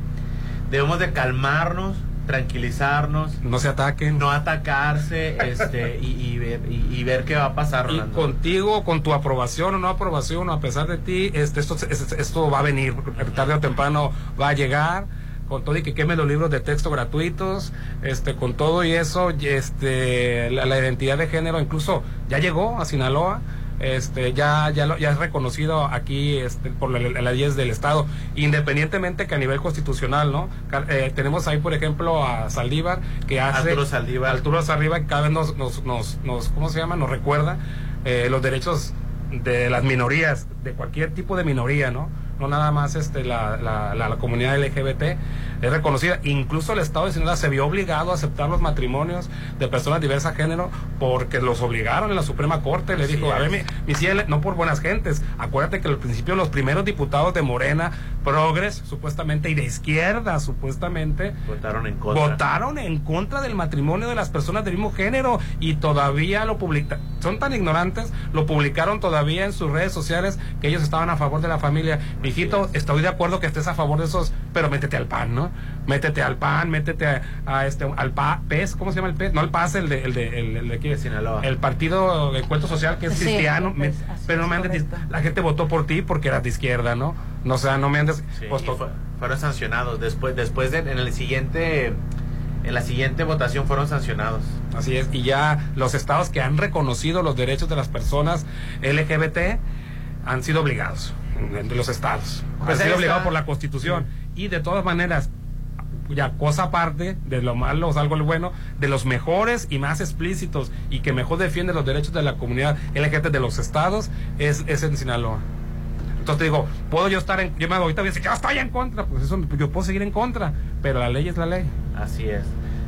debemos de calmarnos, tranquilizarnos, No se ataquen. no atacarse, este, y, y ver, y, y ver qué va a pasar, Y Rolando. contigo, con tu aprobación o no aprobación, o a pesar de ti, este, esto, es- esto va a venir, tarde o temprano va a llegar, con todo y que quemen los libros de texto gratuitos, este, con todo y eso, este, la, la identidad de género incluso ya llegó a Sinaloa, este ya ya lo, ya es reconocido aquí este, por la, la leyes del estado independientemente que a nivel constitucional no eh, tenemos ahí por ejemplo a Saldívar que hace Arturo Saldívar. Arturo Saldívar cada vez nos nos, nos, nos cómo se llama nos recuerda eh, los derechos de las minorías de cualquier tipo de minoría no no nada más este la, la, la, la comunidad LGBT es reconocida incluso el estado de Sinaloa se vio obligado a aceptar los matrimonios de personas de diversa género porque los obligaron en la Suprema Corte le Así dijo a ver mi, mi cielo, no por buenas gentes acuérdate que al principio los primeros diputados de Morena Progres supuestamente y de izquierda supuestamente Votaron en contra. votaron en contra del matrimonio de las personas del mismo género y todavía lo publicaron. Son tan ignorantes, lo publicaron todavía en sus redes sociales que ellos estaban a favor de la familia. Mijito, estoy de acuerdo que estés a favor de esos, pero métete al pan, ¿no? Métete al pan, métete a, a este, al pa, PES, ¿cómo se llama el PES? No el PAS, el de, el de, el, el de aquí, Sinaloa. El Partido de Encuentro Social que es Sí, cristiano. me- pero no me andes, correcto. la gente votó por ti porque eras de izquierda, ¿no? No, o sea, no me andes. Sí, pues, fue- fueron sancionados después después de en el siguiente en la siguiente votación fueron sancionados Así es, y ya los estados que han reconocido los derechos de las personas LGBT han sido obligados, de los estados. Pues sido obligados está. por la Constitución. Y de todas maneras, ya cosa aparte de lo malo o algo bueno, de los mejores y más explícitos y que mejor defiende los derechos de la comunidad LGBT de los estados, es, es en Sinaloa. Entonces te digo, puedo yo estar en, yo me ahorita voy a decir, yo estoy en contra, pues eso, yo puedo seguir en contra, pero la ley es la ley. así es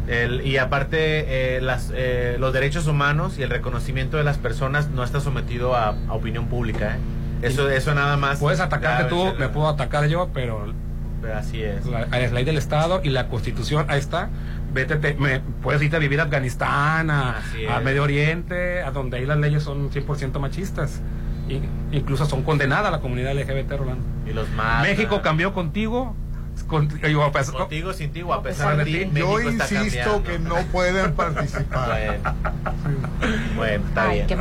El- y aparte eh, las, eh, los derechos humanos y el reconocimiento de las personas no está sometido a, a opinión pública ¿eh? Eso eso nada más Puedes atacarte tú, es- me puedo atacar yo, pero así es la, la ley del Estado y la Constitución, ahí está. Vete, te- me, puedes irte a vivir a Afganistán, a, es. Medio Oriente, a donde ahí las leyes son 100% machistas. Y, incluso son condenadas la comunidad LGBT, Rolando. y los más México cambió contigo. Con- digo, a pesar- contigo sin ti o a pesar de ti Yo insisto que no pueden participar. bueno, está Ay, bien qué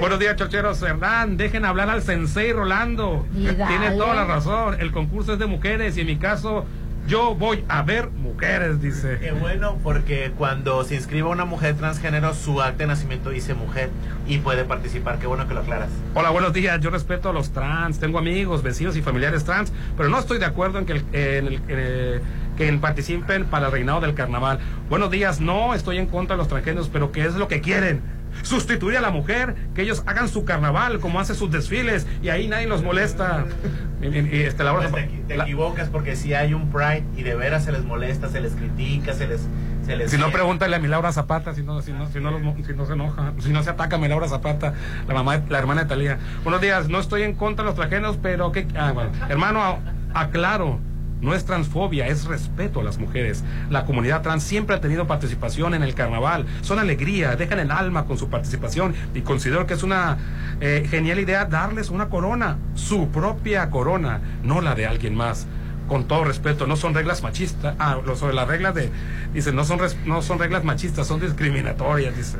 Buenos días, chocheros. Hernán, dejen hablar al sensei Rolando. Tiene toda la razón. El concurso es de mujeres y en mi caso, yo voy a ver mujeres, dice. Qué bueno, porque cuando se inscribe una mujer transgénero, su acta de nacimiento dice mujer y puede participar. Qué bueno que lo aclaras. Hola, buenos días. Yo respeto a los trans. Tengo amigos, vecinos y familiares trans, pero no estoy de acuerdo en que, el- en el- eh, que en participen para el reinado del carnaval. Buenos días. No estoy en contra de los transgéneros, pero ¿qué es lo que quieren? Sustituir a la mujer, que ellos hagan su carnaval, como hace sus desfiles, y ahí nadie los molesta. Y, y- y, este, la, Pues te, equi- te la- equivocas porque si hay un Pride y de veras se les molesta, se les critica, se les... Se les Si no, pregúntale a mi Laura Zapata, si no, si no, si no, los- si no se enoja, si no se ataca a mi Laura Zapata, la mamá, de- la hermana de Talía. Buenos días, no estoy en contra de los trajenos, pero que, ah, bueno, hermano, aclaro, no es transfobia, es respeto a las mujeres. La comunidad trans siempre ha tenido participación en el carnaval, son alegría, dejan el alma con su participación y considero que es una eh, genial idea darles una corona, su propia corona, no la de alguien más con todo respeto, no son reglas machistas. Ah, lo sobre las reglas de. Dice, no son, res- no son reglas machistas, son discriminatorias. Dice.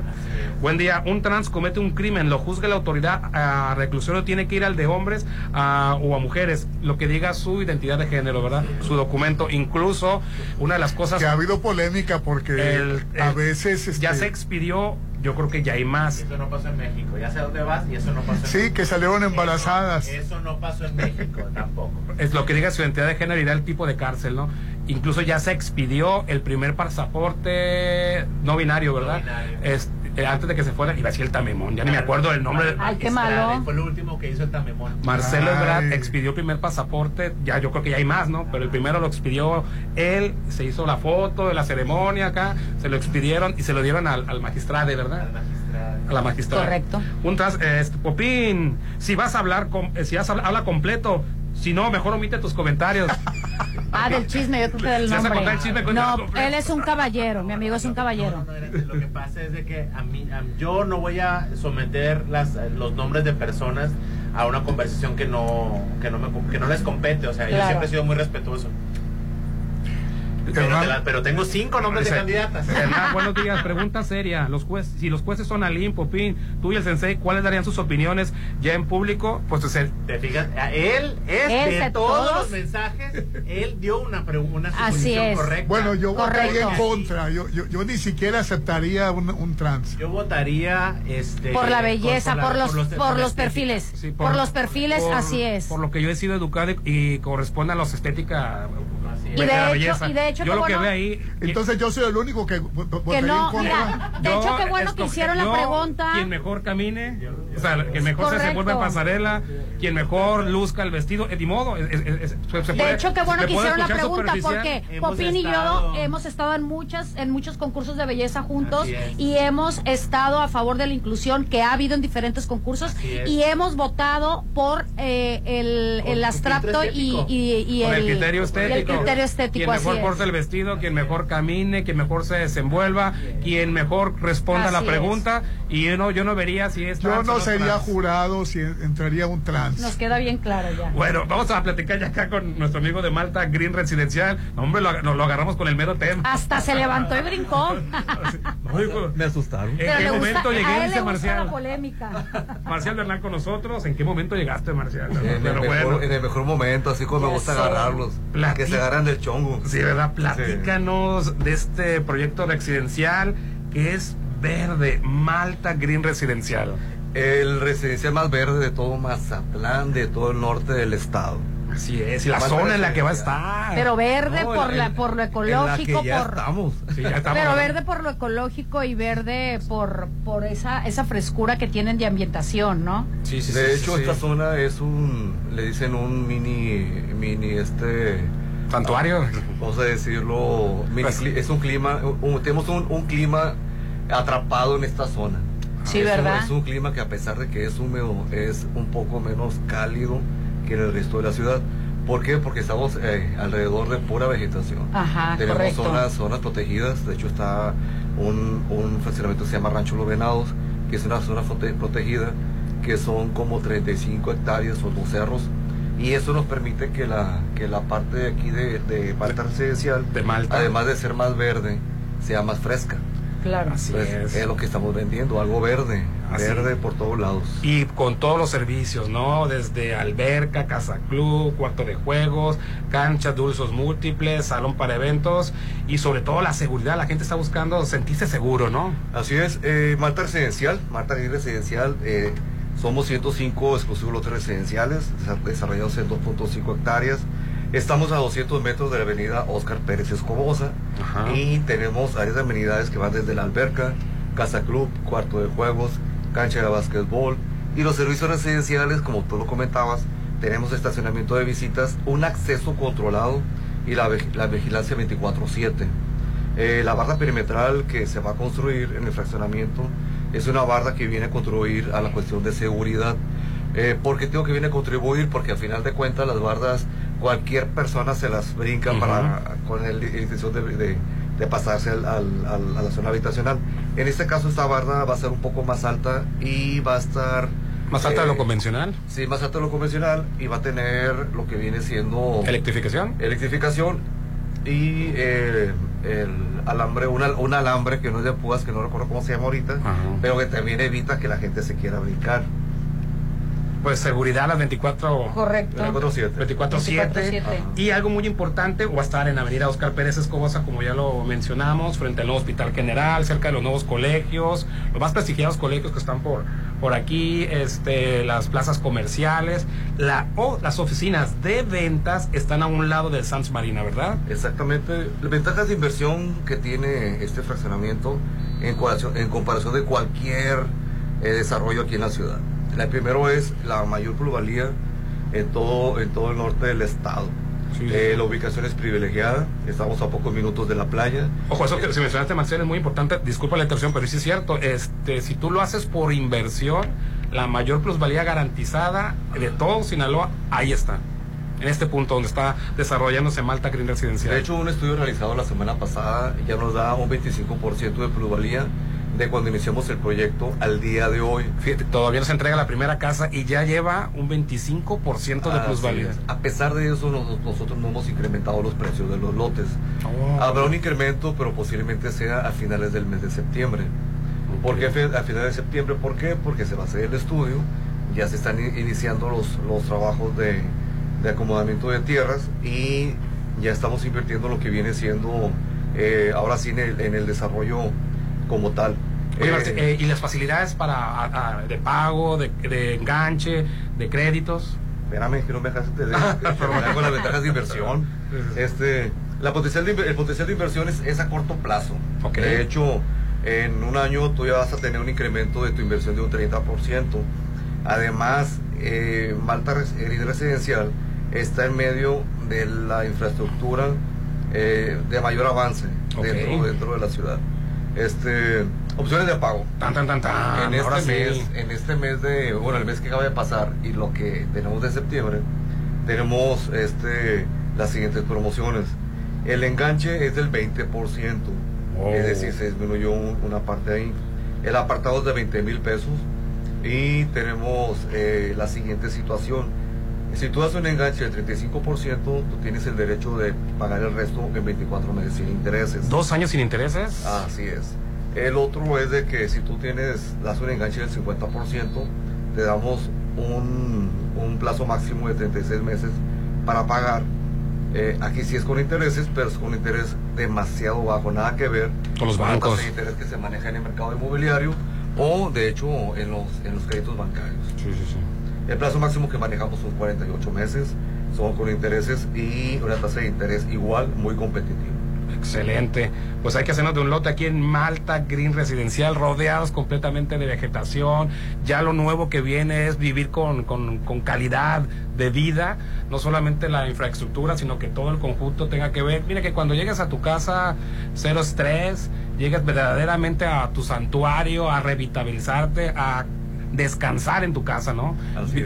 Buen día, un trans comete un crimen, lo juzga la autoridad a reclusorio, tiene que ir al de hombres a- o a mujeres, lo que diga su identidad de género, ¿verdad? Su documento. Incluso, una de las cosas. Que ha habido polémica porque El- a veces Ya este, se expidió, yo creo que ya hay más. Eso no pasó en México. Ya sé dónde vas y eso no pasó en Sí, México. que salieron embarazadas. Eso, eso no pasó en México tampoco. es lo que diga su identidad de género y da el tipo de cárcel, ¿no? Incluso ya se expidió el primer pasaporte no binario, ¿verdad? binario. Es- eh, antes de que se fuera, iba a decir el tamemón, ya ni me acuerdo del nombre. Ay, qué malo. Fue lo último que hizo el Tamemón. Marcelo. Ebrard expidió el primer pasaporte, ya yo creo que ya hay más, ¿no? Pero el primero lo expidió él, se hizo la foto de la ceremonia acá, se lo expidieron y se lo dieron al, al magistrado, ¿verdad? Al magistrado. A la magistrada. Correcto. Un trans, eh, este, Popín, si vas a hablar, com- eh, si vas a hablar, habla completo. Si no, mejor omite tus comentarios. Ah, del chisme, yo creo que del ¿Se vas a nombre. el chisme con No, él es un caballero, mi amigo es un caballero. No, no, era- lo que pasa es de que a mí, a- yo no voy a someter las, los nombres de personas a una conversación que no, que no, me, que no les compete. O sea, yo siempre he sido muy respetuoso. Pero, te la- pero tengo cinco nombres de candidatas. Hernán, buenos días. Pregunta seria. Los jueces, si los jueces son Alim, Popín, tú y el sensei, ¿cuáles darían sus opiniones ya en público? Pues es el. Te fijas, a él es Es de todos, todos. los mensajes, él dio una, una Así suposición es. correcta. Bueno, yo votaría en contra. Yo, yo, yo ni siquiera aceptaría un, un trans. Yo votaría este Por la belleza, la- por los, por los perfiles. Sí, por, los perfiles, por- así es. Por lo que yo he sido educado y, y corresponde a los estética. Y de hecho- y de hecho, yo qué lo que bueno- veo ahí. Entonces yo soy el único que Que no, mira, de hecho, qué bueno que hicieron la pregunta. Quien mejor camine, o sea, quien mejor se desenvuelva en pasarela, quien mejor luzca el vestido, eh, ni modo. es- es- es- se- se De hecho, qué bueno que hicieron la pregunta porque Popín y yo hemos estado en muchas en muchos concursos de belleza juntos y hemos estado a favor de la inclusión que ha habido en diferentes concursos y hemos votado por eh, el, el filtro y, el, el criterio estético. Criterio estético, Quien mejor así es. porte el vestido, quien mejor camine, quien mejor se desenvuelva, quien mejor responda a la pregunta. Y yo no, yo no vería si es Yo trans o no sería trans. jurado si entraría un trans. Nos queda bien claro ya. Bueno, vamos a platicar ya acá con nuestro amigo de Malta, Green Residencial. Hombre, lo, nos lo agarramos con el mero tema. Hasta se levantó y brincó. Me asustaron. ¿En Pero qué gusta- momento a llegué? Dice la Marcial. polémica. Marcial Bernal con nosotros. ¿En qué momento llegaste, Marcial? En el, mejor, bueno. en el mejor momento, así como me gusta agarrarlos. Plati- Que se agarran del chongo. Sí, ¿verdad? Platícanos de este proyecto residencial que es verde, Malta Green Residencial. El residencial más verde de todo Mazatlán, de todo el norte del estado. Así es, y la zona en la que va a estar. Pero verde No, por en- la por lo en la ecológico, que ya por estamos. Sí, ya estamos, Pero verde por lo ecológico y verde por por esa esa frescura que tienen de ambientación, ¿no? Sí, sí, de sí, hecho, sí, esta sí. zona es un, le dicen un mini, mini este... Santuario. Vamos a decirlo, Pues- es un clima, un- tenemos un, un clima atrapado en esta zona. Sí, es ¿verdad? Un, es un clima que a pesar de que es húmedo, es un poco menos cálido que en el resto de la ciudad. ¿Por qué? Porque estamos eh, alrededor de pura vegetación. Ajá, Tenemos correcto. zonas, zonas protegidas, de hecho está un, un fraccionamiento que se llama Rancho Los Venados, que es una zona prote- protegida, que son como 35 hectáreas o dos cerros, y eso nos permite que la, que la parte de aquí de, de Malta Residencial, De Malta. además de ser más verde, sea más fresca. Claro. Así Entonces, es. es lo que estamos vendiendo, algo verde, Así. verde por todos lados. Y con todos los servicios, ¿no? Desde alberca, casa club, cuarto de juegos, cancha, dulces múltiples, salón para eventos y sobre todo la seguridad. La gente está buscando sentirse seguro, ¿no? Así es, eh, Malta Residencial, Malta Green Residencial, eh, somos 105 exclusivos lotes residenciales desa- desarrollados en 2.5 hectáreas. Estamos a 200 metros de la avenida Oscar Pérez Escobosa Ajá. y tenemos áreas de amenidades que van desde la alberca, casa club, cuarto de juegos, cancha de básquetbol y los servicios residenciales, como tú lo comentabas, tenemos estacionamiento de visitas, un acceso controlado y la, vig- la vigilancia 24/7. Eh, la barda perimetral que se va a construir en el fraccionamiento es una barda que viene a contribuir a la cuestión de seguridad. Eh, ¿Por qué tengo que viene a contribuir? Porque al final de cuentas las bardas cualquier persona se las brinca para con el- la intención de, de- de pasarse al- al- al- a la zona habitacional. En este caso esta barda va a ser un poco más alta y va a estar... Más alta de lo eh, convencional. Sí, más alta de lo convencional y va a tener lo que viene siendo Electrificación. electrificación y eh, el alambre, una- un alambre que no es de púas, que no recuerdo cómo se llama ahorita, Ajá. pero que también evita que la gente se quiera brincar. Pues seguridad a las 24 Correcto. 24/7. 24-7. 24/7. Y algo muy importante, va a estar en Avenida Oscar Pérez Escobosa, como ya lo mencionamos, frente al nuevo Hospital General, cerca de los nuevos colegios, los más prestigiados colegios que están por, por aquí, este, las plazas comerciales, la, o las oficinas de ventas están a un lado del Sans Marina, ¿verdad? Exactamente. Las ventajas de inversión que tiene este fraccionamiento en comparación, en comparación de cualquier eh, desarrollo aquí en la ciudad. La primero es la mayor pluralía en todo, en todo el norte del estado. Sí. Eh, la ubicación es privilegiada, estamos a pocos minutos de la playa. Ojo, eso que si mencionaste, Marcel, es muy importante. Disculpa la interrupción, pero sí es cierto. Este, si tú lo haces por inversión, la mayor plusvalía garantizada de todo Sinaloa, ahí está. En este punto donde está desarrollándose Malta Green Residencial. De hecho, un estudio realizado la semana pasada ya nos da un 25% de plusvalía de cuando iniciamos el proyecto al día de hoy. Fíjate, todavía no se entrega la primera casa y ya lleva un 25% de plusvalía. A pesar de eso, nos- nosotros no hemos incrementado los precios de los lotes. Oh. Habrá un incremento, pero posiblemente sea a finales del mes de septiembre. ¿Por qué a finales de septiembre? ¿Por qué? Porque se va a hacer el estudio, ya se están iniciando los, los trabajos de, de acomodamiento de tierras y ya estamos invirtiendo lo que viene siendo eh, ahora sí en el, en el desarrollo como tal. Oye, Eh, Marce, eh, y las facilidades para a- a- de pago, de, de enganche, de créditos. Espérame, que no me dejaste de, terminar con las ventajas de inversión. Este, la potencial de el potencial de inversión es, es a corto plazo. Ok. De hecho, en un año tú ya vas a tener un incremento de tu inversión de un 30%. Además, eh, Malta Grid Residencial está en medio de la infraestructura eh, de mayor avance dentro, dentro de la ciudad. Este, opciones de pago. Tan, tan, tan, tan. En Ahora este, sí. mes, en este mes de, bueno, el mes que acaba de pasar y lo que tenemos de septiembre, tenemos este, las siguientes promociones. El enganche es del 20%, es decir, se disminuyó un- una parte ahí. El apartado es de 20 mil pesos y tenemos eh, la siguiente situación. Si tú haces un enganche del 35%, tú tienes el derecho de pagar el resto en 24 meses sin intereses. ¿Dos años sin intereses? Así es. El otro es de que si tú tienes, das un enganche del 50%, te damos un, un plazo máximo de 36 meses para pagar. Eh, aquí sí es con intereses, pero es con interés demasiado bajo, nada que ver Con los bancos. de interés que se maneja en el mercado inmobiliario o de hecho en los, en los créditos bancarios. El plazo máximo que manejamos son 48 meses, son con intereses y una tasa de interés igual, muy competitiva. Excelente. Pues hay que hacernos de un lote aquí en Malta Green Residencial, rodeados completamente de vegetación. Ya lo nuevo que viene es vivir con, con- calidad de vida, no solamente la infraestructura, sino que todo el conjunto tenga que ver. Mira que cuando llegues a tu casa, cero estrés, llegues verdaderamente a tu santuario, a revitalizarte, a descansar en tu casa, ¿no?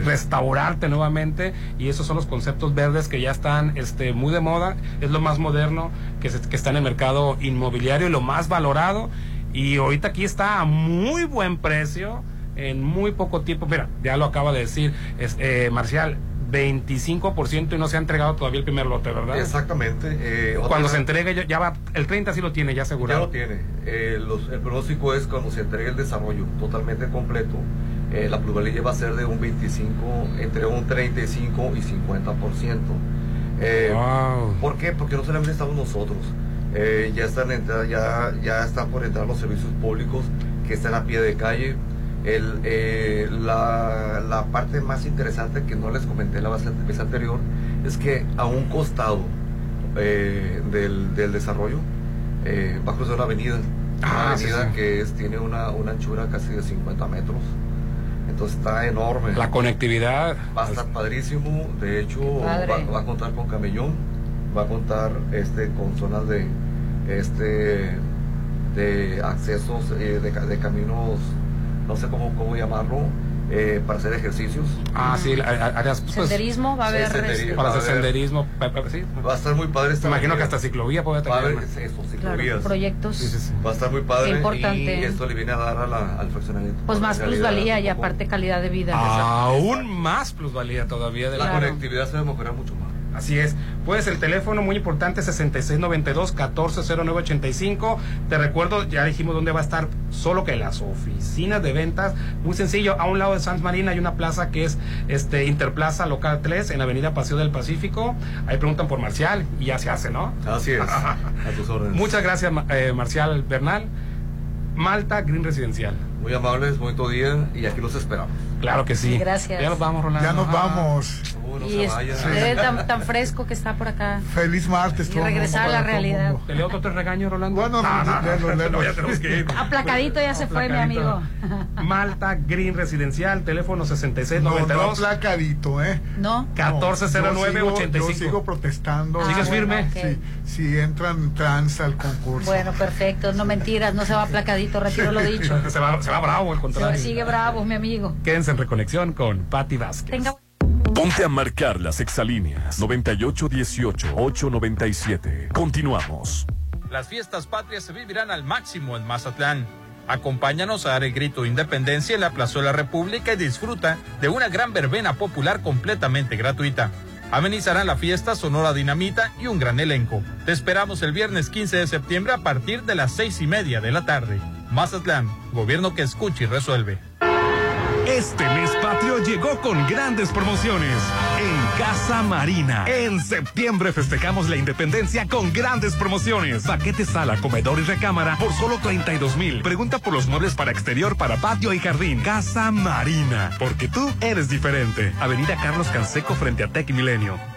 Restaurarte nuevamente y esos son los conceptos verdes que ya están este, muy de moda, es lo más moderno que, se- que está en el mercado inmobiliario y lo más valorado y ahorita aquí está a muy buen precio en muy poco tiempo, mira, ya lo acaba de decir es, eh, Marcial, 25% y no se ha entregado todavía el primer lote, ¿verdad? Exactamente. eh, Cuando se entregue ya, ya va, el 30 sí lo tiene ya Ya asegurado. lo tiene. Eh, los- el pronóstico es cuando se entregue el desarrollo totalmente completo, eh, la plusvalía va a ser de un 25, entre un 35 y 50%. Eh, Wow. ¿Por qué? Porque no solamente estamos nosotros. Eh, ya están ya, ya están por entrar los servicios públicos que están a pie de calle. El, eh, la, la parte más interesante que no les comenté la vez anterior es que a un costado eh, del, del desarrollo va a cruzar una avenida, una Ah, sí, avenida sí. que es, tiene una, una anchura casi de 50 metros. Entonces está enorme. La conectividad. Va a estar padrísimo. De hecho, va, va a contar con camellón, va a contar este con zonas de este de accesos eh, de, de caminos, no sé cómo, cómo llamarlo, eh, para hacer ejercicios. Ah, sí, áreas, pues, Senderismo, va a haber, Sí, senderismo, para hacer senderismo, sí. Va a estar muy padre esta Me imagino que hasta ciclovía puede Va a tener. haber eso, Claro, ciclovías. proyectos. Va a estar muy padre importante. y esto le viene a dar a la- al fraccionamiento. Pues más plusvalía y aparte calidad de vida. Aún más plusvalía todavía de La la conectividad se va a mejorar mucho más. Así es. Pues el teléfono muy importante 6692-140985. Te recuerdo, ya dijimos dónde va a estar, solo que las oficinas de ventas. Muy sencillo, a un lado de Sans Marina hay una plaza que es este Interplaza Local 3 en Avenida Paseo del Pacífico. Ahí preguntan por Marcial y ya se hace, ¿no? Así es. a tus órdenes. Muchas gracias, eh, Marcial Bernal. Malta Green Residencial. Muy amables, bonito día y aquí los esperamos. Claro que sí. Gracias. Ya nos vamos, Rolando. Ya nos Ah. Y este, tan, tan fresco que está por acá. Feliz martes. Y el regresar a la el realidad. ¿Te leo otro regaño, Rolando? Bueno, No, no, no, no, ya tenemos que ir. Aplacadito ya se fue, mi amigo. Malta Green Residencial, teléfono No, no 6692 aplacadito, ¿eh? ¿No? 1409-85. Yo sigo, yo sigo protestando. Ah, ¿Sigues bueno, firme? Si, si entran trans al concurso. Bueno, perfecto, no mentiras, no se va aplacadito, retiro lo dicho. se, va, se va bravo, Se contrario. sigue bravo, mi amigo. Quédense en reconexión con Patti Vázquez. Ponte a marcar las exalíneas 9818-897. Continuamos. Las fiestas patrias se vivirán al máximo en Mazatlán. Acompáñanos a dar el grito de independencia en la Plaza de la República y disfruta de una gran verbena popular completamente gratuita. Amenizarán la fiesta Sonora Dinamita y un gran elenco. Te esperamos el viernes 15 de septiembre a partir de las seis y media de la tarde. Mazatlán, gobierno que escucha y resuelve. Este mes patrio llegó con grandes promociones en Casa Marina. En septiembre festejamos la independencia con grandes promociones. Paquete sala, comedor y recámara por solo 32 mil. Pregunta por los muebles para exterior, para patio y jardín. Casa Marina. Porque tú eres diferente. Avenida Carlos Canseco frente a Tech Milenio.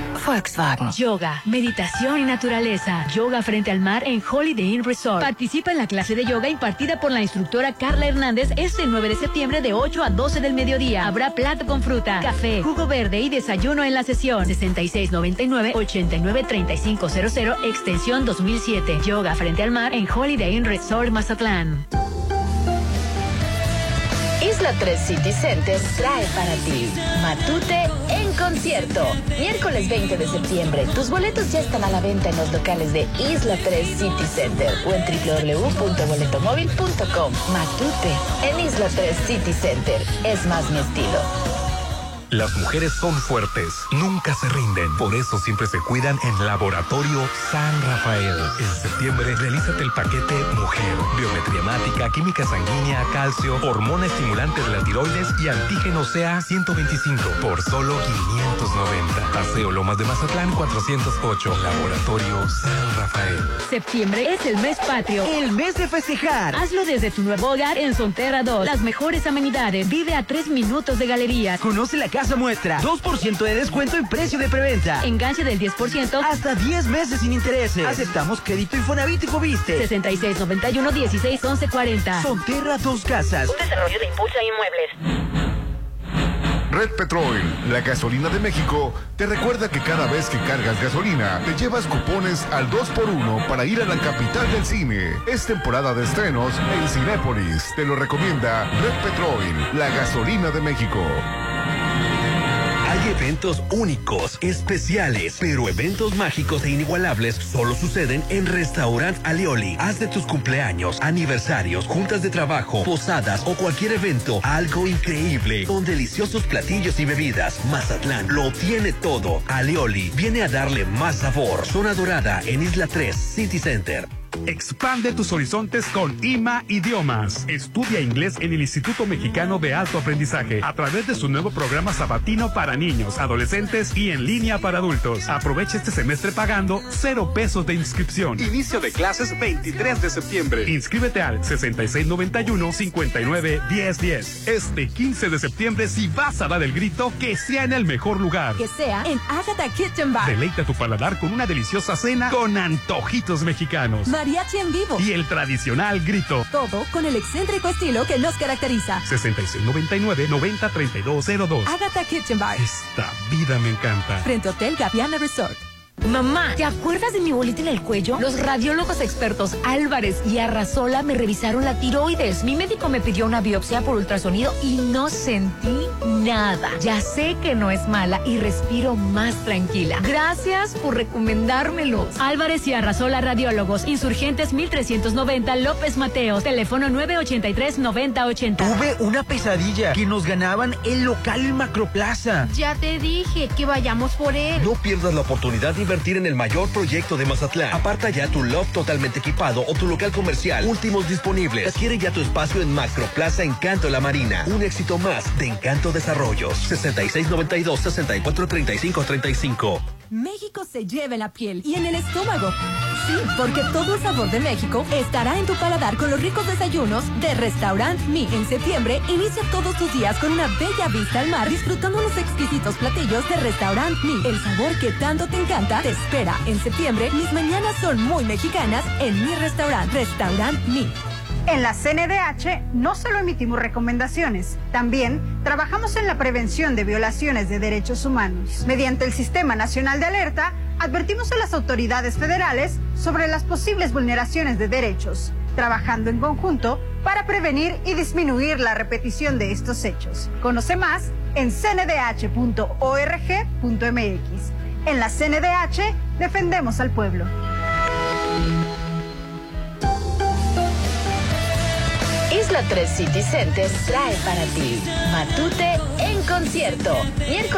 Volkswagen. Yoga, meditación y naturaleza. Yoga frente al mar en Holiday Inn Resort. Participa en la clase de yoga impartida por la instructora Carla Hernández este 9 de septiembre de 8 a 12 del mediodía. Habrá plato con fruta, café, jugo verde y desayuno en la sesión. 6699-893500, extensión 2007. Yoga frente al mar en Holiday Inn Resort Mazatlán. Isla 3 City Center trae para ti Matute en concierto. Miércoles 20 de septiembre. Tus boletos ya están a la venta en los locales de Isla 3 City Center o en www.boletomóvil.com. Matute en Isla 3 City Center. Es más mi estilo. Las mujeres son fuertes, nunca se rinden. Por eso siempre se cuidan en Laboratorio San Rafael. En septiembre, realízate el paquete Mujer. Biometría hemática, química sanguínea, calcio, hormona estimulante de la tiroides y antígeno CA 125 por solo 590. Paseo Lomas de Mazatlán 408. Laboratorio San Rafael. Septiembre es el mes patrio. El mes de festejar. Hazlo desde tu nuevo hogar en Sonterra 2. Las mejores amenidades. Vive a tres minutos de galerías. Conoce la casa muestra. 2% de descuento en precio de preventa. Enganche del 10%. Hasta 10 meses sin intereses. Aceptamos crédito Infonavit y Fobiste. 6691 16 11 40. Sonterra Dos Casas. Un desarrollo de Impulsa Inmuebles. Red Petrol, la gasolina de México, te recuerda que cada vez que cargas gasolina, te llevas cupones al 2x1 para ir a la capital del cine. Es temporada de estrenos en Cinépolis. Te lo recomienda Red Petrol, la gasolina de México. Hay eventos únicos, especiales, pero eventos mágicos e inigualables solo suceden en Restaurant Alioli. Haz de tus cumpleaños, aniversarios, juntas de trabajo, posadas o cualquier evento algo increíble con deliciosos platillos y bebidas. Mazatlán lo tiene todo. Alioli viene a darle más sabor. Zona Dorada en Isla 3 City Center. Expande tus horizontes con IMA Idiomas. Estudia inglés en el Instituto Mexicano de Alto Aprendizaje a través de su nuevo programa sabatino para niños, adolescentes y en línea para adultos. Aprovecha este semestre pagando cero pesos de inscripción. Inicio de clases 23 de septiembre. Inscríbete al 6691-591010. Este 15 de septiembre, si vas a dar el grito, que sea en el mejor lugar. Que sea en Agatha Kitchen Bar. Deleita tu paladar con una deliciosa cena con antojitos mexicanos. Mariachi en vivo. Y el tradicional grito. Todo con el excéntrico estilo que nos caracteriza. 6699-903202. Agatha Kitchen Bar. Esta vida me encanta. Frente Hotel Gaviana Resort. Mamá, ¿te acuerdas de mi bolita en el cuello? Los radiólogos expertos Álvarez y Arrasola me revisaron la tiroides. Mi médico me pidió una biopsia por ultrasonido y no sentí nada. Ya sé que no es mala y respiro más tranquila. Gracias por recomendármelos. Álvarez y Arrasola Radiólogos, Insurgentes 1390 López Mateos, teléfono 983-9080. Tuve una pesadilla que nos ganaban el local Macroplaza. Ya te dije que vayamos por él. No pierdas la oportunidad de invertir en el mayor proyecto de Mazatlán. Aparta ya tu loft totalmente equipado o tu local comercial. Últimos disponibles. Adquiere ya tu espacio en Macroplaza Encanto La Marina. Un éxito más de Encanto Desarrollos. 6692-643535. México se lleva en la piel y en el estómago. Sí, porque todo el sabor de México estará en tu paladar con los ricos desayunos de Restaurant Mi. En septiembre, inicia todos tus días con una bella vista al mar, disfrutando los exquisitos platillos de Restaurant Mi. El sabor que tanto te encanta te espera. En septiembre, mis mañanas son muy mexicanas en mi restaurant, Restaurant Mi. En la CNDH no solo emitimos recomendaciones, también trabajamos en la prevención de violaciones de derechos humanos. Mediante el Sistema Nacional de Alerta, advertimos a las autoridades federales sobre las posibles vulneraciones de derechos, trabajando en conjunto para prevenir y disminuir la repetición de estos hechos. Conoce más en cndh.org.mx. En la CNDH defendemos al pueblo. Isla 3 City trae para ti Matute en concierto.